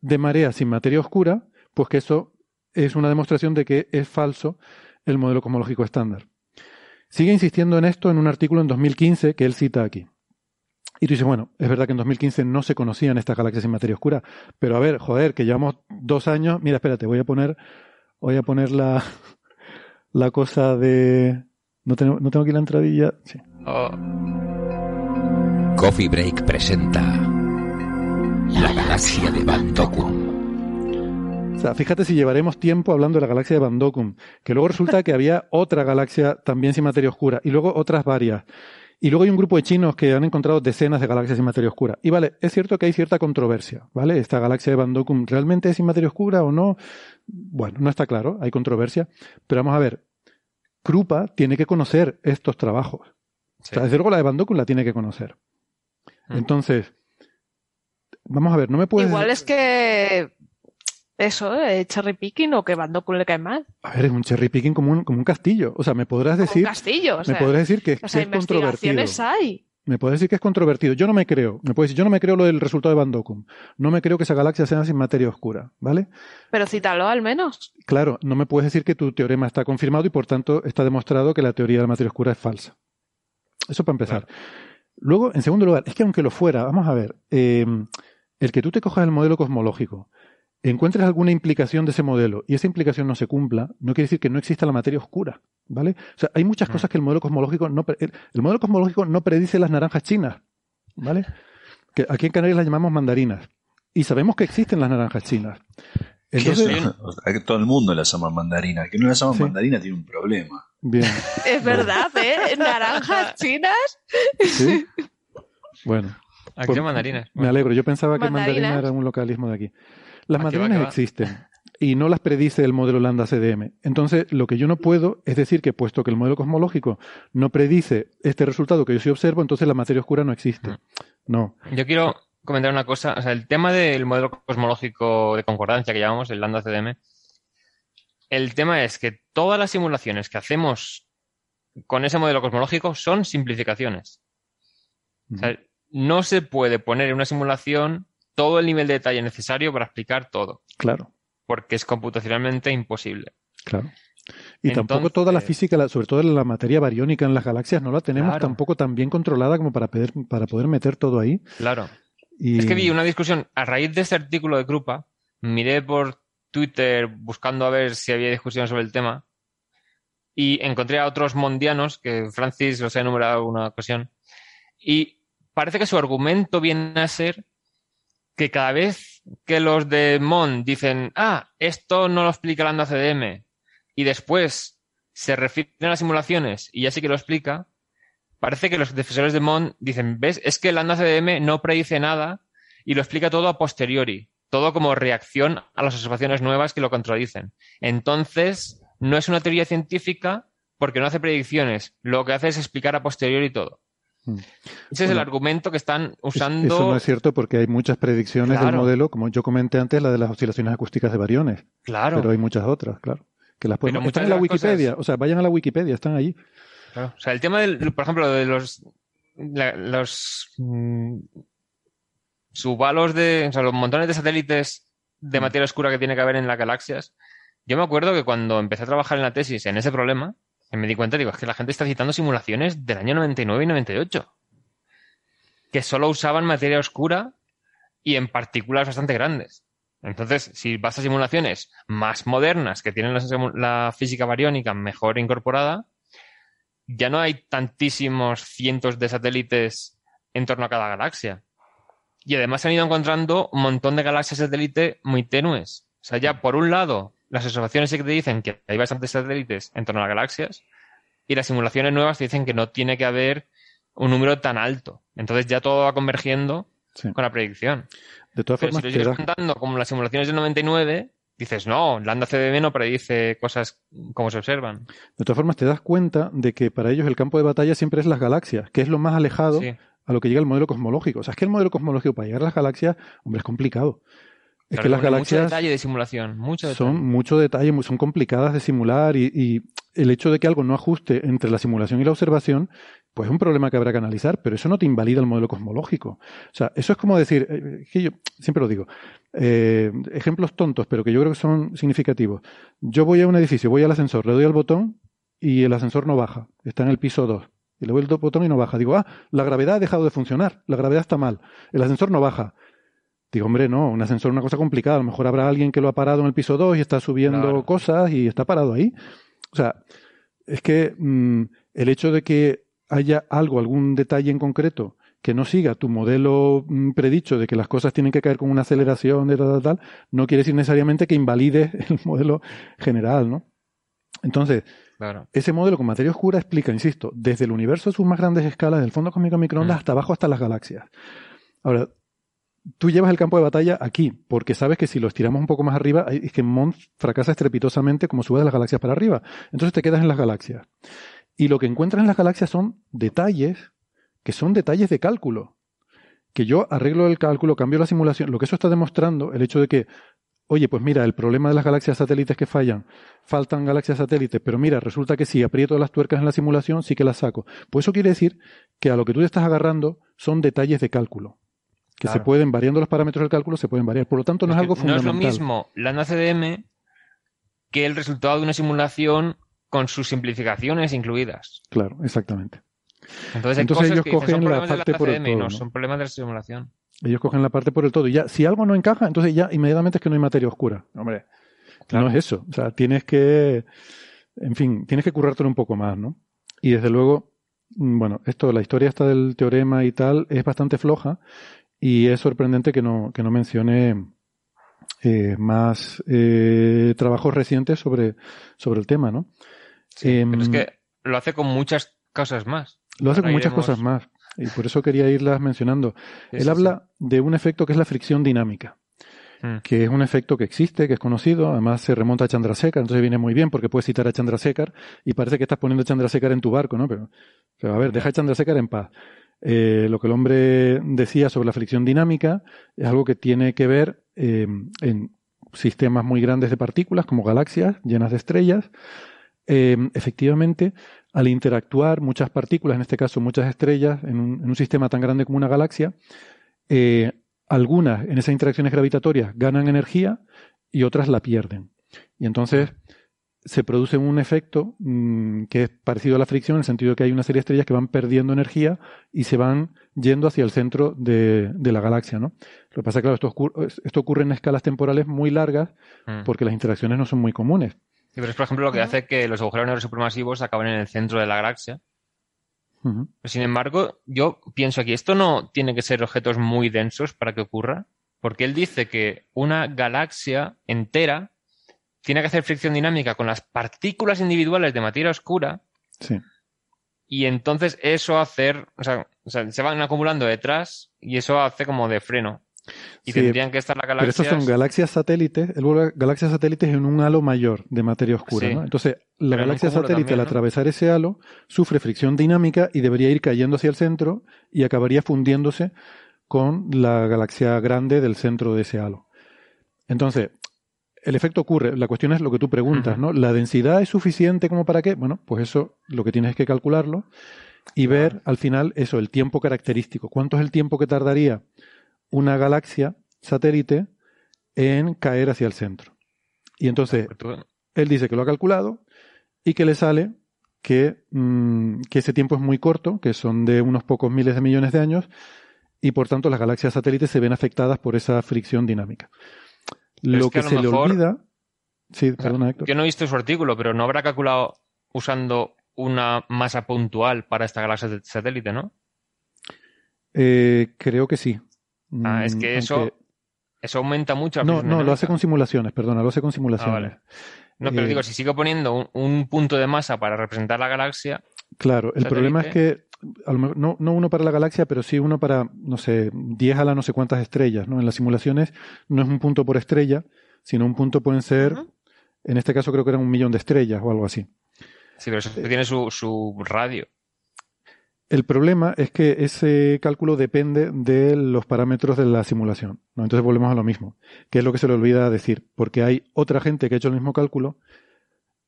de marea sin materia oscura, pues que eso es una demostración de que es falso el modelo cosmológico estándar. Sigue insistiendo en esto en un artículo en 2015 que él cita aquí. Y tú dices, bueno, es verdad que en 2015 no se conocían estas galaxias sin materia oscura, pero a ver, joder, que llevamos dos años. Mira, espérate, voy a poner, voy a poner la, la cosa de. No tengo, no tengo aquí la entradilla. Sí. Oh, Coffee Break presenta La galaxia de Van Dokum. O sea, fíjate si llevaremos tiempo hablando de la galaxia de Van Dokum, que luego resulta que había otra galaxia también sin materia oscura, y luego otras varias. Y luego hay un grupo de chinos que han encontrado decenas de galaxias sin materia oscura. Y vale, es cierto que hay cierta controversia, ¿vale? Esta galaxia de Van Dokum realmente es sin materia oscura o no. Bueno, no está claro, hay controversia. Pero vamos a ver, Krupa tiene que conocer estos trabajos. O sea, desde luego la de Van Dokum la tiene que conocer. Mm. Entonces, vamos a ver, no me puedes... Igual es que eso, eh, cherry picking o que Van Dokum le cae mal. A ver, es un cherry picking como un, como un castillo. O sea, me podrás Como un decir... castillo. O me sea, podrás decir que, o sea, que es controvertido. hay. Me puedes decir que es controvertido. Yo no me creo. Me puedes decir, yo no me creo lo del resultado de Van Dokum. No me creo que esa galaxia sea sin materia oscura, ¿vale? Pero cítalo al menos. Claro, no me puedes decir que tu teorema está confirmado y por tanto está demostrado que la teoría de la materia oscura es falsa. Eso para empezar. Luego, en segundo lugar, es que aunque lo fuera, vamos a ver, eh, el que tú te cojas el modelo cosmológico, encuentres alguna implicación de ese modelo y esa implicación no se cumpla, no quiere decir que no exista la materia oscura, ¿vale? O sea, hay muchas Mm. cosas que el modelo cosmológico no pre- el, el modelo cosmológico no predice las naranjas chinas, ¿vale? Que aquí en Canarias las llamamos mandarinas y sabemos que existen las naranjas chinas. Entonces. O sea, todo el mundo la llama mandarina. El que no la llama Sí. mandarina tiene un problema. bien, Es verdad, ¿eh? Naranjas chinas. ¿sí? Bueno, aquí mandarinas. me alegro. Yo pensaba que Mandarinas. mandarina era un localismo de aquí. Las Ah, va, existen y no las predice el modelo lambda CDM. Entonces, lo que yo no puedo es decir que puesto que el modelo cosmológico no predice este resultado que yo sí observo, entonces la materia oscura no existe. Mm. No. Yo quiero comentar una cosa. O sea, el tema del modelo cosmológico de concordancia que llamamos, el lambda CDM, el tema es que todas las simulaciones que hacemos con ese modelo cosmológico son simplificaciones. O sea, no se puede poner en una simulación todo el nivel de detalle necesario para explicar todo, Claro, porque es computacionalmente imposible. claro. Y tampoco toda la física, sobre todo la materia bariónica en las galaxias, no la tenemos Claro. tampoco tan bien controlada como para poder, para poder meter todo ahí. Claro. Y... Es que vi una discusión, a raíz de este artículo de Krupa, miré por Twitter buscando a ver si había discusión sobre el tema y encontré a otros mondianos, que Francis los ha enumerado en una ocasión, y parece que su argumento viene a ser que cada vez que los de Mon dicen, ah, esto no lo explica Lambda CDM, y después se refieren a las simulaciones y ya sí que lo explica, parece que los defensores de Mon dicen, ¿ves? Es que el Lambda CDM no predice nada y lo explica todo a posteriori, todo como reacción a las observaciones nuevas que lo contradicen. Entonces, no es una teoría científica porque no hace predicciones, lo que hace es explicar a posteriori todo. Mm. Ese es el argumento que están Es- usando. Eso no es cierto porque hay muchas predicciones del modelo, como yo comenté antes, la de las oscilaciones acústicas de bariones, Claro. pero hay muchas otras, claro. Que las. Pero Están en la Wikipedia, cosas- o sea, vayan a la Wikipedia, están allí. Claro. O sea, el tema del, por ejemplo, de los, la- los mm, subhalos de, o sea, los montones de satélites de materia oscura que tiene que haber en las galaxias. Yo me acuerdo que cuando empecé a trabajar en la tesis en ese problema, que me di cuenta, digo, es que la gente está citando simulaciones del año 99 y 98, que solo usaban materia oscura y en partículas bastante grandes. Entonces, si vas a simulaciones más modernas que tienen la, la física bariónica mejor incorporada, ya no hay tantísimos cientos de satélites en torno a cada galaxia. Y además se han ido encontrando un montón de galaxias satélite muy tenues. O sea, ya por un lado, las observaciones sí que te dicen que hay bastantes satélites en torno a las galaxias y las simulaciones nuevas te dicen que no tiene que haber un número tan alto. Entonces ya todo va convergiendo Sí. con la predicción. De todas Pero formas, si lo das- contando como las simulaciones del 99, dices, no, Lambda CDM no predice cosas como se observan. de todas formas, te das cuenta de que para ellos el campo de batalla siempre es las galaxias, que es lo más alejado Sí. a lo que llega el modelo cosmológico. O sea, es que el modelo cosmológico para llegar a las galaxias, hombre, es complicado. Es que las pone Mucho galaxias detalle de simulación, mucho detalle. son mucho detalle, son complicadas de simular y, y el hecho de que algo no ajuste entre la simulación y la observación, pues es un problema que habrá que analizar, pero eso no te invalida el modelo cosmológico. O sea, eso es como decir, eh, es que yo siempre lo digo, eh, ejemplos tontos, pero que yo creo que son significativos. Yo voy a un edificio, voy al ascensor, le doy al botón y el ascensor no baja, está en el piso 2. Y le doy el botón y no baja. Digo, ah, la gravedad ha dejado de funcionar, la gravedad está mal, el ascensor no baja. Digo, hombre, no, un ascensor es una cosa complicada. A lo mejor habrá alguien que lo ha parado en el piso 2 y está subiendo Claro. cosas y está parado ahí. O sea, es que mm, el hecho de que haya algo, algún detalle en concreto que no siga tu modelo mm, predicho de que las cosas tienen que caer con una aceleración de tal, tal, tal, no quiere decir necesariamente que invalide el modelo general, ¿no? Entonces, Claro. ese modelo con materia oscura explica, insisto, desde el universo a sus más grandes escalas, del fondo cósmico microondas Mm. hasta abajo hasta las galaxias. Ahora, tú llevas el campo de batalla aquí, porque sabes que si lo estiramos un poco más arriba, es que Mons fracasa estrepitosamente como sube de las galaxias para arriba. Entonces te quedas en las galaxias. Y lo que encuentras en las galaxias son detalles que son detalles de cálculo. Que yo arreglo el cálculo, cambio la simulación. Lo que eso está demostrando, el hecho de que, oye, pues mira, el problema de las galaxias satélites que fallan, faltan galaxias satélites, pero mira, resulta que si aprieto las tuercas en la simulación, sí que las saco. Pues eso quiere decir que a lo que tú te estás agarrando son detalles de cálculo. Que se pueden, variando los parámetros del cálculo, se pueden variar. Por lo tanto, no es, algo no es fundamental. lo mismo Lambda CDM que el resultado de una simulación con sus simplificaciones incluidas. Claro, exactamente. Entonces, hay Entonces cosas ellos que dicen, cogen son la problemas de parte por el todo, no, ¿no? son problemas de la simulación. Ellos cogen la parte por el todo. Y ya, si algo no encaja, entonces ya inmediatamente es que no hay materia oscura. Hombre, Claro. no es eso. O sea, tienes que, en fin, tienes que currártelo un poco más, ¿no? Y desde luego, mm, bueno, esto, la historia esta del teorema y tal, es bastante floja y es sorprendente que no, que no mencione eh, más eh, trabajos recientes sobre, sobre el tema, ¿no? Sí, Em, pero es que lo hace con muchas cosas más. Lo hace Ahora con muchas iremos- cosas más. Y por eso quería irlas mencionando. Sí, Él sí, habla de un efecto que es la fricción dinámica. Mm. que es un efecto que existe, que es conocido, además se remonta a Chandrasekhar, entonces viene muy bien porque puedes citar a Chandrasekhar y parece que estás poniendo a Chandrasekhar en tu barco, ¿no? Pero, pero a ver, deja a Chandrasekhar en paz. Eh, lo que el hombre decía sobre la fricción dinámica es algo que tiene que ver eh, en sistemas muy grandes de partículas, como galaxias llenas de estrellas. Eh, efectivamente, al interactuar muchas partículas, en este caso muchas estrellas, en un, en un sistema tan grande como una galaxia, algunas en esas interacciones gravitatorias ganan energía y otras la pierden. Y entonces se produce un efecto mm, que es parecido a la fricción, en el sentido de que hay una serie de estrellas que van perdiendo energía y se van yendo hacia el centro de, de la galaxia. ¿no? Lo que pasa es que, claro, esto, ocurre, esto ocurre en escalas temporales muy largas Mm. porque las interacciones no son muy comunes. Sí, pero es, por ejemplo, lo que hace que los agujeros negros supermasivos acaben en el centro de la galaxia. Sin embargo, yo pienso aquí, esto no tiene que ser objetos muy densos para que ocurra, porque él dice que una galaxia entera tiene que hacer fricción dinámica con las partículas individuales de materia oscura Sí. y entonces eso hacer, o sea, o sea, se van acumulando detrás y eso hace como de freno. Y Sí, tendrían que estar las Pero galaxias. estos son galaxias satélites, él vuelve a galaxias satélites en un halo mayor de materia oscura. Sí. ¿no? Entonces, la Pero galaxia satélite también, al atravesar ese halo sufre fricción dinámica y debería ir cayendo hacia el centro y acabaría fundiéndose con la galaxia grande del centro de ese halo. Entonces, el efecto ocurre. La cuestión es lo que tú preguntas. ¿no? ¿La densidad es suficiente como para qué? Bueno, pues eso lo que tienes es que calcularlo y ver al final eso, el tiempo característico. ¿Cuánto es el tiempo que tardaría una galaxia satélite en caer hacia el centro? Y entonces, él dice que lo ha calculado y que le sale que, mm, que ese tiempo es muy corto, que son de unos pocos miles de millones de años, y por tanto las galaxias satélites se ven afectadas por esa fricción dinámica. Lo es que que, se le mejor- olvida... Sí, perdona, Héctor. Yo no he visto su artículo, pero no habrá calculado usando una masa puntual para esta galaxia de satélite, ¿no? Eh, creo que sí. Ah, es Mm, que eso aunque- Eso aumenta mucho. la No, no, lo hace con simulaciones, perdona, lo hace con simulaciones. vale. No, pero Eh, digo, si sigo poniendo un, un punto de masa para representar la galaxia, Claro, el satélite. problema es que a lo mejor- no, no uno para la galaxia, pero sí uno para, no sé, 10 a la no sé cuántas estrellas, ¿no? En las simulaciones no es un punto por estrella, sino un punto pueden ser, en este caso creo que eran un millón de estrellas o algo así. sí, pero eso tiene su, su radio. El problema es que ese cálculo depende de los parámetros de la simulación. ¿no? Entonces volvemos a lo mismo, que es lo que se le olvida decir, porque hay otra gente que ha hecho el mismo cálculo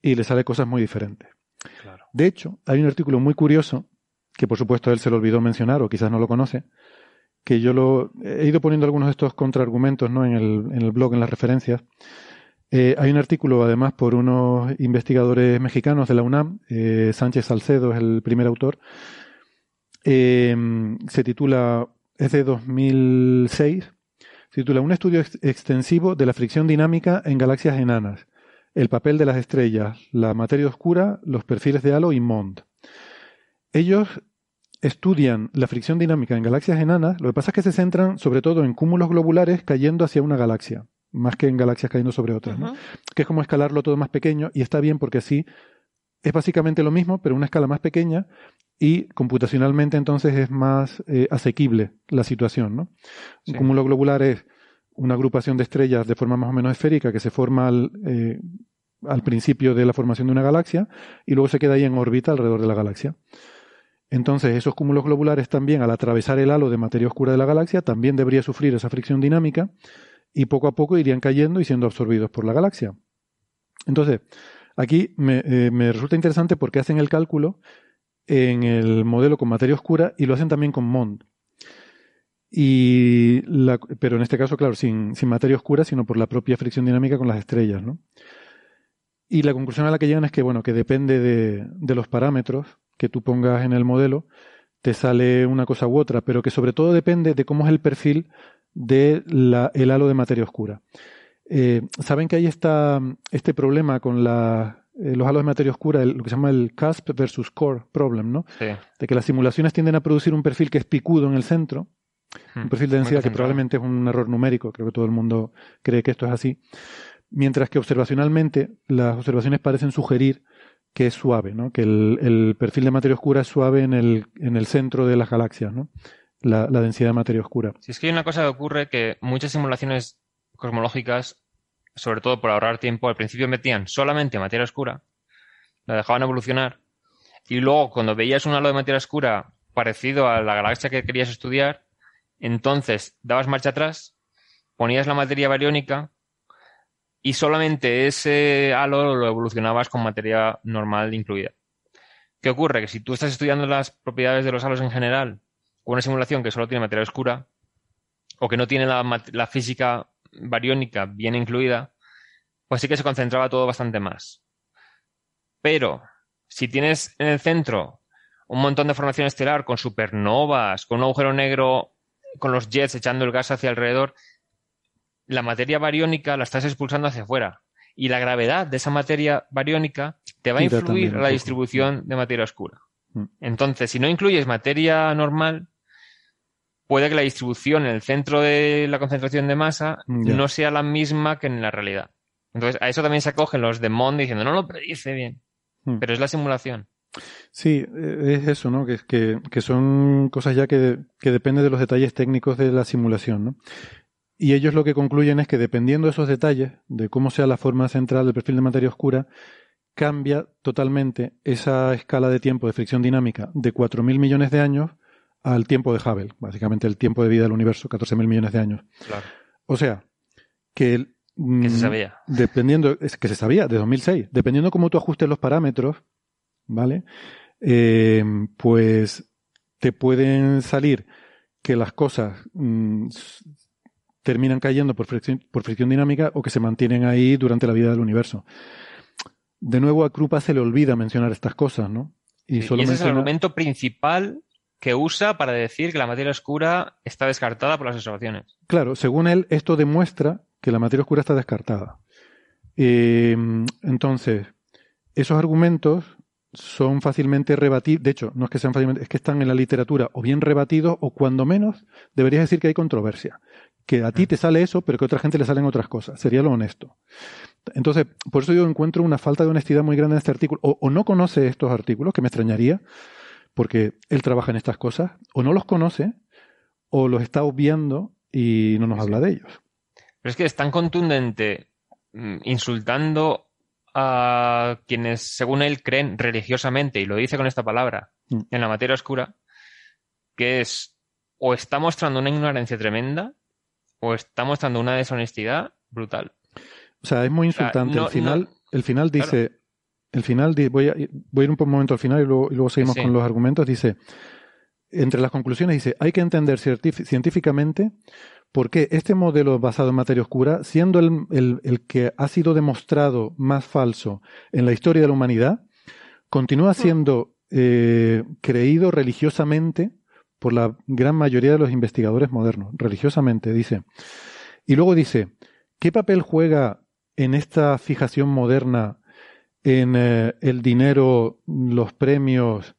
y le sale cosas muy diferentes. Claro. De hecho, hay un artículo muy curioso, que por supuesto él se lo olvidó mencionar o quizás no lo conoce, que yo lo he ido poniendo algunos de estos contraargumentos ¿no? en, el, en el blog, en las referencias. Eh, hay un artículo además por unos investigadores mexicanos de la UNAM, eh, Sánchez Salcedo es el primer autor, eh, se titula, es de 2006, se titula Un estudio ex- extensivo de la fricción dinámica en galaxias enanas, el papel de las estrellas, la materia oscura, los perfiles de halo y MOND. Ellos estudian la fricción dinámica en galaxias enanas, lo que pasa es que se centran sobre todo en cúmulos globulares cayendo hacia una galaxia, más que en galaxias cayendo sobre otras, ¿no? Que es como escalarlo todo más pequeño y está bien porque así es básicamente lo mismo, pero una escala más pequeña y computacionalmente entonces es más eh, asequible la situación. ¿no? Sí. Un cúmulo globular es una agrupación de estrellas de forma más o menos esférica que se forma al, eh, al principio de la formación de una galaxia y luego se queda ahí en órbita alrededor de la galaxia. Entonces, esos cúmulos globulares también, al atravesar el halo de materia oscura de la galaxia, también debería sufrir esa fricción dinámica y poco a poco irían cayendo y siendo absorbidos por la galaxia. Entonces, aquí me, eh, resulta interesante porque hacen el cálculo en el modelo con materia oscura y lo hacen también con MOND. Pero en este caso, claro, sin, materia oscura, sino por la propia fricción dinámica con las estrellas, ¿no? Y la conclusión a la que llegan es que, bueno, que depende de, de los parámetros que tú pongas en el modelo, te sale una cosa u otra, pero que sobre todo depende de cómo es el perfil del halo de materia oscura. Eh, Saben que hay esta, este problema con la, eh, los halos de materia oscura, el- lo que se llama el cusp versus core problem, ¿no? Sí. De que las simulaciones tienden a producir un perfil que es picudo en el centro, un Hmm. perfil de densidad que probablemente es un error numérico, creo que todo el mundo cree que esto es así, mientras que observacionalmente las observaciones parecen sugerir que es suave, ¿no? que el, perfil de materia oscura es suave en el, en el centro de las galaxias, ¿no? la, la densidad de materia oscura. Si es que hay una cosa que ocurre que muchas simulaciones cosmológicas, sobre todo por ahorrar tiempo, al principio metían solamente materia oscura, la dejaban evolucionar, y luego cuando veías un halo de materia oscura parecido a la galaxia que querías estudiar, entonces dabas marcha atrás, ponías la materia bariónica y solamente ese halo lo evolucionabas con materia normal incluida. ¿Qué ocurre? Que si tú estás estudiando las propiedades de los halos en general, con una simulación que solo tiene materia oscura, o que no tiene la, la física bariónica bien incluida, pues sí que se concentraba todo bastante más. Pero si tienes en el centro un montón de formación estelar con supernovas, con un agujero negro, con los jets echando el gas hacia alrededor, la materia bariónica la estás expulsando hacia afuera. Y la gravedad de esa materia bariónica te va a influir un la distribución de materia oscura. Mm. Entonces, si no incluyes materia normal, puede que la distribución en el centro de la concentración de masa Ya. no sea la misma que en la realidad. Entonces, a eso también se acogen los de Mond diciendo, no lo predice bien. Mm. Pero es la simulación. Sí, eh, es eso, ¿no? Que, que, que son cosas ya que, que dependen de los detalles técnicos de la simulación, ¿no? Y ellos lo que concluyen es que dependiendo de esos detalles, de cómo sea la forma central del perfil de materia oscura, cambia totalmente esa escala de tiempo de fricción dinámica de 4.000 millones de años al tiempo de Hubble, básicamente el tiempo de vida del universo, 14.000 millones de años. Claro. O sea, que, el- Que se mm, sabía. Dependiendo, es que se sabía, de 2006. Dependiendo cómo tú ajustes los parámetros, ¿vale? Eh, pues te pueden salir que las cosas mm, terminan cayendo por fricción, por fricción dinámica o que se mantienen ahí durante la vida del universo. De nuevo, a Krupa se le olvida mencionar estas cosas, ¿no? Y ese es el argumento principal que usa para decir que la materia oscura está descartada por las observaciones. Claro, según él, esto demuestra que la materia oscura está descartada. Eh, entonces, esos argumentos son fácilmente rebatidos, de hecho, no es que sean fácilmente, es que están en la literatura o bien rebatidos o cuando menos deberías decir que hay controversia. Que a ti te sale eso, pero que a otra gente le salen otras cosas. Sería lo honesto. Entonces, por eso yo encuentro una falta de honestidad muy grande en este artículo. O, o no conoce estos artículos, que me extrañaría, porque él trabaja en estas cosas, o no los conoce, o los está obviando y no nos habla de ellos. Pero es que es tan contundente mm, insultando a quienes, según él, creen religiosamente, y lo dice con esta palabra, Mm. en la materia oscura, que es o está mostrando una ignorancia tremenda o está mostrando una deshonestidad brutal. O sea, es muy sea, insultante. no- el final, no- el final dice, el final di- voy a, voy a ir un momento al final y luego, y luego seguimos Sí. con los argumentos. Dice, entre las conclusiones dice, hay que entender científicamente por qué este modelo basado en materia oscura, siendo el, el- el que ha sido demostrado más falso en la historia de la humanidad, continúa siendo eh, creído religiosamente por la gran mayoría de los investigadores modernos. Religiosamente, dice. Y luego dice, ¿qué papel juega en esta fijación moderna en eh, el dinero, los premios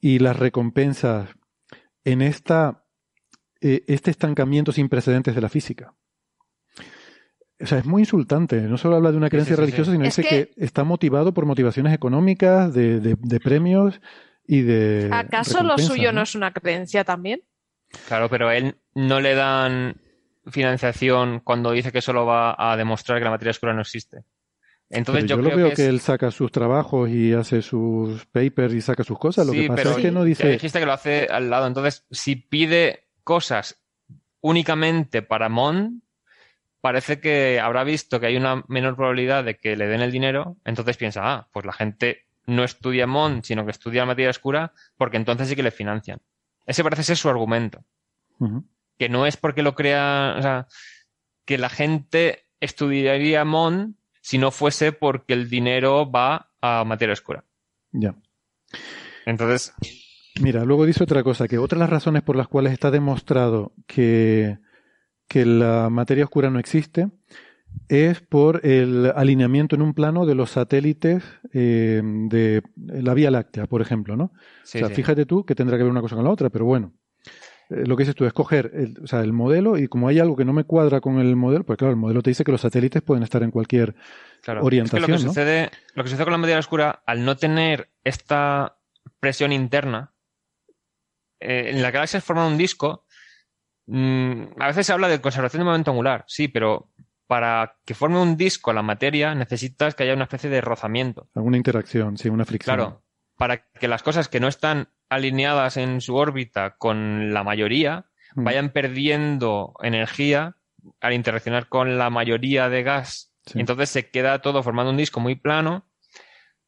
y las recompensas, en esta, eh, este estancamiento sin precedentes de la física? O sea, es muy insultante. No solo habla de una creencia sí, sí, religiosa, sí. sino Es dice que- que... está motivado por motivaciones económicas, de, de- de premios y de. ¿Acaso lo suyo no es una creencia también? Claro, pero a él no le dan financiación cuando dice que solo va a demostrar que la materia oscura no existe. Entonces Pero yo, yo, lo creo veo que, que, él saca sus trabajos y hace sus papers y saca sus cosas. Lo Sí, que pasa pero es que no ya dice. dijiste que lo hace al lado. Entonces, si pide cosas únicamente para Mon, parece que habrá visto que hay una menor probabilidad de que le den el dinero. Entonces piensa, ah, pues la gente no estudia Mon, sino que estudia materia oscura, porque entonces sí que le financian. Ese parece ser su argumento. Que no es porque lo crea, o sea, que la gente estudiaría Mon si no fuese porque el dinero va a materia oscura. Ya. Entonces, Mira, luego dice otra cosa, que otra de las razones por las cuales está demostrado que, que la materia oscura no existe es por el alineamiento en un plano de los satélites eh, de la Vía Láctea, por ejemplo, ¿no? sí, o sea, sí. fíjate tú que tendrá que ver una cosa con la otra, pero bueno. Eh, lo que dices tú es coger el, o sea, el modelo y como hay algo que no me cuadra con el modelo, pues claro, el modelo te dice que los satélites pueden estar en cualquier Claro. orientación, Es que lo que, ¿no? sucede, lo que sucede con la materia oscura, al no tener esta presión interna, eh, en la galaxia forman un disco. mm, a veces se habla de conservación de momento angular, sí, pero para que forme un disco la materia necesitas que haya una especie de rozamiento. alguna interacción, sí, una fricción. Claro, para que las cosas que no están alineadas en su órbita con la mayoría Mm. vayan perdiendo energía al interaccionar con la mayoría de gas. Sí. Entonces se queda todo formando un disco muy plano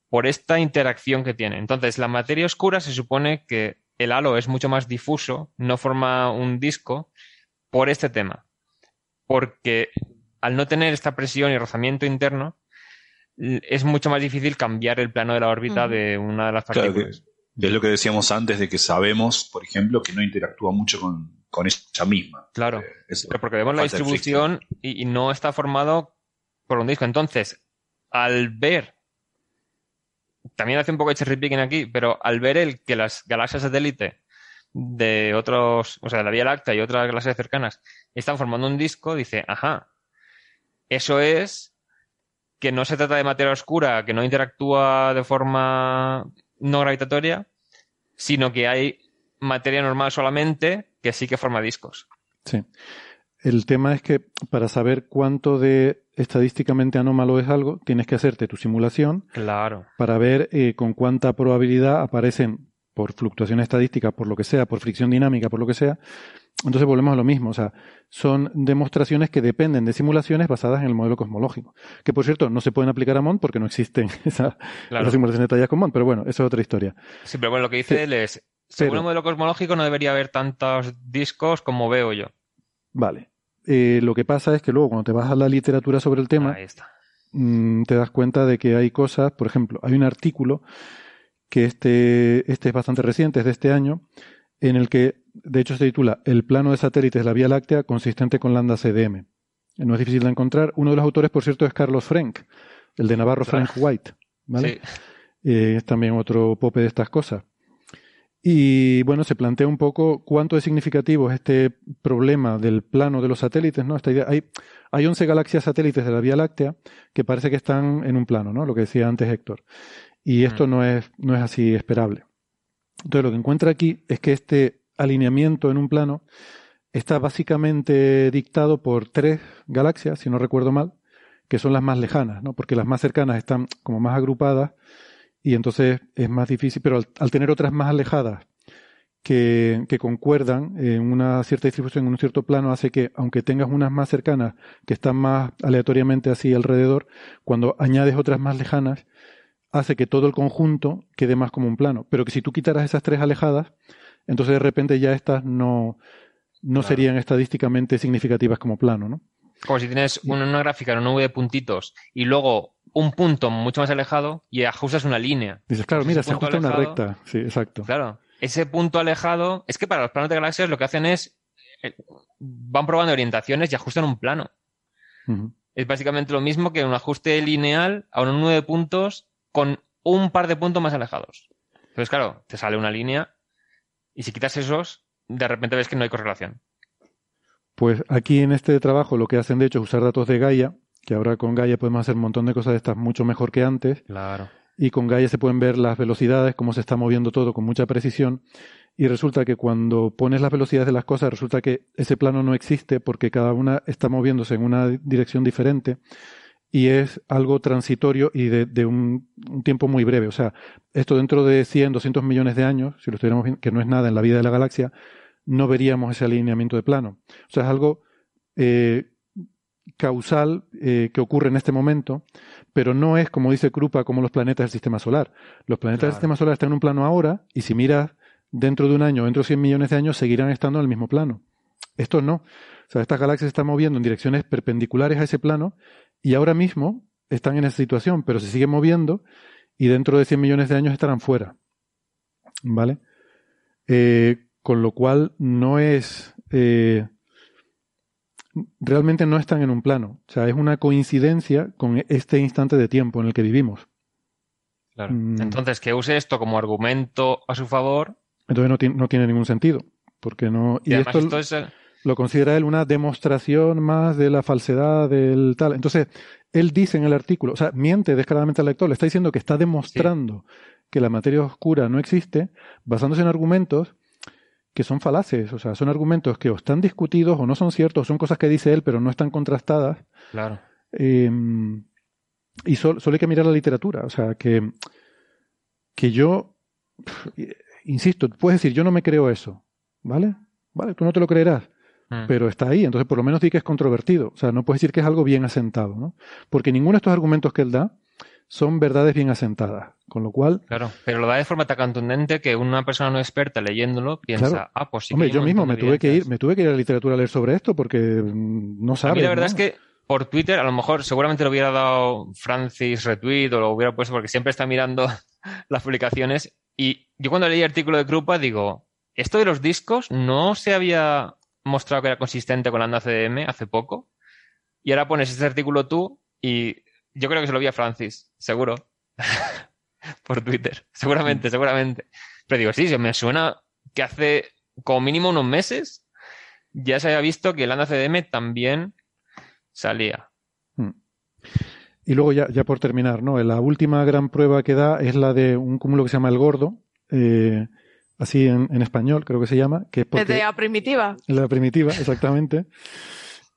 por esta interacción que tiene. Entonces, la materia oscura se supone que el halo es mucho más difuso, no forma un disco por este tema. Porque al no tener esta presión y rozamiento interno, es mucho más difícil cambiar el plano de la órbita de una de las Claro que partículas. es lo que decíamos antes de que sabemos, por ejemplo, que no interactúa mucho con, con ella misma. Claro. Eh, eso. Pero porque vemos la distribución y, y no está formado por un disco. Entonces, al ver, también hace un poco de cherry picking aquí, pero al ver el que las galaxias satélite de otros, o sea, de la Vía Láctea y otras galaxias cercanas están formando un disco, dice, ajá, eso es que no se trata de materia oscura, que no interactúa de forma no gravitatoria, sino que hay materia normal solamente que sí que forma discos. Sí. El tema es que para saber cuánto de estadísticamente anómalo es algo, tienes que hacerte tu simulación Claro. para ver eh, con cuánta probabilidad aparecen por fluctuaciones estadísticas, por lo que sea, por fricción dinámica, por lo que sea. Entonces volvemos a lo mismo. O sea, son demostraciones que dependen de simulaciones basadas en el modelo cosmológico. Que por cierto, no se pueden aplicar a MOND porque no existen esa- Claro. esas simulaciones detalladas con MOND, pero bueno, eso es otra historia. Sí, pero bueno, lo que dice Sí. él es, según Pero- el modelo cosmológico no debería haber tantos discos como veo yo. Vale. Eh, lo que pasa es que luego cuando te vas a la literatura sobre el tema, Ahí está. mm, te das cuenta de que hay cosas, por ejemplo, hay un artículo que este, este es bastante reciente, es de este año, en el que, de hecho, se titula El plano de satélites de la Vía Láctea consistente con lambda CDM. No es difícil de encontrar. Uno de los autores, por cierto, es Carlos Frank, el de Navarro Frank White. ¿vale? Eh, es también otro pope de estas cosas. Y bueno, se plantea un poco cuánto es significativo este problema del plano de los satélites, ¿no? Esta idea, hay, hay 11 galaxias satélites de la Vía Láctea que parece que están en un plano, ¿no? Lo que decía antes Héctor. Y esto no, es, no es así esperable. Entonces, lo que encuentra aquí es que este alineamiento en un plano está básicamente dictado por tres galaxias, si no recuerdo mal, que son las más lejanas, ¿no? Porque las más cercanas están como más agrupadas y entonces es más difícil, pero al, tener otras más alejadas que, que, concuerdan en una cierta distribución, en un cierto plano, hace que, aunque tengas unas más cercanas que están más aleatoriamente así alrededor, cuando añades otras más lejanas, hace que todo el conjunto quede más como un plano. Pero que si tú quitaras esas tres alejadas, entonces de repente ya estas no, no serían estadísticamente significativas como plano, ¿no? Como si tienes una, una gráfica, una nube de puntitos y luego un punto mucho más alejado y ajustas una línea. Dices, claro, mira, se ajusta una recta. Sí, exacto. Claro. Ese punto alejado, es que para los planos de galaxias lo que hacen es, eh, van probando orientaciones y ajustan un plano. Es básicamente lo mismo que un ajuste lineal a una nube de puntos con un par de puntos más alejados. Entonces, claro, te sale una línea y si quitas esos, de repente ves que no hay correlación. Pues aquí en este trabajo lo que hacen de hecho es usar datos de Gaia que ahora con Gaia podemos hacer un montón de cosas de estas mucho mejor que antes. Claro. Y con Gaia se pueden ver las velocidades, cómo se está moviendo todo con mucha precisión. Y resulta que cuando pones las velocidades de las cosas, resulta que ese plano no existe porque cada una está moviéndose en una dirección diferente y es algo transitorio y de, un, tiempo muy breve. O sea, esto dentro de 100, 200 millones de años, si lo estuviéramos viendo, que no es nada en la vida de la galaxia, no veríamos ese alineamiento de plano. O sea, es algo eh, causal eh, que ocurre en este momento, pero no es, como dice Krupa, como los planetas del sistema solar. Los planetas del sistema solar están en un plano ahora, y si miras dentro de un año, dentro de 100 millones de años, seguirán estando en el mismo plano. Esto no. O sea, estas galaxias se están moviendo en direcciones perpendiculares a ese plano, y ahora mismo están en esa situación, pero se siguen moviendo, y dentro de 100 millones de años estarán fuera. ¿Vale? Eh, con lo cual no es eh, realmente no están en un plano. O sea, es una coincidencia con este instante de tiempo en el que vivimos. Claro. Mm. Entonces, que use esto como argumento a su favor. Entonces no, tiene ningún sentido. Porque no. Y, esto, lo considera él una demostración más de la falsedad del tal. Entonces, él dice en el artículo, o sea, miente descaradamente al lector, le está diciendo que está demostrando que la materia oscura no existe, basándose en argumentos que son falaces, o sea, son argumentos que o están discutidos o no son ciertos, son cosas que dice él, pero no están contrastadas. Claro. Em, y solo, hay que mirar la literatura, o sea, que, que yo, insisto, puedes decir, yo no me creo eso, ¿vale? Vale, tú no te lo creerás, mm. pero está ahí, entonces por lo menos di que es controvertido, o sea, no puedes decir que es algo bien asentado, ¿no? Porque ninguno de estos argumentos que él da son verdades bien asentadas. Con lo cual. Claro, pero lo da de forma tan contundente que una persona no experta leyéndolo piensa, ah, pues sí. Hombre, yo mismo me tuve que ir, me tuve que ir a la literatura a leer sobre esto porque no sabes. A mí la verdad es que por Twitter, a lo mejor seguramente lo hubiera dado Francis retweet o lo hubiera puesto porque siempre está mirando las publicaciones. Y yo cuando leí el artículo de Krupa digo, esto de los discos no se había mostrado que era consistente con la CDM hace poco. Y ahora pones este artículo tú y yo creo que se lo vi a Francis, seguro. Por Twitter. Seguramente, seguramente. Pero digo, sí, me suena que hace como mínimo unos meses ya se había visto que el ANDA CDM también salía. Hmm. Y luego ya, ya por terminar, ¿no? La última gran prueba que da es la de un cúmulo que se llama el gordo, eh, así en, en, español creo que se llama, que es porque... la primitiva. La primitiva, exactamente.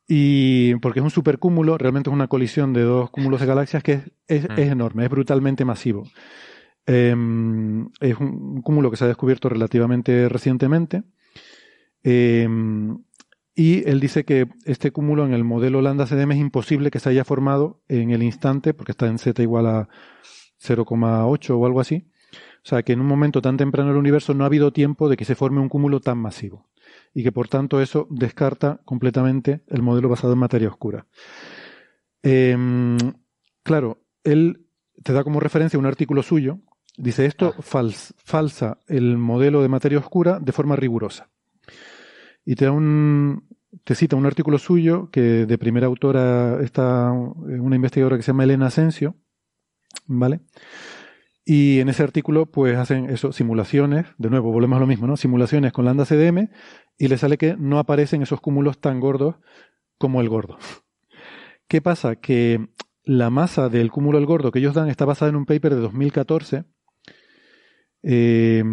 Y porque es un supercúmulo, realmente es una colisión de dos cúmulos de galaxias que es, mm. enorme, es brutalmente masivo. Em, es un, cúmulo que se ha descubierto relativamente recientemente. Em, y él dice que este cúmulo en el modelo lambda CDM es imposible que se haya formado en el instante, porque está en z igual a 0,8 o algo así. O sea que en un momento tan temprano del universo no ha habido tiempo de que se forme un cúmulo tan masivo y que por tanto eso descarta completamente el modelo basado en materia oscura. Em, claro, él te da como referencia un artículo suyo Dice esto Ah. fals- falsa el modelo de materia oscura de forma rigurosa. Y te da un, te cita un artículo suyo que de primera autora está una investigadora que se llama Elena Asensio, ¿vale? Y en ese artículo, pues hacen eso, simulaciones, de nuevo, volvemos a lo mismo, ¿no? Simulaciones con lambda CDM y le sale que no aparecen esos cúmulos tan gordos como el gordo. ¿Qué pasa? Que la masa del cúmulo del gordo que ellos dan está basada en un paper de 2014 eh,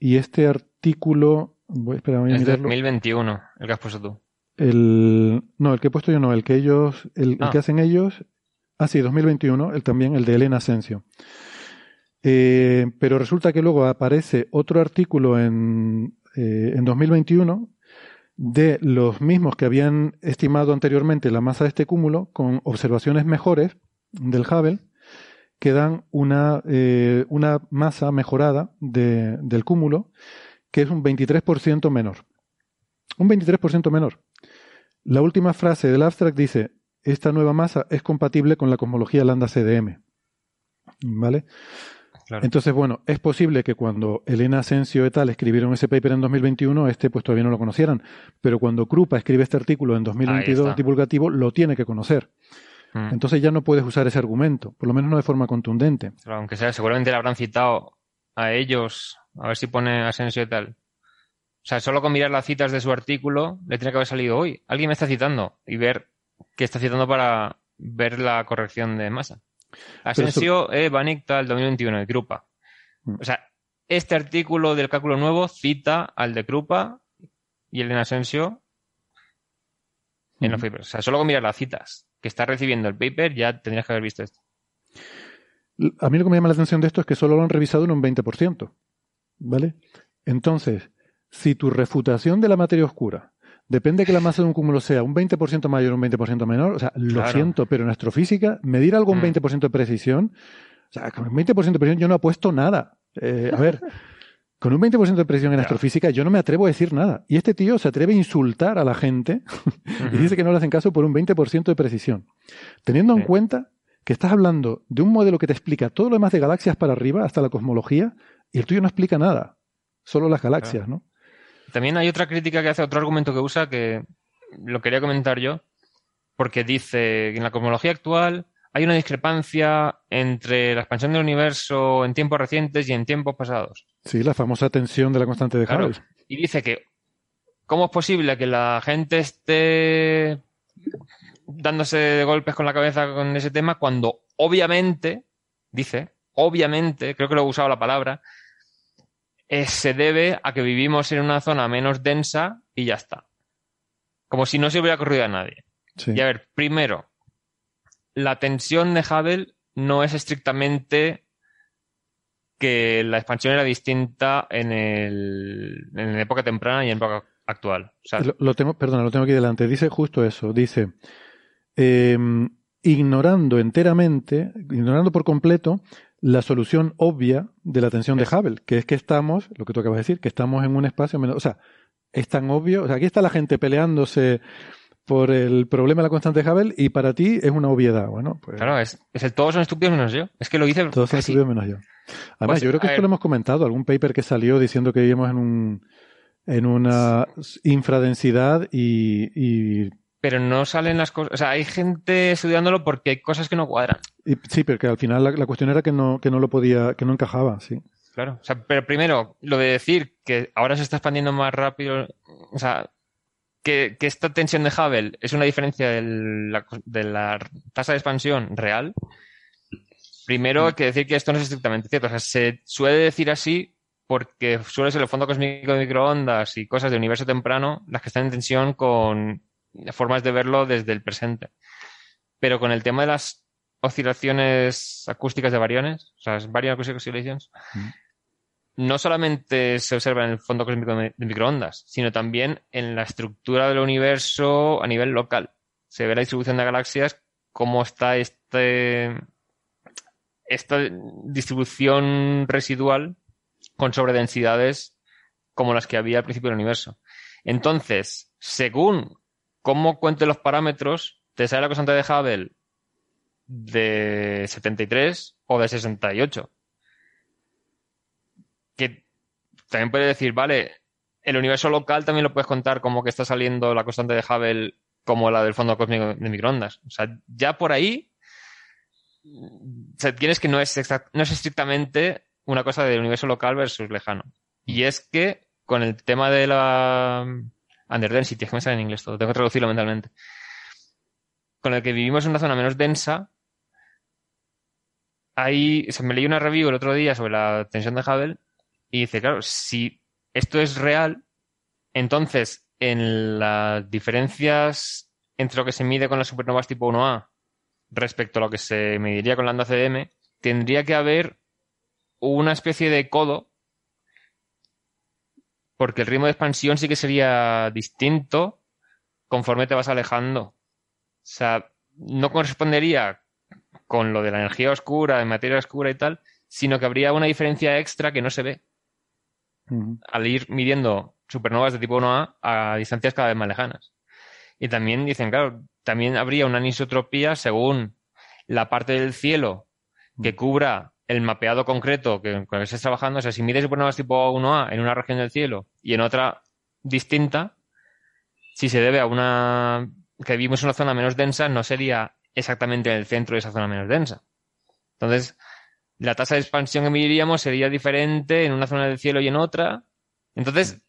y este artículo, voy, espera, voy a mirarlo. 2021, el que has puesto tú. El, no, el que he puesto yo no, el que ellos, el, el Ah. que hacen ellos, ah sí, 2021, el también, el de Elena Asensio. Eh, pero resulta que luego aparece otro artículo en, eh, en 2021 de los mismos que habían estimado anteriormente la masa de este cúmulo con observaciones mejores del Hubble que dan una, eh, una masa mejorada de- del cúmulo que es un 23% menor. Un 23% menor. La última frase del abstract dice, esta nueva masa es compatible con la cosmología lambda CDM. ¿Vale? Claro. Entonces, bueno, es posible que cuando Elena Asensio et al. escribieron ese paper en 2021, este pues todavía no lo conocieran. Pero cuando Krupa escribe este artículo en 2022 está. divulgativo, lo tiene que conocer. Mm. Entonces ya no puedes usar ese argumento, por lo menos no de forma contundente. Pero aunque sea, seguramente le habrán citado a ellos, a ver si pone Asensio y tal. O sea, solo con mirar las citas de su artículo, le tiene que haber salido hoy. Alguien me está citando y ver qué está citando para ver la corrección de masa. Asensio E. Banik tal 2021 de Krupa. Mm. O sea, este artículo del cálculo nuevo cita al de Krupa y el de Asensio en los Ujú. papers. O sea, solo con mirar las citas que está recibiendo el paper ya tendrías que haber visto esto. A mí lo que me llama la atención de esto es que solo lo han revisado en un 20%. ¿Vale? Entonces, si tu refutación de la materia oscura depende que la masa de un cúmulo sea un 20% mayor o un 20% menor, o sea, lo Claro. siento, pero en astrofísica, medir algo Mm. 20% de precisión, o sea, con un 20% de precisión yo no apuesto nada. Eh, a ver, con un 20% de precisión en astrofísica yo no me atrevo a decir nada. Y este tío se atreve a insultar a la gente y dice que no le hacen caso por un 20% de precisión. Teniendo en cuenta que estás hablando de un modelo que te explica todo lo demás de galaxias para arriba, hasta la cosmología, y el tuyo no explica nada, solo las galaxias, ¿no? También hay otra crítica que hace, otro argumento que usa, que lo quería comentar yo, porque dice que en la cosmología actual hay una discrepancia entre la expansión del universo en tiempos recientes y en tiempos pasados. Sí, la famosa tensión de la constante de Claro. Hubble. Y dice que, ¿cómo es posible que la gente esté dándose de golpes con la cabeza con ese tema cuando obviamente, dice, obviamente, creo que lo he usado la palabra, eh, se debe a que vivimos en una zona menos densa y ya está. Como si no se hubiera ocurrido a nadie. Sí. Y a ver, primero, la tensión de Hubble no es estrictamente que la expansión era distinta en, el, en la época temprana y en época actual. O sea, Lo, lo tengo, perdona, lo tengo aquí delante. Dice justo eso. Dice, eh, ignorando enteramente, ignorando por completo la solución obvia de la tensión de Hubble, que es que estamos, lo que tú acabas de decir, que estamos en un espacio menos, o sea, es tan obvio, o sea, aquí está la gente peleándose por el problema de la constante de Hubble y para ti es una obviedad. Bueno, pues claro, es, es el todos son estúpidos menos yo. Es que lo dice todos casi- estudiado menos yo. Además, Pues, yo creo que esto ver. lo hemos comentado, algún paper que salió diciendo que vivíamos en un en una infradensidad y, y pero no salen las cosas. O sea, hay gente estudiándolo porque hay cosas que no cuadran. Y- sí, pero que al final la, la cuestión era que no, que no lo podía, que no encajaba, sí. Claro. O sea, pero primero, lo de decir que ahora se está expandiendo más rápido, o sea, que, que esta tensión de Hubble es una diferencia del- la, de la tasa de expansión real. Primero hay que decir que esto no es estrictamente cierto. O sea, se suele decir así porque suele ser el fondo cósmico de microondas y cosas de universo temprano las que están en tensión con formas de verlo desde el presente. Pero con el tema de las oscilaciones acústicas de variones, o sea, Variant Acoustic Oscillations, no solamente se observa en el fondo cósmico de de microondas, sino también en la estructura del universo a nivel local. Se ve la distribución de galaxias, cómo está este, esta distribución residual con sobredensidades como las que había al principio del universo. Entonces, según cómo cuente los parámetros, te sale la constante de Hubble de 73 o de 68. que también puede decir, vale, el universo local también lo puedes contar como que está saliendo la constante de Hubble como la del fondo cósmico de microondas. O sea, ya por ahí o sea, tienes que no es, no es estrictamente una cosa del universo local versus lejano. Y es que con el tema de la underdensity, es que me sale en inglés todo, tengo que traducirlo mentalmente. Con el que vivimos en una zona menos densa, ahí, me leí una review el otro día sobre la tensión de Hubble y dice, claro, si esto es real, entonces en las diferencias entre lo que se mide con las supernovas tipo 1A respecto a lo que se mediría con la onda CDM, tendría que haber una especie de codo, porque el ritmo de expansión sí que sería distinto conforme te vas alejando. O sea, no correspondería con lo de la energía oscura, de materia oscura y tal, sino que habría una diferencia extra que no se ve al ir midiendo supernovas de tipo 1A a distancias cada vez más lejanas. Y también dicen, claro, también habría una anisotropía según la parte del cielo que cubra el mapeado concreto que, con que estés trabajando. O sea, si mides supernovas tipo 1A en una región del cielo y en otra distinta, si se debe a una que vivimos en una zona menos densa, no sería exactamente en el centro de esa zona menos densa. Entonces, la tasa de expansión que mediríamos sería diferente en una zona del cielo y en otra. Entonces,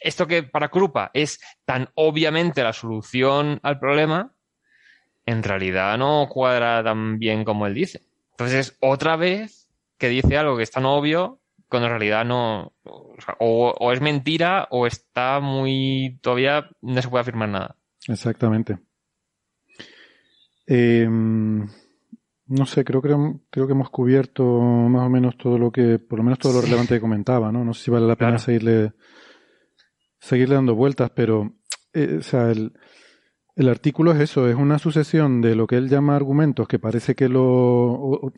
esto que para Krupa es tan obviamente la solución al problema, en realidad no cuadra tan bien como él dice. Entonces, otra vez que dice algo que es tan obvio, cuando en realidad no. O, es mentira o está muy. Todavía no se puede afirmar nada. Exactamente. Eh, no sé, creo, creo, creo que hemos cubierto más o menos todo lo que, por lo menos todo lo relevante que comentaba, ¿no? No sé si vale la pena seguirle, seguirle dando vueltas, pero, eh, o sea, el, el artículo es eso, es una sucesión de lo que él llama argumentos, que parece que lo,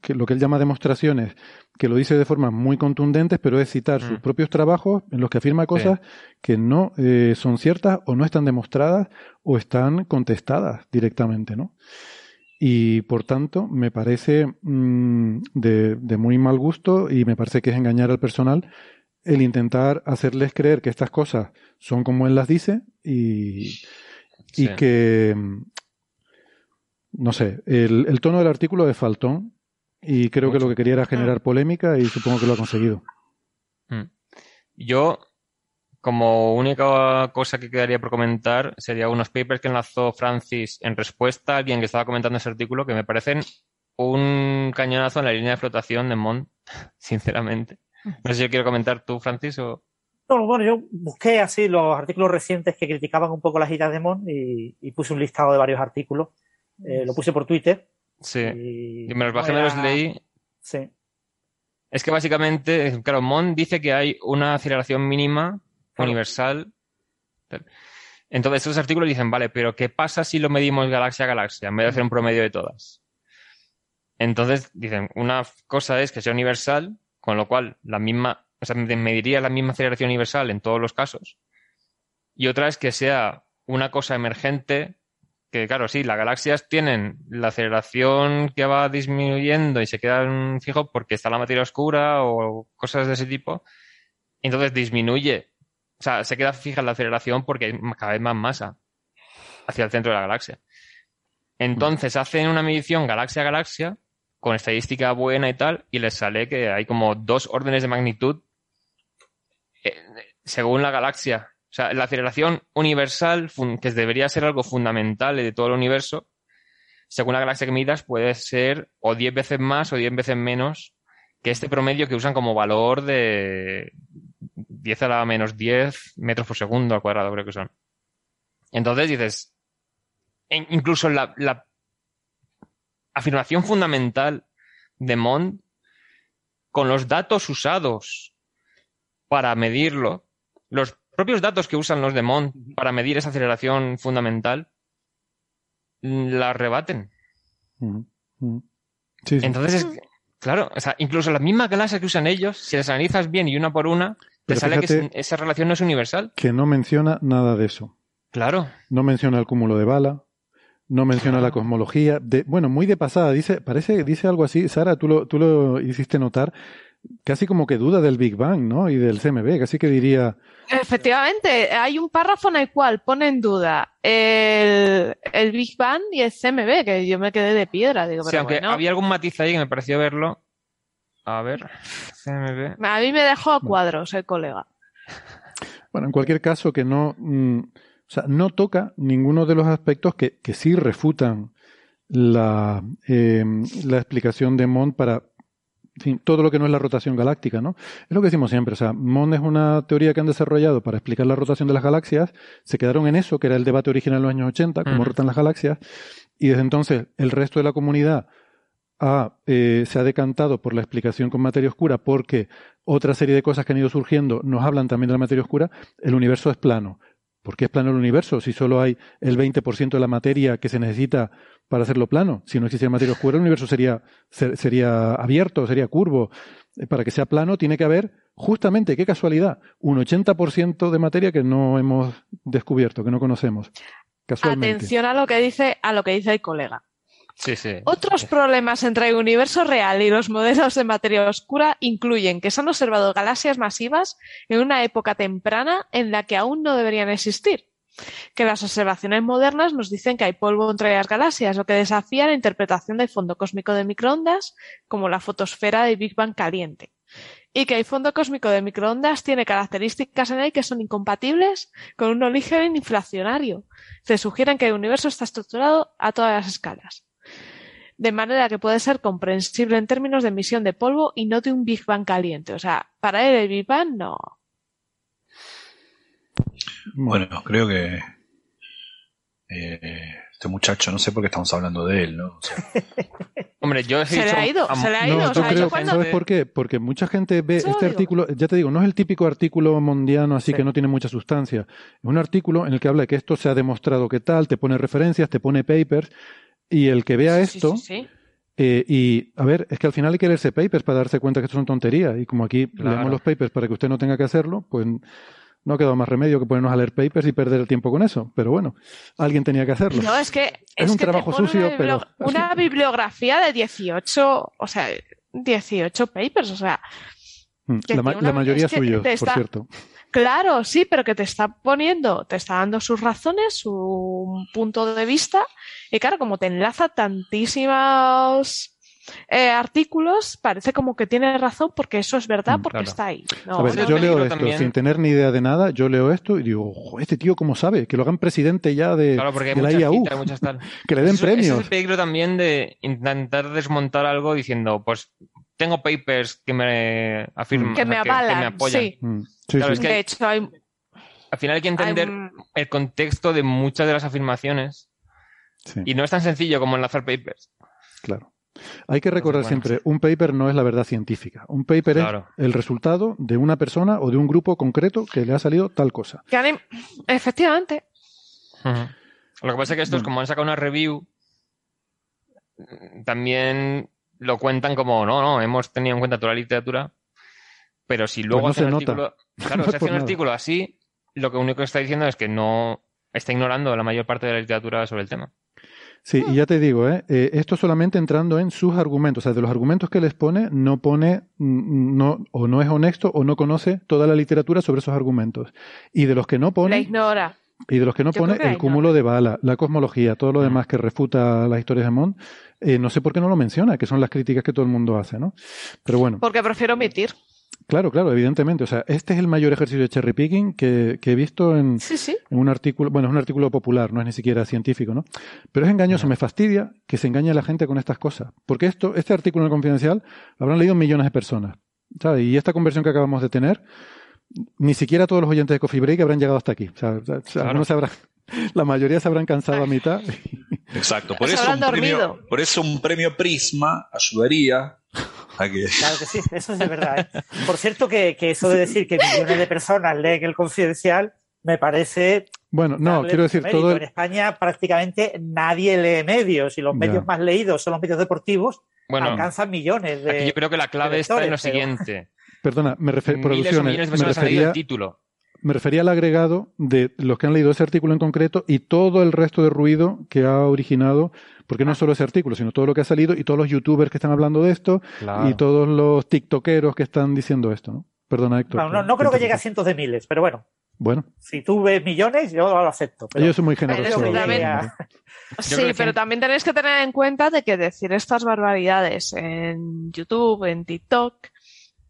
que lo que él llama demostraciones, que lo dice de formas muy contundentes, pero es citar sus Mm. propios trabajos en los que afirma cosas que no eh, son ciertas o no están demostradas o están contestadas directamente, ¿no? Y por tanto, me parece mm, de, de muy mal gusto y me parece que es engañar al personal el intentar hacerles creer que estas cosas son como él las dice y, y que, mm, no sé, el, el tono del artículo es faltón y creo que lo que quería era generar polémica y supongo que lo ha conseguido. Mm. Yo, como única cosa que quedaría por comentar, sería unos papers que enlazó Francis en respuesta a alguien que estaba comentando ese artículo, que me parecen un cañonazo en la línea de flotación de Mont, sinceramente. No sé si quiero comentar tú, Francis, o... No, bueno, yo busqué así los artículos recientes que criticaban un poco las ideas de Mon y, y puse un listado de varios artículos. Eh, lo puse por Twitter. Sí. Y, Y me los bajé, me los leí. Sí. Es que básicamente, claro, Mont dice que hay una aceleración mínima Claro. universal. Entonces, estos artículos dicen, vale, pero ¿qué pasa si lo medimos galaxia a galaxia en vez de hacer un promedio de todas? Entonces, dicen, una cosa es que sea universal, con lo cual la misma, o sea, mediría la misma aceleración universal en todos los casos. Y otra es que sea una cosa emergente, que claro, sí, las galaxias tienen la aceleración que va disminuyendo y se quedan fijos porque está la materia oscura o cosas de ese tipo. Entonces disminuye, o sea, se queda fija la aceleración porque hay cada vez más masa hacia el centro de la galaxia. Entonces hacen una medición galaxia a galaxia con estadística buena y tal, y les sale que hay como dos órdenes de magnitud según la galaxia. O sea, la aceleración universal, que debería ser algo fundamental de todo el universo, según la galaxia que midas, puede ser o 10 veces más o 10 veces menos que este promedio que usan como valor de 10 a la menos 10 metros por segundo al cuadrado, creo que son. Entonces dices, incluso la, la afirmación fundamental de Mond, con los datos usados para medirlo, los propios datos que usan los de Mond para medir esa aceleración fundamental, la rebaten. Sí, sí. Entonces, es claro, o sea, incluso las mismas galaxias que usan ellos, si las analizas bien y una por una, te Pero sale que esa relación no es universal. que no menciona nada de eso. Claro. No menciona el cúmulo de bala, no menciona la cosmología. De, bueno, muy de pasada, dice, parece, dice algo así, Sara, tú lo, tú lo hiciste notar. Casi como que duda del Big Bang, ¿no? Y del CMB, casi que diría... Efectivamente, hay un párrafo en el cual pone en duda el, el Big Bang y el CMB, que yo me quedé de piedra. Digo, Sí, pero aunque bueno. había algún matiz ahí que me pareció verlo. A ver, CMB. A mí me dejó a cuadros el colega. Bueno, en cualquier caso, que no, mm, o sea, no toca ninguno de los aspectos que, que sí refutan la, eh, la explicación de Mond para en fin, todo lo que no es la rotación galáctica, ¿no? Es lo que decimos siempre, o sea, Mond es una teoría que han desarrollado para explicar la rotación de las galaxias, se quedaron en eso, que era el debate original en los años 80, cómo rotan las galaxias, y desde entonces el resto de la comunidad ha, eh, se ha decantado por la explicación con materia oscura porque otra serie de cosas que han ido surgiendo nos hablan también de la materia oscura, el universo es plano. ¿Por qué es plano el universo si solo hay el 20% de la materia que se necesita para hacerlo plano? Si no existiera materia oscura, el universo sería, ser- sería abierto, sería curvo. Eh, Para que sea plano tiene que haber, justamente, qué casualidad, un 80% de materia que no hemos descubierto, que no conocemos. Atención a lo que dice, a lo que dice el colega. Sí, sí. Otros problemas entre el universo real y los modelos de materia oscura incluyen que se han observado galaxias masivas en una época temprana en la que aún no deberían existir, que las observaciones modernas nos dicen que hay polvo entre las galaxias, lo que desafía la interpretación del fondo cósmico de microondas como la fotosfera del Big Bang caliente, y que el fondo cósmico de microondas tiene características en él que son incompatibles con un origen inflacionario. Se sugieren que el universo está estructurado a todas las escalas de manera que puede ser comprensible en términos de emisión de polvo y no de un Big Bang caliente. O sea, para él el Big Bang no. Bueno, creo que eh, este muchacho, no sé por qué estamos hablando de él, ¿no? O sea, Hombre, yo he Se le ha ido, se le ha No, ido. o yo sea, yo creo, cuando- ¿sabes por qué? Porque mucha gente ve Eso este digo. artículo, ya te digo, no es el típico artículo mundiano así Sí. que no tiene mucha sustancia. Es un artículo en el que habla de que esto se ha demostrado que tal, te pone referencias, te pone papers, y el que vea Sí, esto, sí, sí. eh, y a ver, es que al final hay que leerse papers para darse cuenta que esto son tonterías, y como aquí Claro. leemos los papers para que usted no tenga que hacerlo, pues no ha quedado más remedio que ponernos a leer papers y perder el tiempo con eso. Pero bueno, alguien tenía que hacerlo. No, es que Es es un que trabajo sucio, una, pero- una bibliografía de 18, o sea, 18 papers, o sea, Mm, la, ma- una- la mayoría es suyos, por cierto. Claro, sí, pero que te está poniendo, te está dando sus razones, su punto de vista, y claro, como te enlaza tantísimos eh, artículos, parece como que tiene razón porque eso es verdad, Mm, porque claro. está ahí. No, A ver, no, yo leo esto también- sin tener ni idea de nada, yo leo esto y digo, "Jo, este tío cómo sabe, que lo hagan presidente ya de, Claro, porque hay de la muchas IAU, citas, muchas tal. que le den Eso- ese premios. es el peligro también de intentar desmontar algo diciendo, pues tengo papers que me afirman, que o me apoyan. sí. Mm, sí, Claro, sí. es que de hay- hecho, hay, Al final hay que entender el contexto de muchas de las afirmaciones Sí, y no es tan sencillo como enlazar papers. claro. Hay que recordar siempre, un paper no es la verdad científica. Un paper Claro. es el resultado de una persona o de un grupo concreto que le ha salido tal cosa. que efectivamente. Lo que pasa es que estos, Bueno. como han sacado una review, mm, también lo cuentan como, no, no, hemos tenido en cuenta toda la literatura, pero si luego Pues no hacen se un nota. artículo, claro, No si hace un nada. artículo así, lo que único que está diciendo es que no está ignorando la mayor parte de la literatura sobre el tema. Sí, y ya te digo, ¿eh? Eh, esto solamente entrando en sus argumentos. O sea, de los argumentos que les pone, no pone, mm, no, o no es honesto o no conoce toda la literatura sobre esos argumentos. Y de los que no la pone, ignora. y de los que no Yo pone, que el cúmulo de bala, la cosmología, todo lo Mm. demás que refuta las historias de Mond, eh, no sé por qué no lo menciona, que son las críticas que todo el mundo hace, ¿no? Pero bueno. Porque prefiero omitir. Claro, claro, evidentemente. O sea, este es el mayor ejercicio de cherry picking que, que he visto en, Sí, sí. en un artículo, bueno, es un artículo popular, no es ni siquiera científico, ¿no? Pero es engañoso, me fastidia que se engañe a la gente con estas cosas. Porque esto, este artículo en el Confidencial lo habrán leído millones de personas. ¿sabes? Y esta conversión que acabamos de tener, ni siquiera todos los oyentes de Coffee Break habrán llegado hasta aquí. O sea, o sea, Claro. algunos se habrán, la mayoría se habrán cansado a mitad. Exacto. Por eso, un premio, por eso un premio Prisma ayudaría que. Claro que sí, eso es de verdad. ¿eh? Por cierto, que, que eso de decir que millones de personas leen el confidencial me parece. Bueno, no, quiero decir, mérito. todo En España prácticamente nadie lee medios y los Ya. medios más leídos son los medios deportivos, Bueno, alcanzan millones de. aquí yo creo que la clave está en lo pero- siguiente. perdona, me refiero, Miles o producciones, millones de me personas han leído refería, el título. Me refería al agregado de los que han leído ese artículo en concreto y todo el resto de ruido que ha originado, porque no solo ese artículo, sino todo lo que ha salido y todos los youtubers que están hablando de esto Claro. y todos los tiktokeros que están diciendo esto, ¿no? Perdona, Héctor. Bueno, no, no creo que llegue a cientos de miles, pero bueno, Bueno, si tú ves millones, yo lo acepto. Pero ellos son muy generosos. también- Sí, pero también tenéis que tener en cuenta de que decir estas barbaridades en YouTube, en TikTok,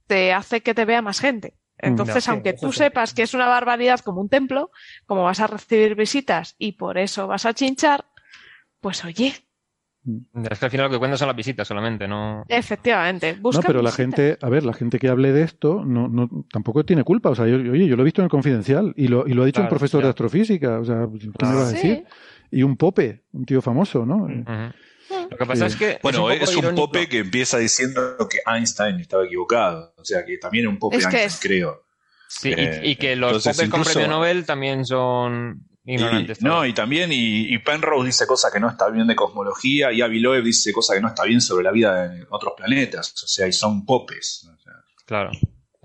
te hace que te vea más gente. Entonces, sí, aunque eso tú sí. sepas que es una barbaridad como un templo, como vas a recibir visitas y por eso vas a chinchar, pues oye, Es que al final lo que cuentan son las visitas solamente, ¿no? efectivamente, busca No, pero la gente, a ver, la gente que hable de esto no, no, tampoco tiene culpa. O sea, yo, oye, yo lo he visto en el confidencial y lo, y lo ha dicho un profesor ya. de astrofísica. O sea, ¿qué me vas a decir? Sí. Y un pope, un tío famoso, ¿no? Mm. Ujú. Lo que pasa Sí. es que. Bueno, es es un, irónico. pope que empieza diciendo que Einstein estaba equivocado. O sea, que también es un pope Es que Einstein, es- creo. Sí, Eh, y, y que los entonces popes con premio Nobel también son ignorantes. Y, no, y también, y, y Penrose dice cosas que no está bien de cosmología, y Avi Loeb dice cosas que no está bien sobre la vida en otros planetas. O sea, y son popes. O sea, Claro.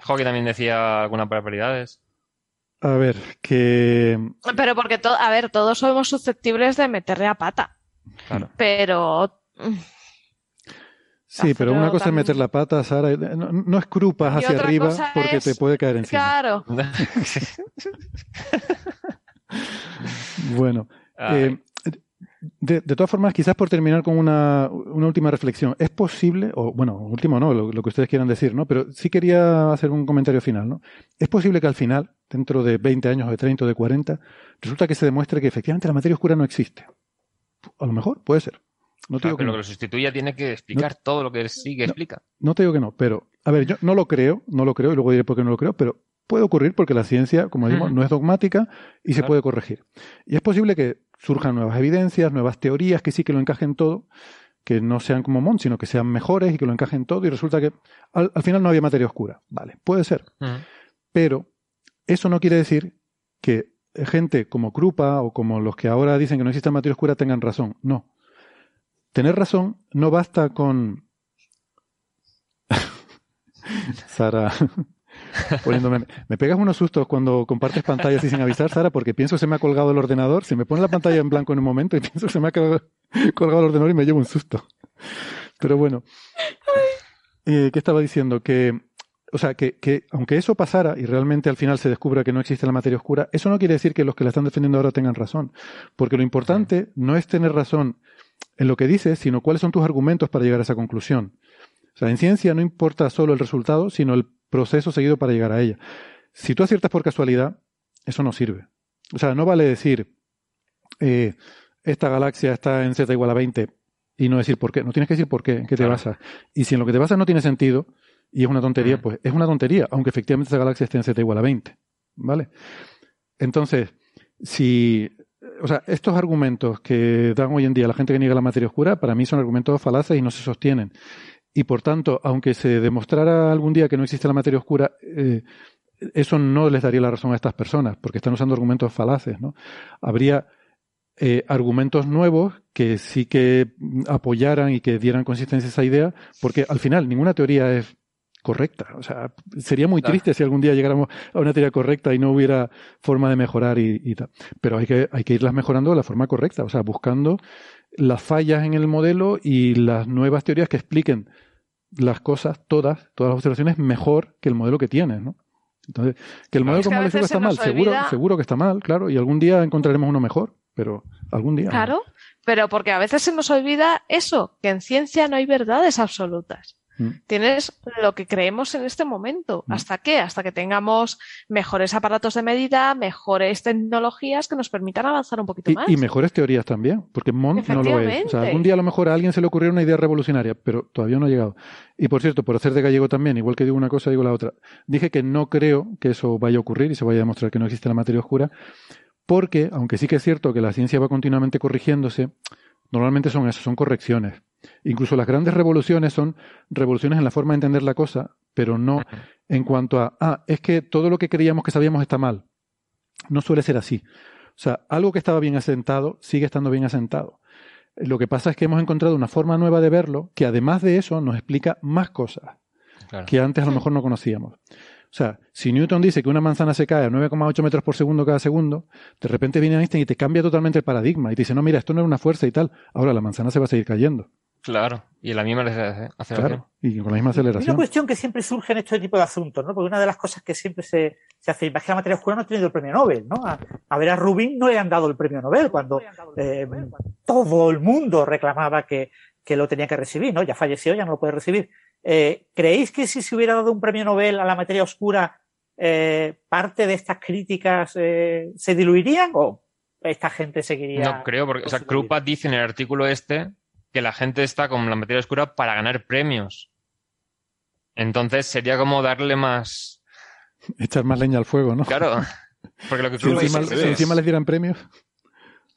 Hockey también decía algunas barbaridades. A ver, que. Pero porque, to- a ver, todos somos susceptibles de meterle a pata. Claro. Pero mm, Sí, pero una cosa es meter la pata, Sara. No, no escrupas hacia arriba porque es- te puede caer encima. claro, Bueno, eh, de, de todas formas, quizás por terminar con una, una última reflexión, es posible, o bueno, último no, lo, lo que ustedes quieran decir, ¿no? Pero sí quería hacer un comentario final, ¿no? Es posible que al final, dentro de 20 años, de 30 o de 40, resulta que se demuestre que efectivamente la materia oscura no existe. A lo mejor, puede ser. No te Claro, digo que pero no. lo que lo sustituya tiene que explicar todo lo que sí que No. explica. No te digo que no, pero, a ver, yo no lo creo, no lo creo, y luego diré por qué no lo creo, pero puede ocurrir porque la ciencia, como decimos, no es dogmática y se puede corregir. Y es posible que surjan nuevas evidencias, nuevas teorías que sí que lo encajen todo, que no sean como Mont, sino que sean mejores y que lo encajen todo, y resulta que al, al final no había materia oscura. Vale, puede ser. Pero eso no quiere decir que gente como Krupa o como los que ahora dicen que no existe materia oscura tengan razón. No. Tener razón no basta con. Sara. Poniéndome, me pegas unos sustos cuando compartes pantalla así sin avisar, Sara, porque pienso que se me ha colgado el ordenador. Se me pone la pantalla en blanco en un momento y pienso que se me ha colgado, colgado el ordenador y me llevo un susto. Pero bueno. Eh, ¿Qué estaba diciendo? Que o sea, que, que aunque eso pasara y realmente al final se descubra que no existe la materia oscura, eso no quiere decir que los que la están defendiendo ahora tengan razón. Porque lo importante no es tener razón en lo que dices, sino cuáles son tus argumentos para llegar a esa conclusión. O sea, en ciencia no importa solo el resultado, sino el proceso seguido para llegar a ella. Si tú aciertas por casualidad, eso no sirve. O sea, no vale decir, eh, esta galaxia está en z igual a 20 y no decir por qué. No tienes que decir por qué, en qué te Claro. basas. Y si en lo que te basas no tiene sentido y es una tontería, Mm. pues es una tontería, aunque efectivamente esa galaxia esté en z igual a 20. ¿Vale? Entonces, si. O sea, estos argumentos que dan hoy en día la gente que niega la materia oscura, para mí son argumentos falaces y no se sostienen. Y por tanto, aunque se demostrara algún día que no existe la materia oscura, eh, eso no les daría la razón a estas personas, porque están usando argumentos falaces, ¿no? Habría eh, argumentos nuevos que sí que apoyaran y que dieran consistencia a esa idea, porque al final ninguna teoría es correcta. O sea, sería muy Claro. triste si algún día llegáramos a una teoría correcta y no hubiera forma de mejorar y, y tal. Pero hay que, hay que irlas mejorando de la forma correcta, o sea, buscando las fallas en el modelo y las nuevas teorías que expliquen las cosas, todas, todas las observaciones, mejor que el modelo que tienes, ¿no? Entonces, que el modelo Es que como está mal, seguro, seguro que está mal, claro, y algún día encontraremos uno mejor, pero algún día. Claro, pero porque a veces se nos olvida eso, que en ciencia no hay verdades absolutas. Mm. Tienes lo que creemos en este momento. Mm. ¿Hasta qué? Hasta que tengamos mejores aparatos de medida, mejores tecnologías que nos permitan avanzar un poquito más. Y, y mejores teorías también, porque Mont no lo es. O sea, algún día a lo mejor a alguien se le ocurrió una idea revolucionaria, pero todavía no ha llegado. Y por cierto, por hacer de gallego también, igual que digo una cosa, digo la otra. Dije que no creo que eso vaya a ocurrir y se vaya a demostrar que no existe la materia oscura, porque, aunque sí que es cierto que la ciencia va continuamente corrigiéndose, normalmente son eso, son correcciones. Incluso las grandes revoluciones son revoluciones en la forma de entender la cosa, pero no en cuanto a, ah, es que todo lo que creíamos que sabíamos está mal. No suele ser así. O sea, algo que estaba bien asentado sigue estando bien asentado. Lo que pasa es que hemos encontrado una forma nueva de verlo que además de eso nos explica más cosas Claro. que antes a lo mejor no conocíamos. O sea, si Newton dice que una manzana se cae a 9,8 metros por segundo cada segundo, de repente viene Einstein y te cambia totalmente el paradigma y te dice, no, mira, esto no es una fuerza y tal. Ahora la manzana se va a seguir cayendo. Claro, y en la misma aceleración. Claro, y con la misma Hay una aceleración. cuestión que siempre surge en este tipo de asuntos, ¿no? Porque una de las cosas que siempre se, se hace es que la materia oscura no ha tenido el premio Nobel, ¿no? A, a ver, a Rubin no le han dado el premio Nobel cuando eh, todo el mundo reclamaba que, que lo tenía que recibir, ¿no? Ya falleció, ya no lo puede recibir. Eh, ¿Creéis que si se hubiera dado un premio Nobel a la materia oscura, eh, parte de estas críticas eh, se diluirían o esta gente seguiría? No creo, porque, o sea? Krupa dice en el artículo este que la gente está con la materia oscura para ganar premios. Entonces sería como darle más. Echar más leña al fuego, ¿no? Claro. Porque lo que Si es encima, dice si encima les dieran premios.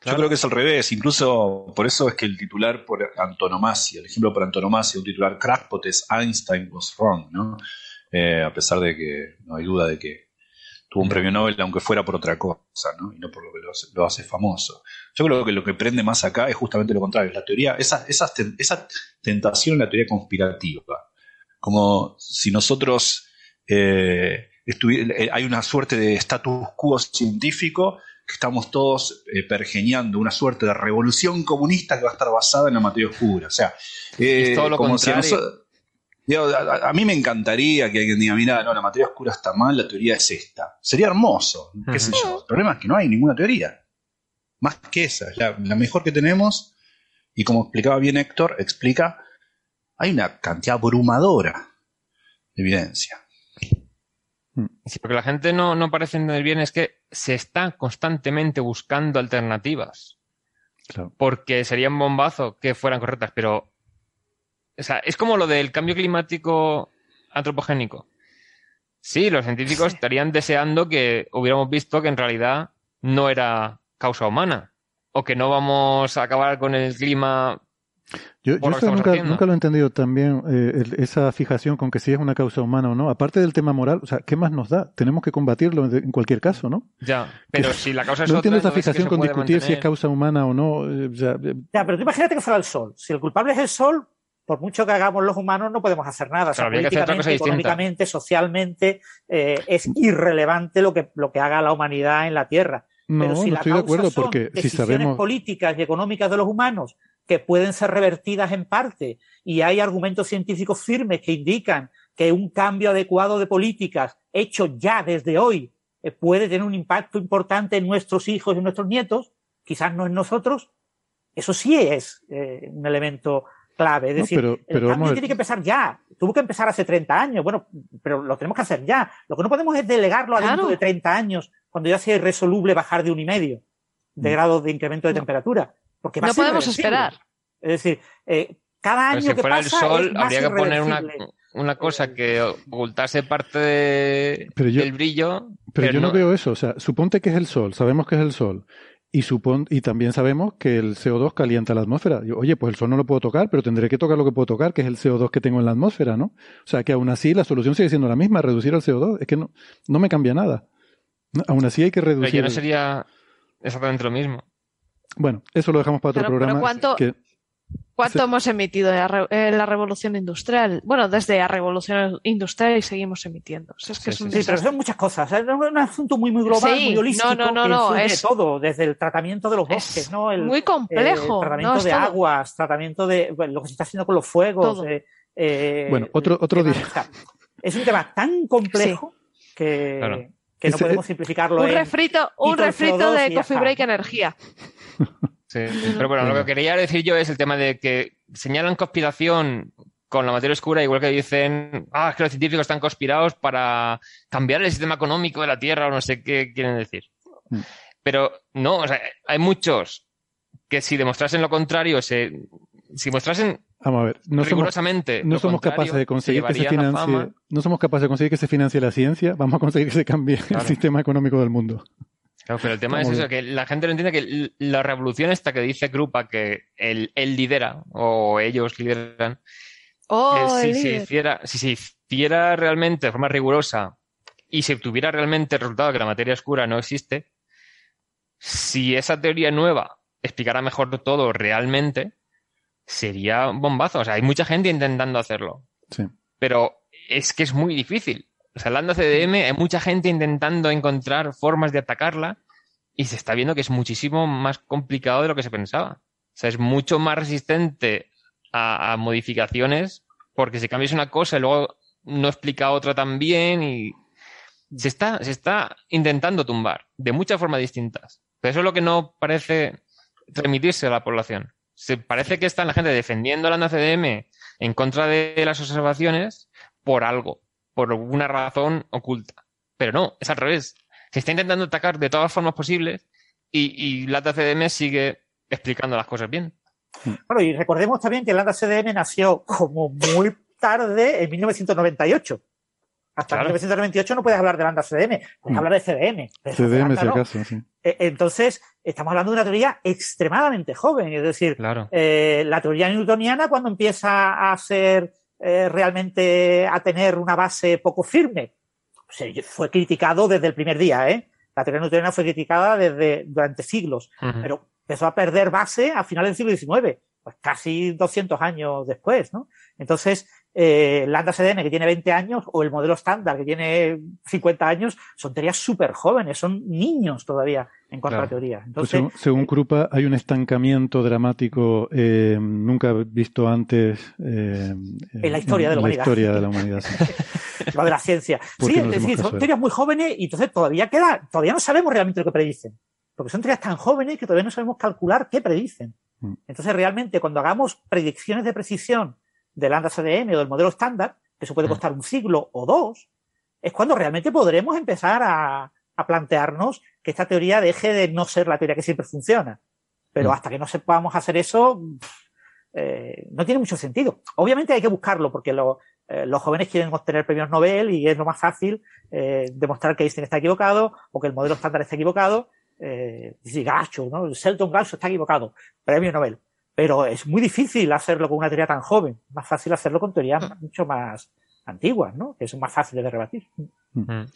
Yo creo que es al revés, incluso por eso es que el titular por antonomasia, el ejemplo por antonomasia, un titular crackpot es Einstein was wrong, ¿no? Eh, a pesar de que no hay duda de que tuvo un premio Nobel, aunque fuera por otra cosa, ¿no? Y no por lo que lo hace, lo hace famoso. Yo creo que lo que prende más acá es justamente lo contrario, la teoría, esa, esa, esa tentación en la teoría conspirativa. Como si nosotros eh, eh, hay una suerte de status quo científico que estamos todos eh, pergeñando una suerte de revolución comunista que va a estar basada en la materia oscura. O sea, eh, Es todo lo como si contrario. noso- digo, a, mí me encantaría que alguien diga, mira, no, la materia oscura está mal, la teoría es esta. Sería hermoso, qué sé yo. El problema es que no hay ninguna teoría. Más que esa, es la, la mejor que tenemos. Y como explicaba bien Héctor, explica, hay una cantidad abrumadora de evidencia. Sí, porque la gente no, no parece entender bien es que se está constantemente buscando alternativas. Claro. Porque sería un bombazo que fueran correctas, pero. O sea, es como lo del cambio climático antropogénico. Sí, los científicos estarían deseando que hubiéramos visto que en realidad no era causa humana. O que no vamos a acabar con el clima. Yo, yo Por lo que esto estamos nunca, haciendo. nunca lo he entendido también, eh, el- esa fijación con que si es una causa humana o no. Aparte del tema moral, o sea, ¿qué más nos da? Tenemos que combatirlo en cualquier caso, ¿no? Ya, pero si la causa es No otra, entiendo esa que fijación con discutir si es causa humana o no. eh, sea, eh, Ya, pero tú imagínate que fuera el sol. Si el culpable es el sol, por mucho que hagamos los humanos, no podemos hacer nada. O sea, políticamente, económicamente, socialmente, eh, es irrelevante lo que, lo que haga la humanidad en la Tierra. no, Pero si no la estoy de causa acuerdo son porque si decisiones sabemos... políticas y económicas de los humanos que pueden ser revertidas en parte y hay argumentos científicos firmes que indican que un cambio adecuado de políticas hecho ya desde hoy eh, puede tener un impacto importante en nuestros hijos y en nuestros nietos, quizás no en nosotros, eso sí es eh, un elemento clave. Es No, decir, pero- el pero vamos a cambio tiene que empezar ya. Tuvo que empezar hace 30 años. Bueno, pero lo tenemos que hacer ya. Lo que no podemos es delegarlo a dentro de 30 años, cuando ya sea irresoluble bajar de un y medio de Mm. grados de incremento de No. temperatura. Porque va a No ser podemos esperar. Es decir, eh, cada Pero año si que fuera el pasa sol, es más habría que poner una, una cosa que ocultase parte de- Pero yo- del brillo. Pero yo no veo eso. O sea, suponte que es el sol, sabemos que es el sol. Y, supon, y también sabemos que el CO2 calienta la atmósfera. Yo, Oye, pues el sol no lo puedo tocar, pero tendré que tocar lo que puedo tocar, que es el CO2 que tengo en la atmósfera, ¿no? O sea, que aún así la solución sigue siendo la misma, reducir el CO2. Es que no, no me cambia nada. No, aún así hay que Pero reducir. ya no sería exactamente lo mismo. Bueno, eso lo dejamos para otro Pero- pero programa. ¿cuánto- que- ¿Cuánto Sí. hemos emitido en la, re- en la revolución industrial? Bueno, desde la revolución industrial y seguimos emitiendo. O sea, es que Sí, es un sí, Sí, pero son muchas cosas. Es un asunto muy, muy global, Sí, muy holístico, no, no, no, que es- todo, desde el tratamiento de los Es bosques, ¿no? El, muy complejo, eh, tratamiento ¿no? Es de todo- aguas, tratamiento de bueno, lo que se está haciendo con los fuegos. Todo. eh, eh, Bueno, otro- otro día. es un tema tan complejo que, Claro. que no podemos simplificarlo Un en... refrito, un refrito CO2 de Coffee. Break Energía. Sí. Pero bueno, lo que quería decir yo es el tema de que señalan conspiración con la materia oscura, igual que dicen, ah, es que los científicos están conspirados para cambiar el sistema económico de la Tierra o no sé qué quieren decir. Mm. Pero no, o sea, hay muchos que si demostrasen lo contrario, se, si mostrasen Vamos a ver, no somos, rigurosamente no lo somos capaces de conseguir que se financie, no somos capaces de conseguir que se financie la ciencia, vamos a conseguir que se cambie Claro. el sistema económico del mundo. Claro, pero el tema Está es eso, que la gente no entiende que la revolución esta que dice Krupa que él, él lidera o ellos lideran, Oh, el si, se hiciera, si se hiciera realmente de forma rigurosa y se obtuviera realmente el resultado de que la materia oscura no existe, si esa teoría nueva explicara mejor todo realmente, sería un bombazo. O sea, hay mucha gente intentando hacerlo, Sí. pero es que es muy difícil. O sea, lambda CDM, hay mucha gente intentando encontrar formas de atacarla y se está viendo que es muchísimo más complicado de lo que se pensaba. O sea, es mucho más resistente a, modificaciones porque si cambias una cosa y luego no explica otra también y se está, se está intentando tumbar de muchas formas distintas. Pero eso es lo que no parece transmitirse a la población. Se parece que está la gente defendiendo la CDM en contra de las observaciones por algo, por una razón oculta. Pero no, es al revés. Se está intentando atacar de todas formas posibles y, y la CDM sigue explicando las cosas bien. Bueno, y recordemos también que la CDM nació como muy tarde, en 1998. Hasta Claro. 1998 no puedes hablar de lambda CDM, puedes Mm. hablar de CDM. pero CDM si no. acaso, sí. Eh, Entonces, estamos hablando de una teoría extremadamente joven, es decir, Claro. eh, la teoría newtoniana cuando empieza a ser eh, realmente a tener una base poco firme, se- fue criticado desde el primer día, ¿eh? La teoría newtoniana fue criticada desde durante siglos, Ujú. pero empezó a perder base a finales del siglo XIX, pues casi 200 años después, ¿no? Entonces, eh, Lambda CDM, que tiene 20 años, o el modelo estándar, que tiene 50 años, son teorías súper jóvenes, son niños todavía en cuanto a la Claro. teoría. Pues Entonces, según, según Krupa, hay un estancamiento dramático eh, nunca visto antes eh, En la historia de la en humanidad. historia de la humanidad, sí. lo de la ciencia. ¿Por Sí, es decir, son teorías muy jóvenes y entonces todavía queda, todavía no sabemos realmente lo que predicen. Porque son teorías tan jóvenes que todavía no sabemos calcular qué predicen. Mm. Entonces, realmente, cuando hagamos predicciones de precisión del lambda CDM o del modelo estándar, que eso puede Mm. costar un siglo o dos, es cuando realmente podremos empezar a, a plantearnos que esta teoría deje de no ser la teoría que siempre funciona. Pero Mm. hasta que no sepamos hacer eso, eh, no tiene mucho sentido. Obviamente hay que buscarlo, porque lo- eh, los jóvenes quieren obtener premios Nobel y es lo más fácil eh, demostrar que Einstein está equivocado o que el modelo estándar está equivocado. Eh, decir, Gacho, ¿no? El Selton Galso está equivocado. Premio Nobel. Pero es muy difícil hacerlo con una teoría tan joven. Más fácil hacerlo con teorías mucho más antiguas, ¿no? Que son más fáciles de rebatir. Mm.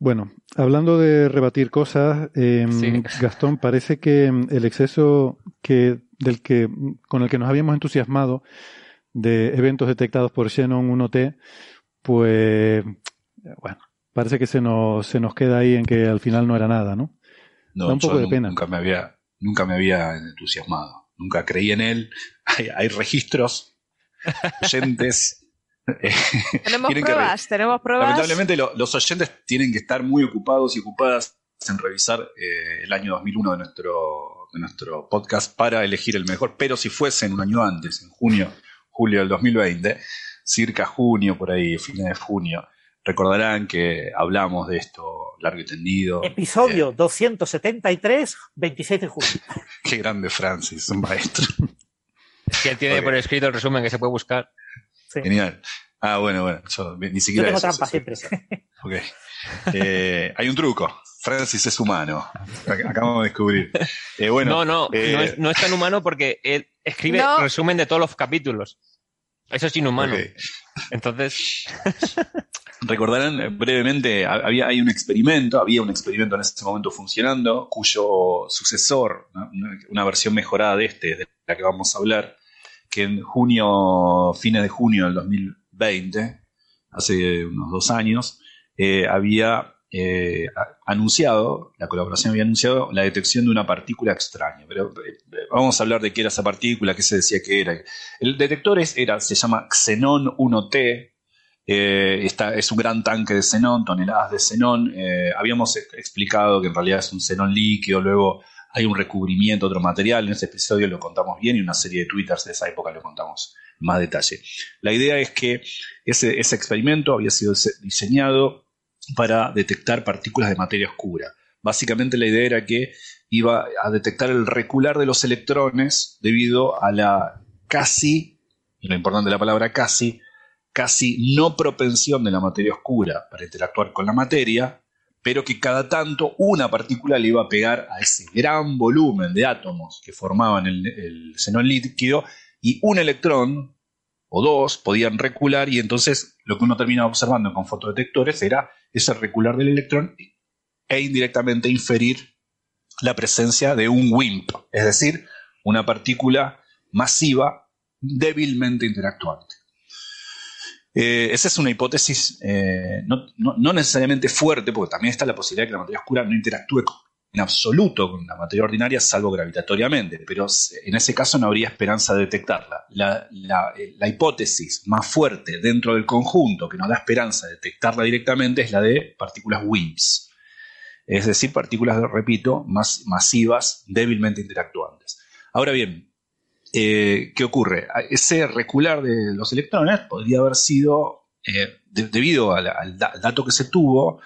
Bueno, hablando de rebatir cosas, eh, Sí. Gastón, parece que mm, el exceso que, del que, con el que nos habíamos entusiasmado de eventos detectados por Xenon 1T, pues, bueno, parece que se nos, se nos queda ahí en que al final no era nada, ¿no? No, Da un poco yo de pena. Nunca me había, nunca me había entusiasmado. Nunca creí en él. Hay, hay registros, oyentes. eh, Tenemos que pruebas, tenemos pruebas. Lamentablemente lo- los oyentes tienen que estar muy ocupados y ocupadas en revisar eh, el año 2001 de nuestro, de nuestro podcast para elegir el mejor. Pero si fuesen un año antes, en junio, julio del 2020, circa junio, por ahí, fines de junio, recordarán que hablamos de esto largo y tendido. Episodio 273, 26 de julio. Qué grande Francis, un maestro. Es que él tiene Ok. por escrito el resumen que se puede buscar. Sí. Genial. Ah, bueno, bueno, yo ni Yo siquiera tengo eso trampa siempre. Ok. Eh, hay un truco. Francis es humano. Ac- Acabamos de descubrir. Eh, bueno, no, no, eh, no, es, no es tan humano porque él escribe No. resumen de todos los capítulos. Eso es inhumano. ok. Entonces, Recordarán eh, brevemente, ha- había, hay un experimento, había un experimento en ese momento funcionando, cuyo sucesor, ¿no? una, una versión mejorada de este, de la que vamos a hablar, que en junio, fines de junio del 2020, hace unos dos años, eh, había eh, anunciado, la colaboración había anunciado la detección de una partícula extraña. Pero eh, vamos a hablar de qué era esa partícula, qué se decía que era. El detector es, era, se llama Xenon 1T, eh, es un gran tanque de xenón, toneladas de xenón. Eh, habíamos ex- explicado que en realidad es un xenón líquido, luego hay un recubrimiento, otro material. En ese episodio lo contamos bien y una serie de twitters de esa época lo contamos más detalle. La idea es que ese, experimento había sido se- diseñado para detectar partículas de materia oscura. Básicamente la idea era que iba a detectar el recular de los electrones debido a la casi, y lo importante de la palabra casi, casi no propensión de la materia oscura para interactuar con la materia, pero que cada tanto una partícula le iba a pegar a ese gran volumen de átomos que formaban el, el xenón líquido y un electrón o dos podían recular y entonces lo que uno terminaba observando con fotodetectores era ese recular del electrón e indirectamente inferir la presencia de un WIMP, es decir, una partícula masiva débilmente interactuante. Eh, esa es una hipótesis eh, no, no- no necesariamente fuerte, porque también está la posibilidad de que la materia oscura no interactúe con- en absoluto con la materia ordinaria, salvo gravitatoriamente, pero en ese caso no habría esperanza de detectarla. La, hipótesis más fuerte dentro del conjunto que nos da esperanza de detectarla directamente es la de partículas WIMPs, es decir, partículas, repito, más masivas, débilmente interactuantes. Ahora bien, eh, ¿qué ocurre? Ese recular de los electrones podría haber sido, eh, de- debido al dato que se tuvo,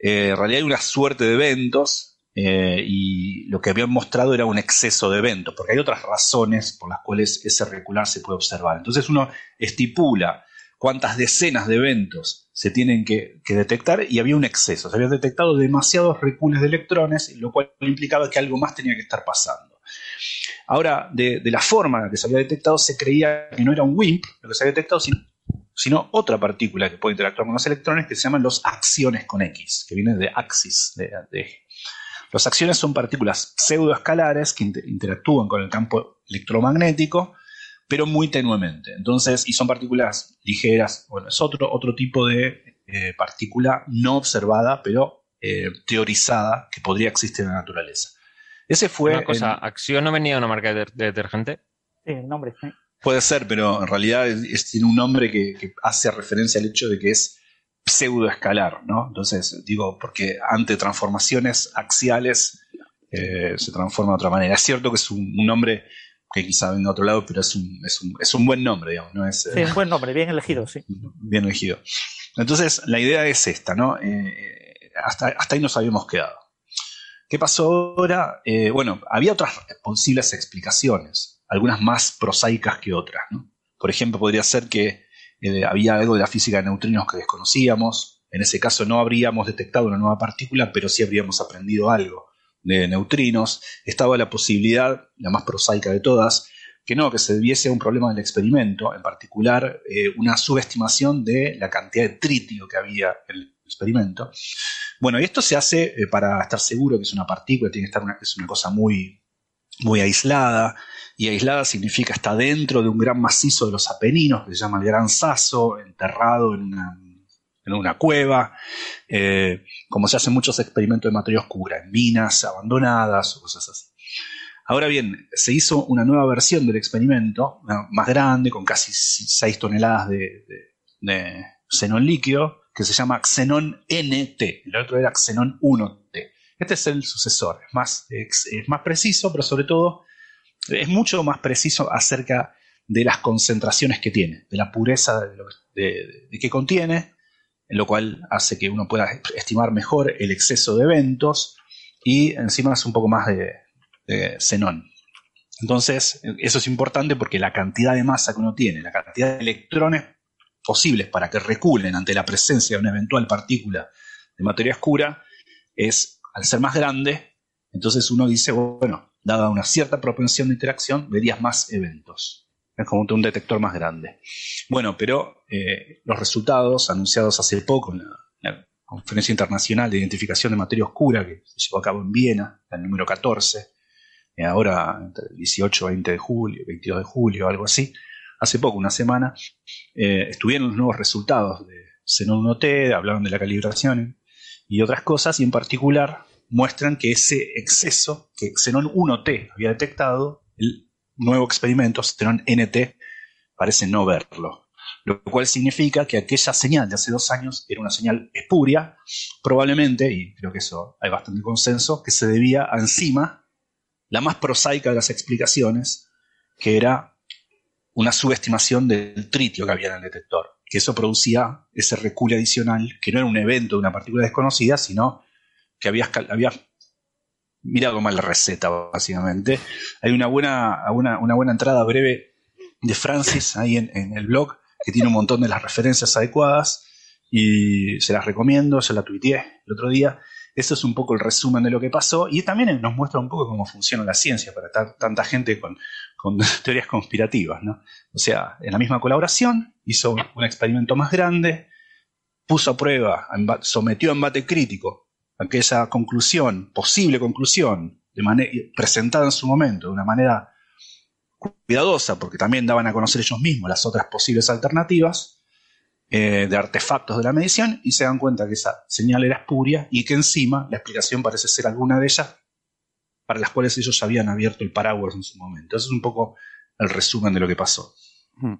eh, en realidad hay una suerte de eventos eh, y lo que habían mostrado era un exceso de eventos, porque hay otras razones por las cuales ese recular se puede observar. Entonces uno estipula cuántas decenas de eventos se tienen que, detectar y había un exceso. Se habían detectado demasiados recules de electrones, lo cual implicaba que algo más tenía que estar pasando. Ahora, de, la forma en que se había detectado, se creía que no era un WIMP lo que se había detectado, sino, sino otra partícula que puede interactuar con los electrones que se llaman los acciones con X, que vienen de axis, de, de. Los acciones son partículas pseudoescalares que inter- interactúan con el campo electromagnético, pero muy tenuemente. Entonces, y son partículas ligeras. Bueno, es otro, otro tipo de eh, partícula no observada, pero eh, teorizada que podría existir en la naturaleza. Ese fue. Una cosa, en- ¿Acción no venía de una marca de, de detergente? Sí, el nombre. sí. Puede ser, pero en realidad es- es- tiene un nombre que, que hace referencia al hecho de que es pseudoescalar, ¿no? Entonces, digo, porque ante transformaciones axiales eh, se transforma de otra manera. Es cierto que es un, un nombre que quizá venga de otro lado, pero es un, es un, es un buen nombre, digamos, no es Sí, un buen nombre, bien elegido, sí. bien elegido. Entonces, la idea es esta, ¿no? Eh, hasta, hasta ahí nos habíamos quedado. ¿Qué pasó ahora? Eh, bueno, había otras posibles explicaciones, algunas más prosaicas que otras, ¿no? Por ejemplo, podría ser que eh, había algo de la física de neutrinos que desconocíamos. En ese caso no habríamos detectado una nueva partícula, pero sí habríamos aprendido algo de neutrinos. Estaba la posibilidad, la más prosaica de todas, que no, que se debiese a un problema del experimento, en particular eh, una subestimación de la cantidad de tritio que había en el experimento. Bueno, y esto se hace eh, para estar seguro que es una partícula, tiene que estar una, es una cosa muy, muy aislada, y aislada significa está dentro de un gran macizo de los Apeninos, que se llama el Gran Sasso, enterrado en una, cueva, eh, como se hacen muchos experimentos de materia oscura, en minas abandonadas o cosas así. Ahora bien, se hizo una nueva versión del experimento, más grande, con casi 6 toneladas de, xenón líquido, que se llama xenón NT. El otro era xenón 1T. Este es el sucesor, es más, es más preciso, pero sobre todo es mucho más preciso acerca de las concentraciones que tiene, de la pureza de, lo, que contiene, en lo cual hace que uno pueda estimar mejor el exceso de eventos y encima es un poco más de, de xenón. Entonces, eso es importante porque la cantidad de masa que uno tiene, la cantidad de electrones posibles para que reculen ante la presencia de una eventual partícula de materia oscura, es, al ser más grande, entonces uno dice, bueno, dada una cierta propensión de interacción, verías más eventos. Es como un detector más grande. Bueno, pero eh, los resultados anunciados hace poco en la, Conferencia Internacional de Identificación de Materia Oscura, que se llevó a cabo en Viena, el número 14, eh, ahora entre el 18 y 20 de julio, 22 de julio, algo así, hace poco, una semana, eh, estuvieron los nuevos resultados de Xenon 1T, hablaron de la calibración y otras cosas, y en particular muestran que ese exceso que Xenon 1T había detectado, el nuevo experimento, Xenon NT, parece no verlo. Lo cual significa que aquella señal de hace dos años era una señal espuria, probablemente, y creo que eso hay bastante consenso, que se debía a encima la más prosaica de las explicaciones, que era una subestimación del tritio que había en el detector, que eso producía ese recule adicional, que no era un evento de una partícula desconocida, sino que había, había mirado mal la receta, básicamente. Hay una buena, una, buena entrada breve de Francis ahí en, el blog, que tiene un montón de las referencias adecuadas, y se las recomiendo, se la tuiteé el otro día. Eso es un poco el resumen de lo que pasó y también nos muestra un poco cómo funciona la ciencia para tanta gente con, con teorías conspirativas. ¿no? O sea, en la misma colaboración hizo un experimento más grande, puso a prueba, sometió a embate crítico aquella conclusión, posible conclusión, de presentada en su momento de una manera cuidadosa, porque también daban a conocer ellos mismos las otras posibles alternativas, eh, de artefactos de la medición y se dan cuenta que esa señal era espuria y que encima la explicación parece ser alguna de ellas para las cuales ellos habían abierto el paraguas en su momento. Eso es un poco el resumen de lo que pasó. Hmm.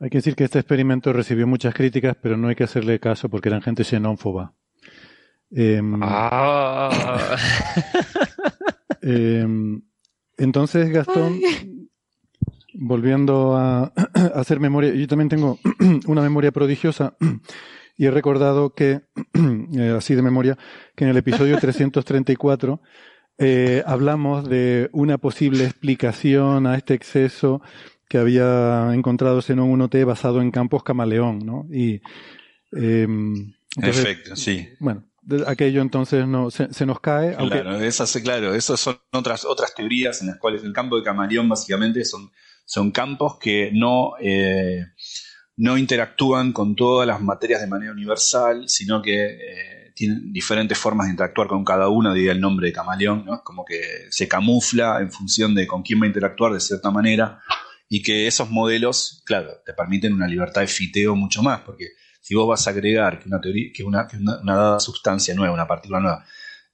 Hay que decir que este experimento recibió muchas críticas, pero no hay que hacerle caso porque eran gente xenófoba. Em, Ah. em, entonces, Gastón, volviendo a, a hacer memoria, yo también tengo una memoria prodigiosa y he recordado que, eh, así de memoria, que en el episodio 334 eh, hablamos de una posible explicación a este exceso que había encontrado Xenon 1T basado en campos camaleón, ¿no? Y, En entonces, efecto, sí. bueno, aquello entonces no se, se nos cae, aunque Claro, esas, claro, esas son otras, otras teorías en las cuales el campo de camaleón básicamente son, son campos que no, eh, no interactúan con todas las materias de manera universal, sino que eh, tienen diferentes formas de interactuar con cada una, diría el nombre de camaleón, ¿no? como que se camufla en función de con quién va a interactuar de cierta manera, y que esos modelos, claro, te permiten una libertad de fiteo mucho más, porque si vos vas a agregar que una teoría, que una, que una, una dada sustancia nueva, una partícula nueva,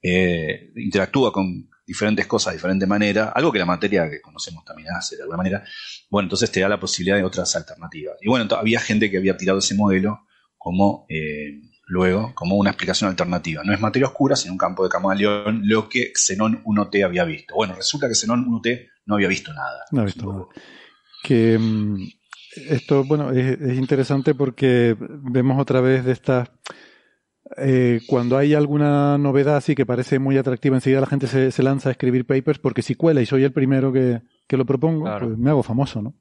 eh, interactúa con diferentes cosas de diferente manera, algo que la materia que conocemos también hace de alguna manera, bueno, entonces te da la posibilidad de otras alternativas. Y bueno, había gente que había tirado ese modelo como eh, luego, como una explicación alternativa. No es materia oscura, sino un campo de camaleón, lo que Xenon 1T había visto. Bueno, resulta que Xenon 1T no había visto nada. No he visto nada. Que mm, esto, bueno, es, es interesante porque vemos otra vez de estas. eh, cuando hay alguna novedad así que parece muy atractiva, enseguida la gente se, se lanza a escribir papers porque si cuela y soy el primero que, que lo propongo, Claro. pues me hago famoso, ¿no?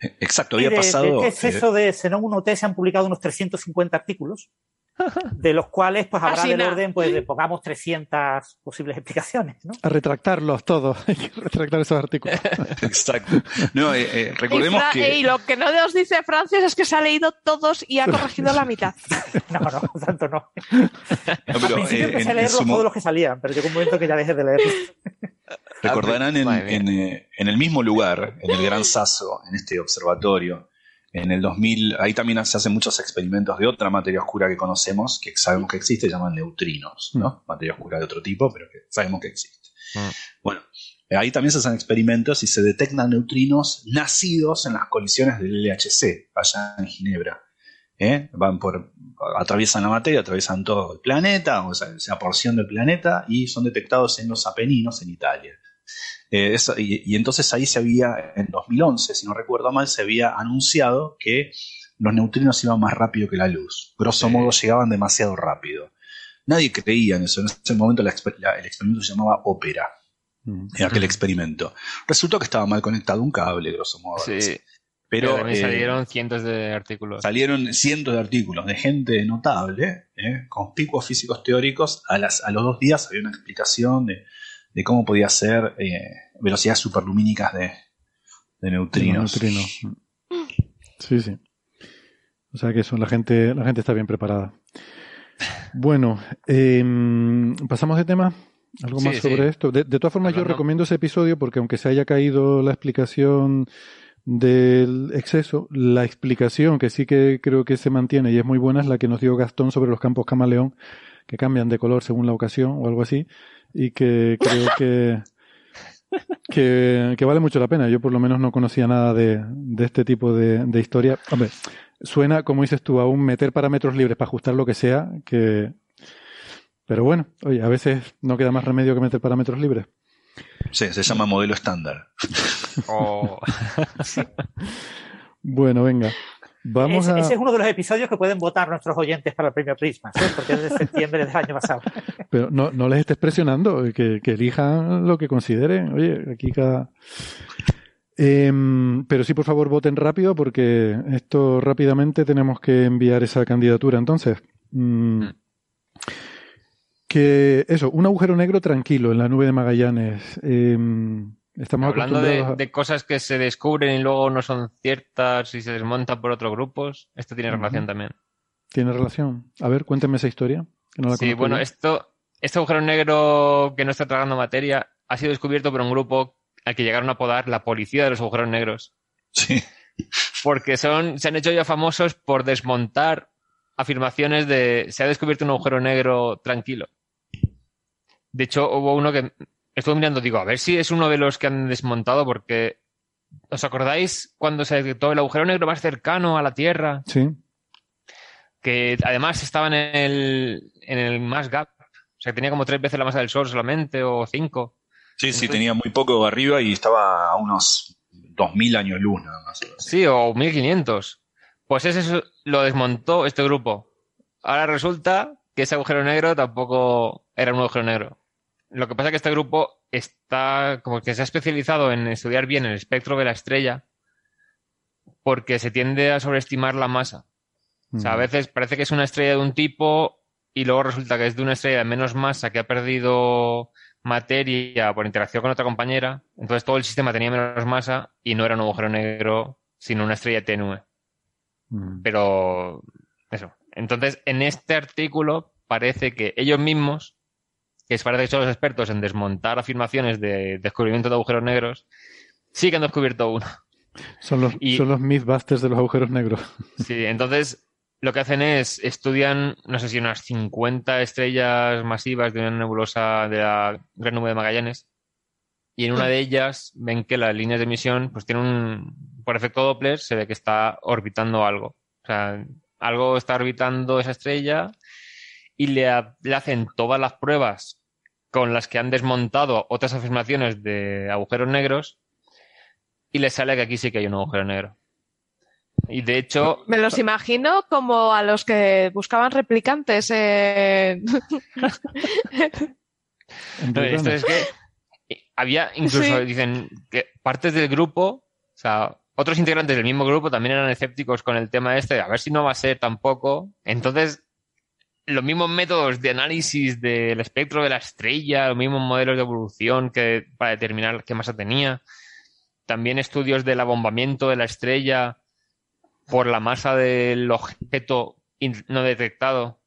Eh, Exacto, había de, pasado. de este eh, exceso de Xenon 1T se han publicado unos 350 artículos, de los cuales pues habrá Así del orden pues de pongamos 300 posibles explicaciones, ¿no? A retractarlos todos, hay que retractar esos artículos. Exacto. No, eh, eh, recordemos y, que. y lo que no nos dice Francis es que se ha leído todos y ha corregido la mitad. No, no, tanto no. no, Al pero, principio eh, empecé a en- en leerlos todos los que salían, pero llegó un momento que ya dejé de leerlos. Recordarán en, Madre en, eh, en el mismo lugar, en el Gran Sasso, en este observatorio, en el 2000, ahí también se hacen muchos experimentos de otra materia oscura que conocemos, que sabemos que existe, llaman neutrinos, ¿no? Materia oscura de otro tipo, pero que sabemos que existe. Mm. Bueno, eh, ahí también se hacen experimentos y se detectan neutrinos nacidos en las colisiones del LHC, allá en Ginebra. ¿eh? Van por, atraviesan la materia, atraviesan todo el planeta, o esa, esa porción del planeta, y son detectados en los Apeninos, en Italia. Eh, eso- y, y entonces ahí se había, en 2011, si no recuerdo mal, se había anunciado que los neutrinos iban más rápido que la luz. Grosso modo, llegaban demasiado rápido. Nadie creía en eso. En ese momento la exper- la- el experimento se llamaba Ópera, Mm. en aquel Mm. experimento. Resultó que estaba mal conectado un cable, grosso modo. Sí. Pero eh, salieron cientos de artículos. salieron cientos de artículos de gente notable, ¿eh? conspicuos físicos teóricos. A, las, a los dos días había una explicación de, de cómo podía ser eh, velocidades superlumínicas de, de neutrinos. Neutrinos. Sí, sí. O sea que eso, la gente, la gente está bien preparada. Bueno, em, pasamos de tema. ¿Algo Sí, más sobre sí. esto? De, de todas formas, yo recomiendo ese episodio porque aunque se haya caído la explicación del exceso, la explicación que sí que creo que se mantiene y es muy buena es la que nos dio Gastón sobre los campos camaleón, que cambian de color según la ocasión o algo así, y que creo que, que, que vale mucho la pena. Yo por lo menos no conocía nada de, de este tipo de, de historia. Hombre, suena, como dices tú, a un meter parámetros libres para ajustar lo que sea, que... Pero bueno, oye, a veces no queda más remedio que meter parámetros libres. Sí, se llama modelo estándar. O- Bueno, venga. Vamos ese, a... ese es uno de los episodios que pueden votar nuestros oyentes para el premio Prisma, ¿sí? porque es de septiembre del año pasado. Pero no, no les estés presionando, que, que elijan lo que consideren. Oye, aquí cada... Em, pero sí, por favor, voten rápido porque esto rápidamente tenemos que enviar esa candidatura. Entonces, mm, Mm. que eso, un agujero negro tranquilo en la nube de Magallanes. Em, estamos Hablando de, acostumbrados a- de cosas que se descubren y luego no son ciertas y se desmontan por otros grupos, esto tiene relación también. ¿Tiene relación? A ver, cuénteme esa historia. que no la Sí, bueno, esto, este agujero negro que no está tragando materia ha sido descubierto por un grupo al que llegaron a apodar la policía de los agujeros negros. Sí. Porque son, se han hecho ya famosos por desmontar afirmaciones de se ha descubierto un agujero negro tranquilo. De hecho, hubo uno que estuve mirando, digo, a ver si es uno de los que han desmontado, porque ¿os acordáis cuando se detectó el agujero negro más cercano a la Tierra? Sí. Que además estaba en el, en el mass gap. O sea, que tenía como tres veces la masa del Sol solamente, o cinco. Sí, sí, tenía muy poco arriba y estaba a unos 2000 años luz nada más. Sí, o 1500. Pues ese lo desmontó este grupo. Ahora resulta que ese agujero negro tampoco era un agujero negro. Lo que pasa es que este grupo está como que se ha especializado en estudiar bien el espectro de la estrella porque se tiende a sobreestimar la masa. O sea, a veces parece que es una estrella de un tipo y luego resulta que es de una estrella de menos masa que ha perdido materia por interacción con otra compañera. Entonces todo el sistema tenía menos masa y no era un agujero negro, sino una estrella tenue. Mm. Pero eso. Entonces, en este artículo parece que ellos mismos, que parece que son los expertos en desmontar afirmaciones de descubrimiento de agujeros negros, sí que han descubierto uno. Son los, Y- son los Mythbusters de los agujeros negros. Sí, entonces lo que hacen es estudian, no sé si unas 50 estrellas masivas de una nebulosa de la Gran Nube de Magallanes. Y en una de ellas ven que las líneas de emisión pues tienen un, por efecto Doppler, se ve que está orbitando algo. O sea, algo está orbitando esa estrella y le, ha- le hacen todas las pruebas con las que han desmontado otras afirmaciones de agujeros negros y les sale que aquí sí que hay un agujero negro. Y de hecho, Me los imagino como a los que buscaban replicantes No, esto es que había incluso, Sí. dicen, que partes del grupo, o sea, otros integrantes del mismo grupo también eran escépticos con el tema este, a ver si no va a ser tampoco. Entonces, los mismos métodos de análisis del espectro de la estrella, los mismos modelos de evolución que para determinar qué masa tenía, también estudios del abombamiento de la estrella por la masa del objeto no detectado,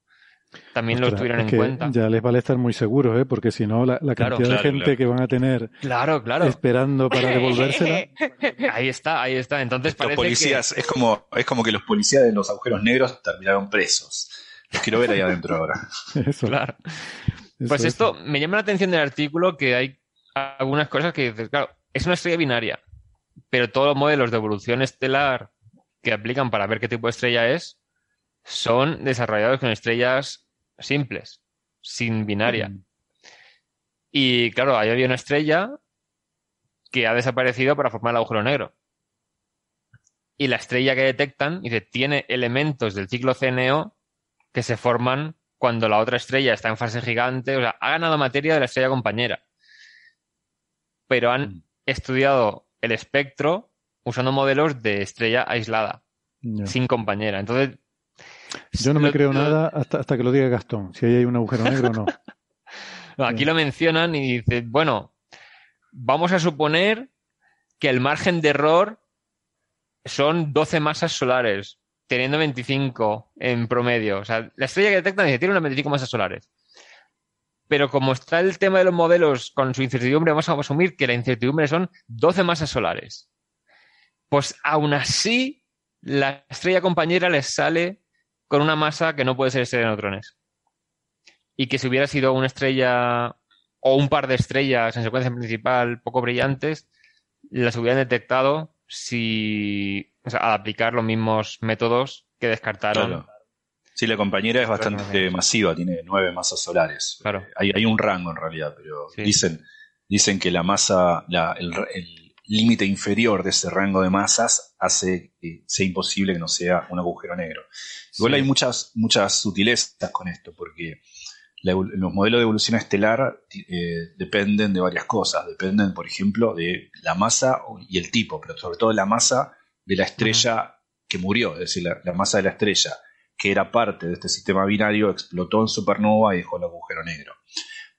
también lo Ostras, tuvieron es en cuenta. Ya les vale estar muy seguros, ¿eh? porque si no, la, la Claro, cantidad de gente claro. que van a tener Claro, claro. esperando para devolvérsela. Ahí está, ahí está. Entonces Los parece policías, es como, es como que los policías de los agujeros negros terminaron presos. Los quiero ver ahí adentro ahora. Eso. Claro. eso Pues es. esto me llama la atención del artículo que hay algunas cosas que dices, claro, es una estrella binaria, pero todos los modelos de evolución estelar que aplican para ver qué tipo de estrella es son desarrollados con estrellas simples, sin binaria. Mm. Y claro, ahí había una estrella que ha desaparecido para formar el agujero negro. Y la estrella que detectan, dice, tiene elementos del ciclo CNO que se forman cuando la otra estrella está en fase gigante. O sea, ha ganado materia de la estrella compañera. Pero han Mm. estudiado el espectro usando modelos de estrella aislada, sin compañera. Entonces. Yo no me lo- creo lo- nada hasta, hasta que lo diga Gastón. Si ahí hay un agujero negro o no. No, aquí lo mencionan y dice, bueno, vamos a suponer que el margen de error son 12 masas solares, teniendo 25 en promedio. O sea, la estrella que detectan dice, tiene unas 25 masas solares. Pero como está el tema de los modelos con su incertidumbre, vamos a asumir que la incertidumbre son 12 masas solares. Pues aún así, la estrella compañera les sale con una masa que no puede ser estrella de neutrones y que si hubiera sido una estrella o un par de estrellas en secuencia principal poco brillantes, las hubieran detectado si o sea, al aplicar los mismos métodos que descartaron. Claro. Sí, la compañera es bastante masiva, tiene nueve masas solares. Claro. Eh, Hay, hay un rango en realidad, pero Sí. dicen, dicen que la masa, la- el límite inferior de ese rango de masas hace que sea imposible que no sea un agujero negro. Igual Sí. hay muchas, muchas sutilezas con esto, porque la los modelos de evolución estelar eh, dependen de varias cosas. Dependen, por ejemplo, de la masa y el tipo, pero sobre todo la masa de la estrella que murió, es decir, la, la masa de la estrella que era parte de este sistema binario explotó en supernova y dejó el agujero negro.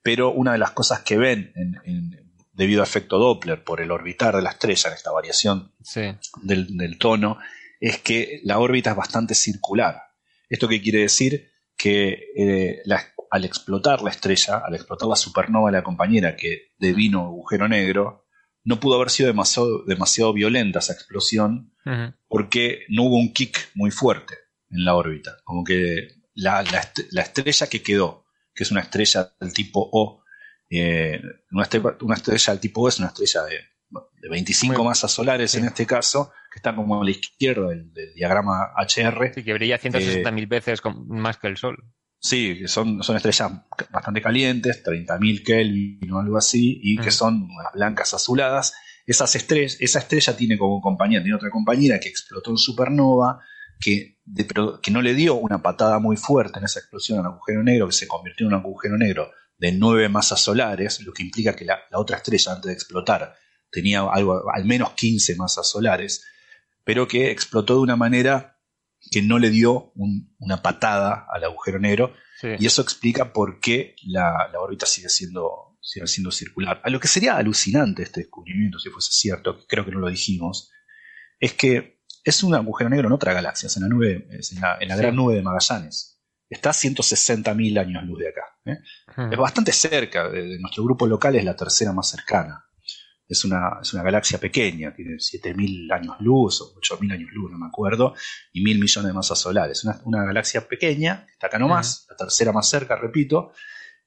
Pero una de las cosas que ven en- en- debido a efecto Doppler por el orbitar de la estrella, en esta variación Sí. del, del tono es que la órbita es bastante circular. ¿Esto qué quiere decir? Que eh, la- al explotar la estrella, al explotar la supernova de la compañera que devino agujero negro, no pudo haber sido demasiado, demasiado violenta esa explosión porque no hubo un kick muy fuerte en la órbita. Como que la, la est- la estrella que quedó, que es una estrella del tipo O, eh, una, estrella, una estrella del tipo O es una estrella de, de 25 Muy- masas solares en este caso, que está como a la izquierda del, del diagrama HR. Sí, que brilla 160.000 veces con- más que el Sol. Sí, que son, son estrellas bastante calientes, 30.000 Kelvin o algo así, y que Mm. son unas blancas azuladas. Esas estrellas, esa estrella tiene como compañera, tiene otra compañera que explotó en supernova, que, de- pero que no le dio una patada muy fuerte en esa explosión al agujero negro, que se convirtió en un agujero negro de nueve masas solares, lo que implica que la, la otra estrella antes de explotar tenía algo, al menos 15 masas solares, pero que explotó de una manera que no le dio un- una patada al agujero negro, Sí. y eso explica por qué la, la órbita sigue siendo, sigue siendo circular. A lo que sería alucinante este descubrimiento, si fuese cierto, que creo que no lo dijimos, es que es un agujero negro en otra galaxia, es en la, nube, es en la, en la Sí. gran nube de Magallanes. Está a 160.000 años luz de acá. ¿eh? Ujú. Es bastante cerca, de, de nuestro grupo local es la tercera más cercana. Es una, es una galaxia pequeña, tiene 7.000 años luz o 8.000 años luz, no me acuerdo, y mil millones de masas solares. Una, una galaxia pequeña, que está acá nomás, la tercera más cerca, repito,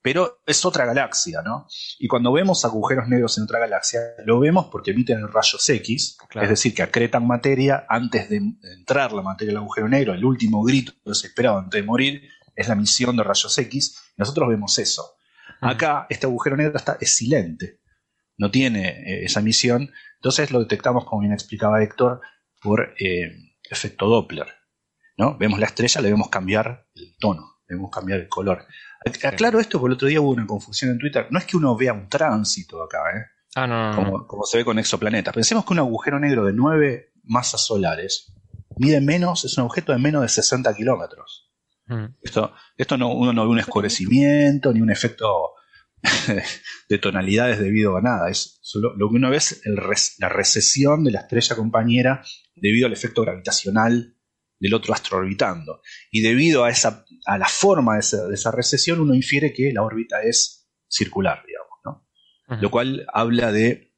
pero es otra galaxia, ¿no? Y cuando vemos agujeros negros en otra galaxia, lo vemos porque emiten rayos X, Claro. es decir, que acretan materia antes de entrar la materia al agujero negro, el último grito desesperado antes de morir, es la emisión de rayos X, y nosotros vemos eso. Acá este agujero negro está, es silente, no tiene eh, esa emisión, entonces lo detectamos, como bien explicaba Héctor, por eh, efecto Doppler. ¿no? Vemos la estrella, le vemos cambiar el tono, le vemos cambiar el color. Ac- Aclaro esto porque el otro día hubo una confusión en Twitter. No es que uno vea un tránsito acá, ¿eh? Ah, no, no, no. como, se ve con exoplanetas. Pensemos que un agujero negro de nueve masas solares mide menos, es un objeto de menos de 60 kilómetros. Ujú. Esto, esto no, uno no ve un escurecimiento ni un efecto de tonalidades debido a nada. Es solo, lo que uno ve es el res- la recesión de la estrella compañera debido al efecto gravitacional del otro astro orbitando. Y debido a, esa, a la forma de esa, de esa recesión, uno infiere que la órbita es circular, digamos. ¿no? Lo cual habla de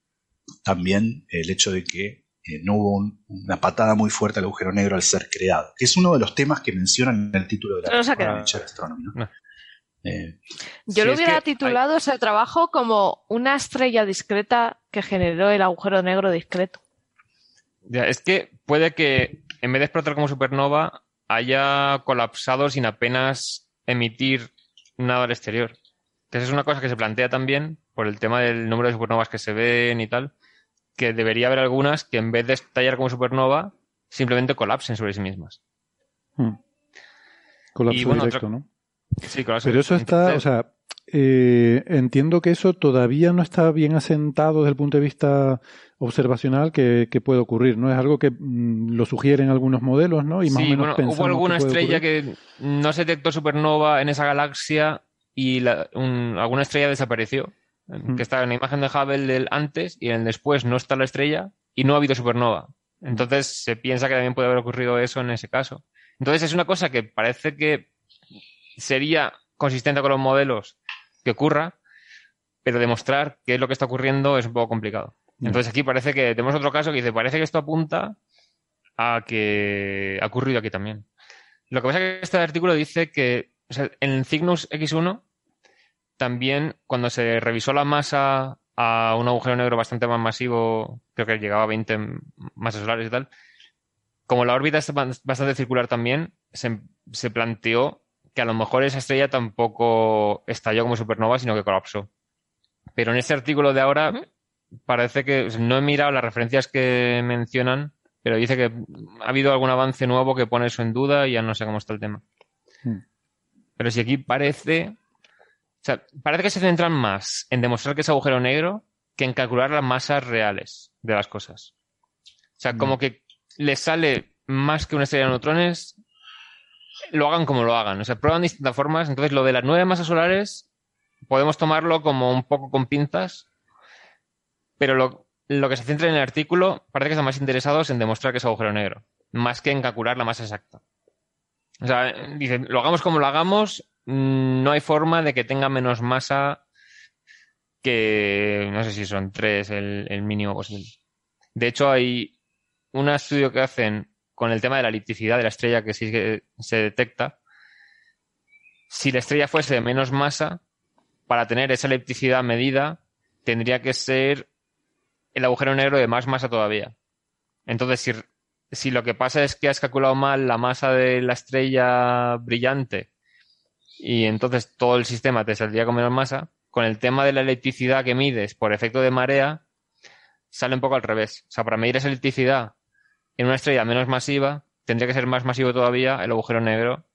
también el hecho de que eh, no hubo un- una patada muy fuerte al agujero negro al ser creado, que es uno de los temas que mencionan en el título de la No quedado. de ¿no? No. Eh, Yo lo hubiera hay- titulado ese trabajo como una estrella discreta que generó el agujero negro discreto. Ya, es que puede que en vez de explotar como supernova haya colapsado sin apenas emitir nada al exterior. Que esa es una cosa que se plantea también por el tema del número de supernovas que se ven y tal, que debería haber algunas que en vez de estallar como supernova simplemente colapsen sobre sí mismas. Hmm. Colapso Y bueno, directo, otra- ¿no? Sí. Pero eso está, o sea, eh, entiendo que eso todavía no está bien asentado desde el punto de vista observacional que, que puede ocurrir, ¿no? Es algo que mm, lo sugieren algunos modelos, ¿no? Y más sí, o menos bueno, hubo alguna estrella ocurrir. que no se detectó supernova en esa galaxia y la- un- alguna estrella desapareció. Mm. Que está en la imagen de Hubble del antes y en el después no está la estrella y no ha habido supernova. Entonces se piensa que también puede haber ocurrido eso en ese caso. Entonces es una cosa que parece que sería consistente con los modelos que ocurra, pero demostrar qué es lo que está ocurriendo es un poco complicado. Entonces aquí parece que tenemos otro caso que dice, parece que esto apunta a que ha ocurrido aquí también. Lo que pasa es que este artículo dice que o sea, en Cygnus X1 también cuando se revisó la masa a un agujero negro bastante más masivo, creo que llegaba a 20 masas solares y tal, como la órbita es ba- bastante circular también, se, se planteó que a lo mejor esa estrella tampoco estalló como supernova, sino que colapsó. Pero en este artículo de ahora parece que o sea, no he mirado las referencias que mencionan, pero dice que ha habido algún avance nuevo que pone eso en duda y ya no sé cómo está el tema. Hmm. Pero si aquí parece, o sea, parece que se centran más en demostrar que es agujero negro que en calcular las masas reales de las cosas. O sea, como que les sale más que una estrella de neutrones, lo hagan como lo hagan. O sea, prueban distintas formas. Entonces, lo de las nueve masas solares podemos tomarlo como un poco con pinzas, pero lo, lo que se centra en el artículo parece que están más interesados en demostrar que es agujero negro, más que en calcular la masa exacta. O sea, dicen, lo hagamos como lo hagamos, no hay forma de que tenga menos masa que no sé si son tres el, el mínimo posible. De hecho, hay un estudio que hacen con el tema de la elipticidad de la estrella que sí que se detecta. Si la estrella fuese de menos masa, para tener esa elipticidad medida, tendría que ser el agujero negro de más masa todavía. Entonces, si, si lo que pasa es que has calculado mal la masa de la estrella brillante y entonces todo el sistema te saldría con menos masa, con el tema de la electricidad que mides por efecto de marea, sale un poco al revés. O sea, para medir esa electricidad en una estrella menos masiva, tendría que ser más masivo todavía el agujero negro.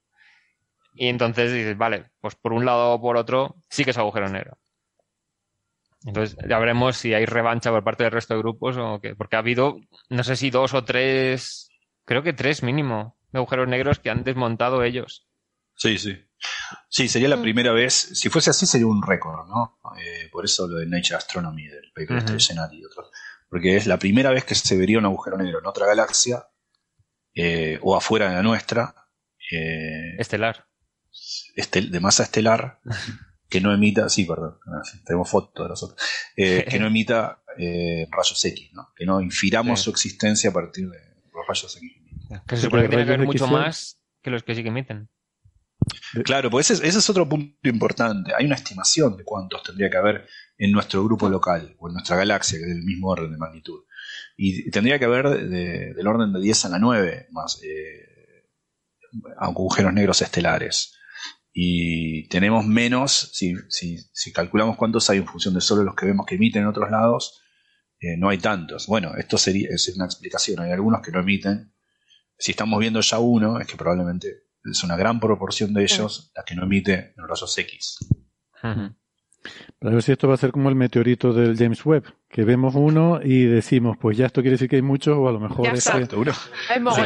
Y entonces dices, vale, pues por un lado o por otro, sí que es agujero negro. Entonces ya veremos si hay revancha por parte del resto de grupos o qué. Porque ha habido, no sé si dos o tres, creo que tres mínimo, de agujeros negros que han desmontado ellos. Sí, sí. Sí, sería la primera vez. Si fuese así, sería un récord, ¿no? Eh, por eso lo de Nature Astronomy, del paper uh y otros. Porque es la primera vez que se vería un agujero negro en otra galaxia eh, o afuera de la nuestra, eh, Estelar. estel- de masa estelar, que no emita, sí, perdón, tenemos fotos de nosotros, eh, que no emita eh, rayos X, ¿no? que no infiramos Sí. su existencia a partir de los rayos X. Que se supone que porque tiene que haber mucho más que los que sí que emiten. Claro, pues ese, ese es otro punto importante. Hay una estimación de cuántos tendría que haber en nuestro grupo local o en nuestra galaxia, que es del mismo orden de magnitud. Y tendría que haber de- del orden de 10 a la 9 más eh, agujeros negros estelares. Y tenemos menos, si, si, si calculamos cuántos hay en función de solo los que vemos que emiten en otros lados, eh, no hay tantos. Bueno, esto sería es una explicación. Hay algunos que no emiten. Si estamos viendo ya uno, es que probablemente es una gran proporción de ellos la que no emite en rayos X. Ujú. Para ver si esto va a ser como el meteorito del James Webb, que vemos uno y decimos, pues ya esto quiere decir que hay muchos, o a lo mejor Ya es que- Exacto, uno-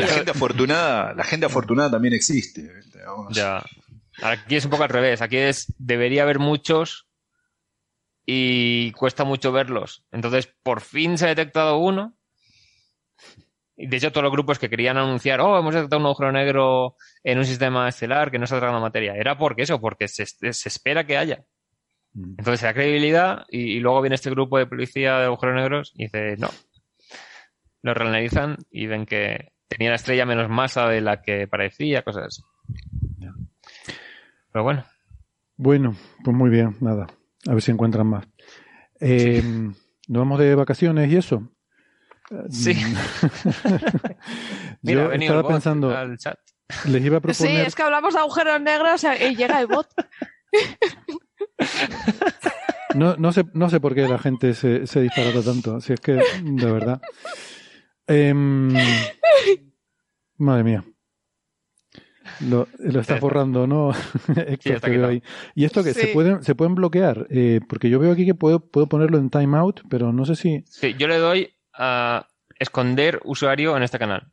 la gente afortunada, la gente afortunada también existe. Ya. Aquí es un poco al revés. Aquí es, debería haber muchos y cuesta mucho verlos. Entonces, por fin se ha detectado uno. De hecho, todos los grupos que querían anunciar, oh, hemos detectado un agujero negro en un sistema estelar que no está tragando materia. Era porque eso, porque se, se espera que haya. Mm. Entonces se da credibilidad y, y luego viene este grupo de policía de agujeros negros y dice, no. Lo reanalizan y ven que tenía la estrella menos masa de la que parecía, cosas así. Pero bueno, Bueno, pues muy bien, nada. A ver si encuentran más. Eh, ¿Nos vamos de vacaciones y eso? Sí. Mm. mira, Yo venido el estaba bot pensando, al chat. les iba a Sí, proponer, es que hablamos de agujeros negros y llega el bot. no, no, sé, no sé por qué la gente se, se disparata tanto, si es que, de verdad. Em, madre mía. Lo, lo estás borrando, ¿no? Héctor, está te veo ahí. ¿Y esto que se Sí. pueden se pueden bloquear? Eh, porque yo veo aquí que puedo, puedo ponerlo en timeout, pero no sé si... Sí, yo le doy a esconder usuario en este canal.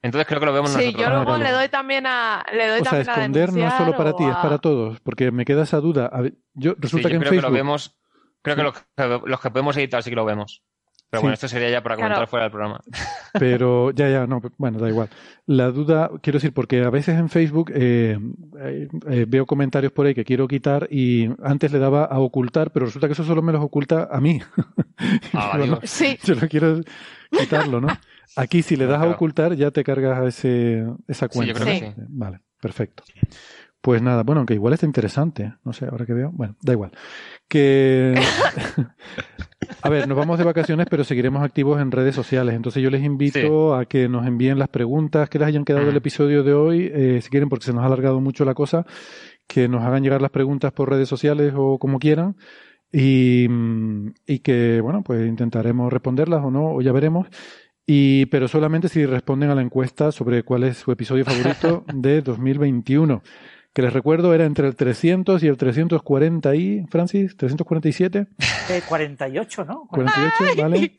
Entonces creo que lo vemos Sí, nosotros. yo luego vale. le doy también a. Le doy O sea, a esconder no es solo para ti, es para todos, porque me queda esa duda. A ver, yo Sí, resulta yo que en creo Facebook, que lo vemos. Creo que los, que los que podemos editar sí que lo vemos. Pero Sí. bueno, esto sería ya para comentar Claro. fuera del programa. pero ya, ya, no, bueno, da igual. La duda, quiero decir, porque a veces en Facebook eh, eh, eh, veo comentarios por ahí que quiero quitar y antes le daba a ocultar, pero resulta que eso solo me los oculta a mí. Ah, no, Sí, yo lo quiero quitarlo, ¿no? Aquí si le das a ocultar ya te cargas a ese, esa Sí, yo cuenta. creo que ¿no? sí. Vale, perfecto. Pues nada, bueno, aunque igual está interesante, no sé, ahora que veo, bueno, da igual. Que a ver, nos vamos de vacaciones, pero seguiremos activos en redes sociales. Entonces yo les invito a que nos envíen las preguntas que les hayan quedado del episodio de hoy, eh, si quieren, porque se nos ha alargado mucho la cosa, que nos hagan llegar las preguntas por redes sociales o como quieran. Y, mm, y que, bueno, pues intentaremos responderlas o no, o ya veremos. Y, pero solamente si responden a la encuesta sobre cuál es su episodio favorito de 2021. Que les recuerdo era entre el 300 y el 340 y, Francis, 347, Eh, 48, ¿no? 48, ¿vale?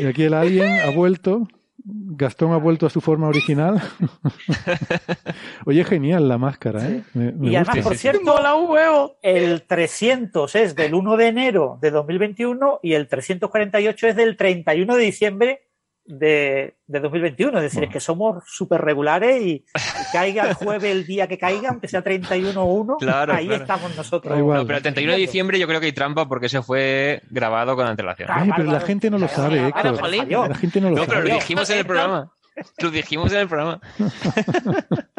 Y aquí el alien ha vuelto. Gastón ha vuelto a su forma original. Oye, genial la máscara, ¿eh? Me, me Y además, gusta. por cierto, el 300 es del 1 de enero de 2021 y el 348 es del 31 de diciembre de, de 2021. Es decir, Bueno. es que somos súper regulares y, y caiga el jueves el día que caiga, aunque sea 31 o 1, Claro, ahí claro. estamos nosotros. Da igual. No, pero el 31 de diciembre yo creo que hay trampa porque se fue grabado con antelación. Ah, Ay, vale, pero la gente no lo sabe, Héctor. falló. La gente no lo No, pero lo dijimos en el programa. Lo dijimos en el programa.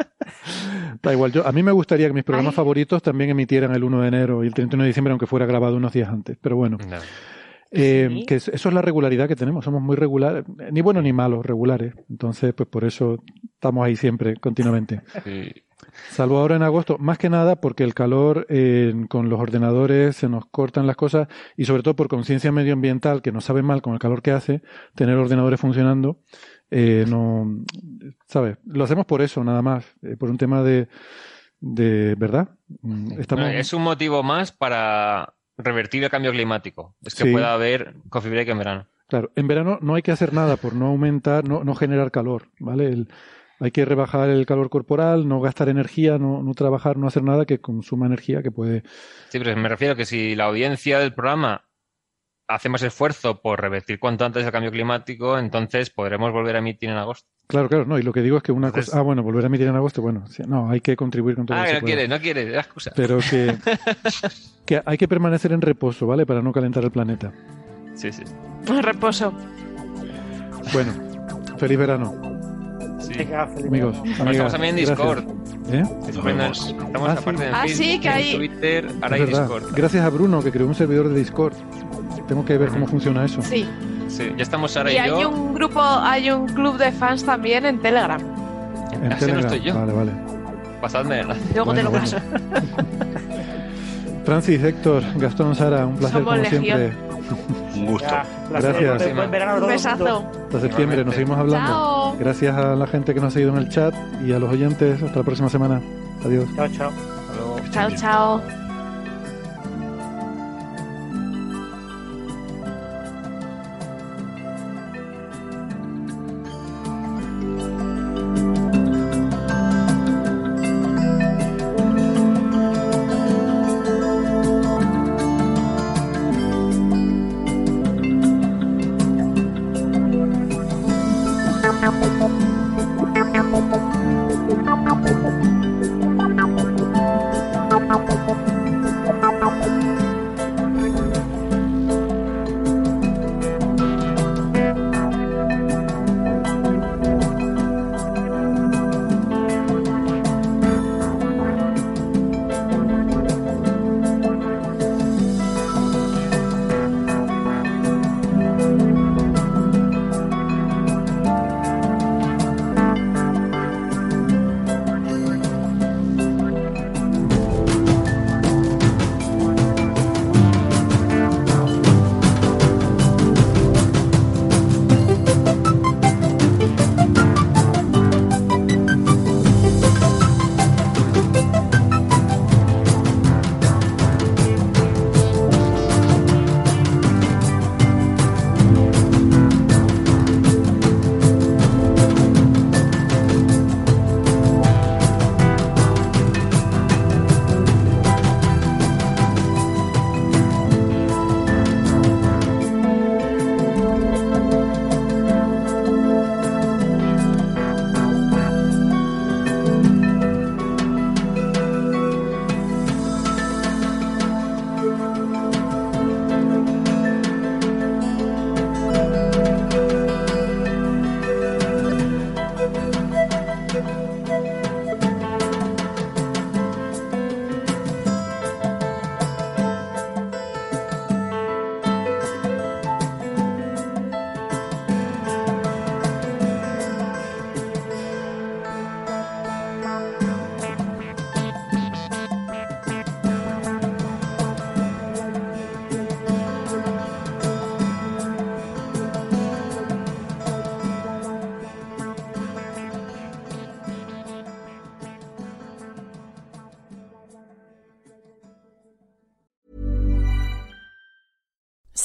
Da igual, yo, a mí me gustaría que mis programas Ay. favoritos también emitieran el 1 de enero y el 31 de diciembre, aunque fuera grabado unos días antes. Pero bueno, No. Eh, Sí. que es- eso es la regularidad que tenemos. Somos muy regulares, ni buenos ni malos, regulares. Entonces, pues por eso estamos ahí siempre, continuamente. Sí. Salvo ahora en agosto, más que nada porque el calor eh, con los ordenadores se nos cortan las cosas y sobre todo por conciencia medioambiental que nos sabe mal con el calor que hace tener ordenadores funcionando. eh, no, ¿sabes? Lo hacemos por eso, nada más, eh, por un tema de, de ¿verdad? Mm, Estamos, es un motivo más para revertir el cambio climático. Es que Sí. pueda haber coffee break en verano. Claro, en verano no hay que hacer nada por no aumentar, no, no generar calor, ¿vale? El- hay que rebajar el calor corporal, no gastar energía, no, no trabajar, no hacer nada que consuma energía que puede Sí, pero me refiero que si la audiencia del programa hace más esfuerzo por revertir cuanto antes el cambio climático, entonces podremos volver a emitir en agosto. Claro, claro, no, y lo que digo es que una Entonces- cosa, ah, bueno, volver a emitir en agosto, bueno, sí, no, hay que contribuir con todo Ah, que no pueda. quiere, no quiere, la excusa. Pero que, que hay que permanecer en reposo, ¿vale? Para no calentar el planeta. Sí, sí. Reposo. Bueno, feliz verano, sí. Venga, feliz amigos, verano. Amigas. estamos también en gracias. Discord. ¿Eh? Estamos Ah, aparte sí. en Ah, sí, que en hay- Twitter, ahora hay. Discord. Gracias a Bruno que creó un servidor de Discord. Tengo que ver cómo funciona eso. Sí. Sí, ya estamos Sara Y y, hay yo. un grupo, hay un club de fans también en Telegram. En Así no Telegram. estoy yo. Vale, vale. Pasadme la- Luego te lo bueno. paso. Francis, Héctor, Gastón, Sara, un placer Somos como legión. siempre. Un gusto. Ya. Gracias. Un besazo. Hasta septiembre, nos seguimos hablando. Chao. Gracias a la gente que nos ha seguido en el chat y a los oyentes. Hasta la próxima semana. Adiós. Chao, chao. Hasta luego. Chao, chao.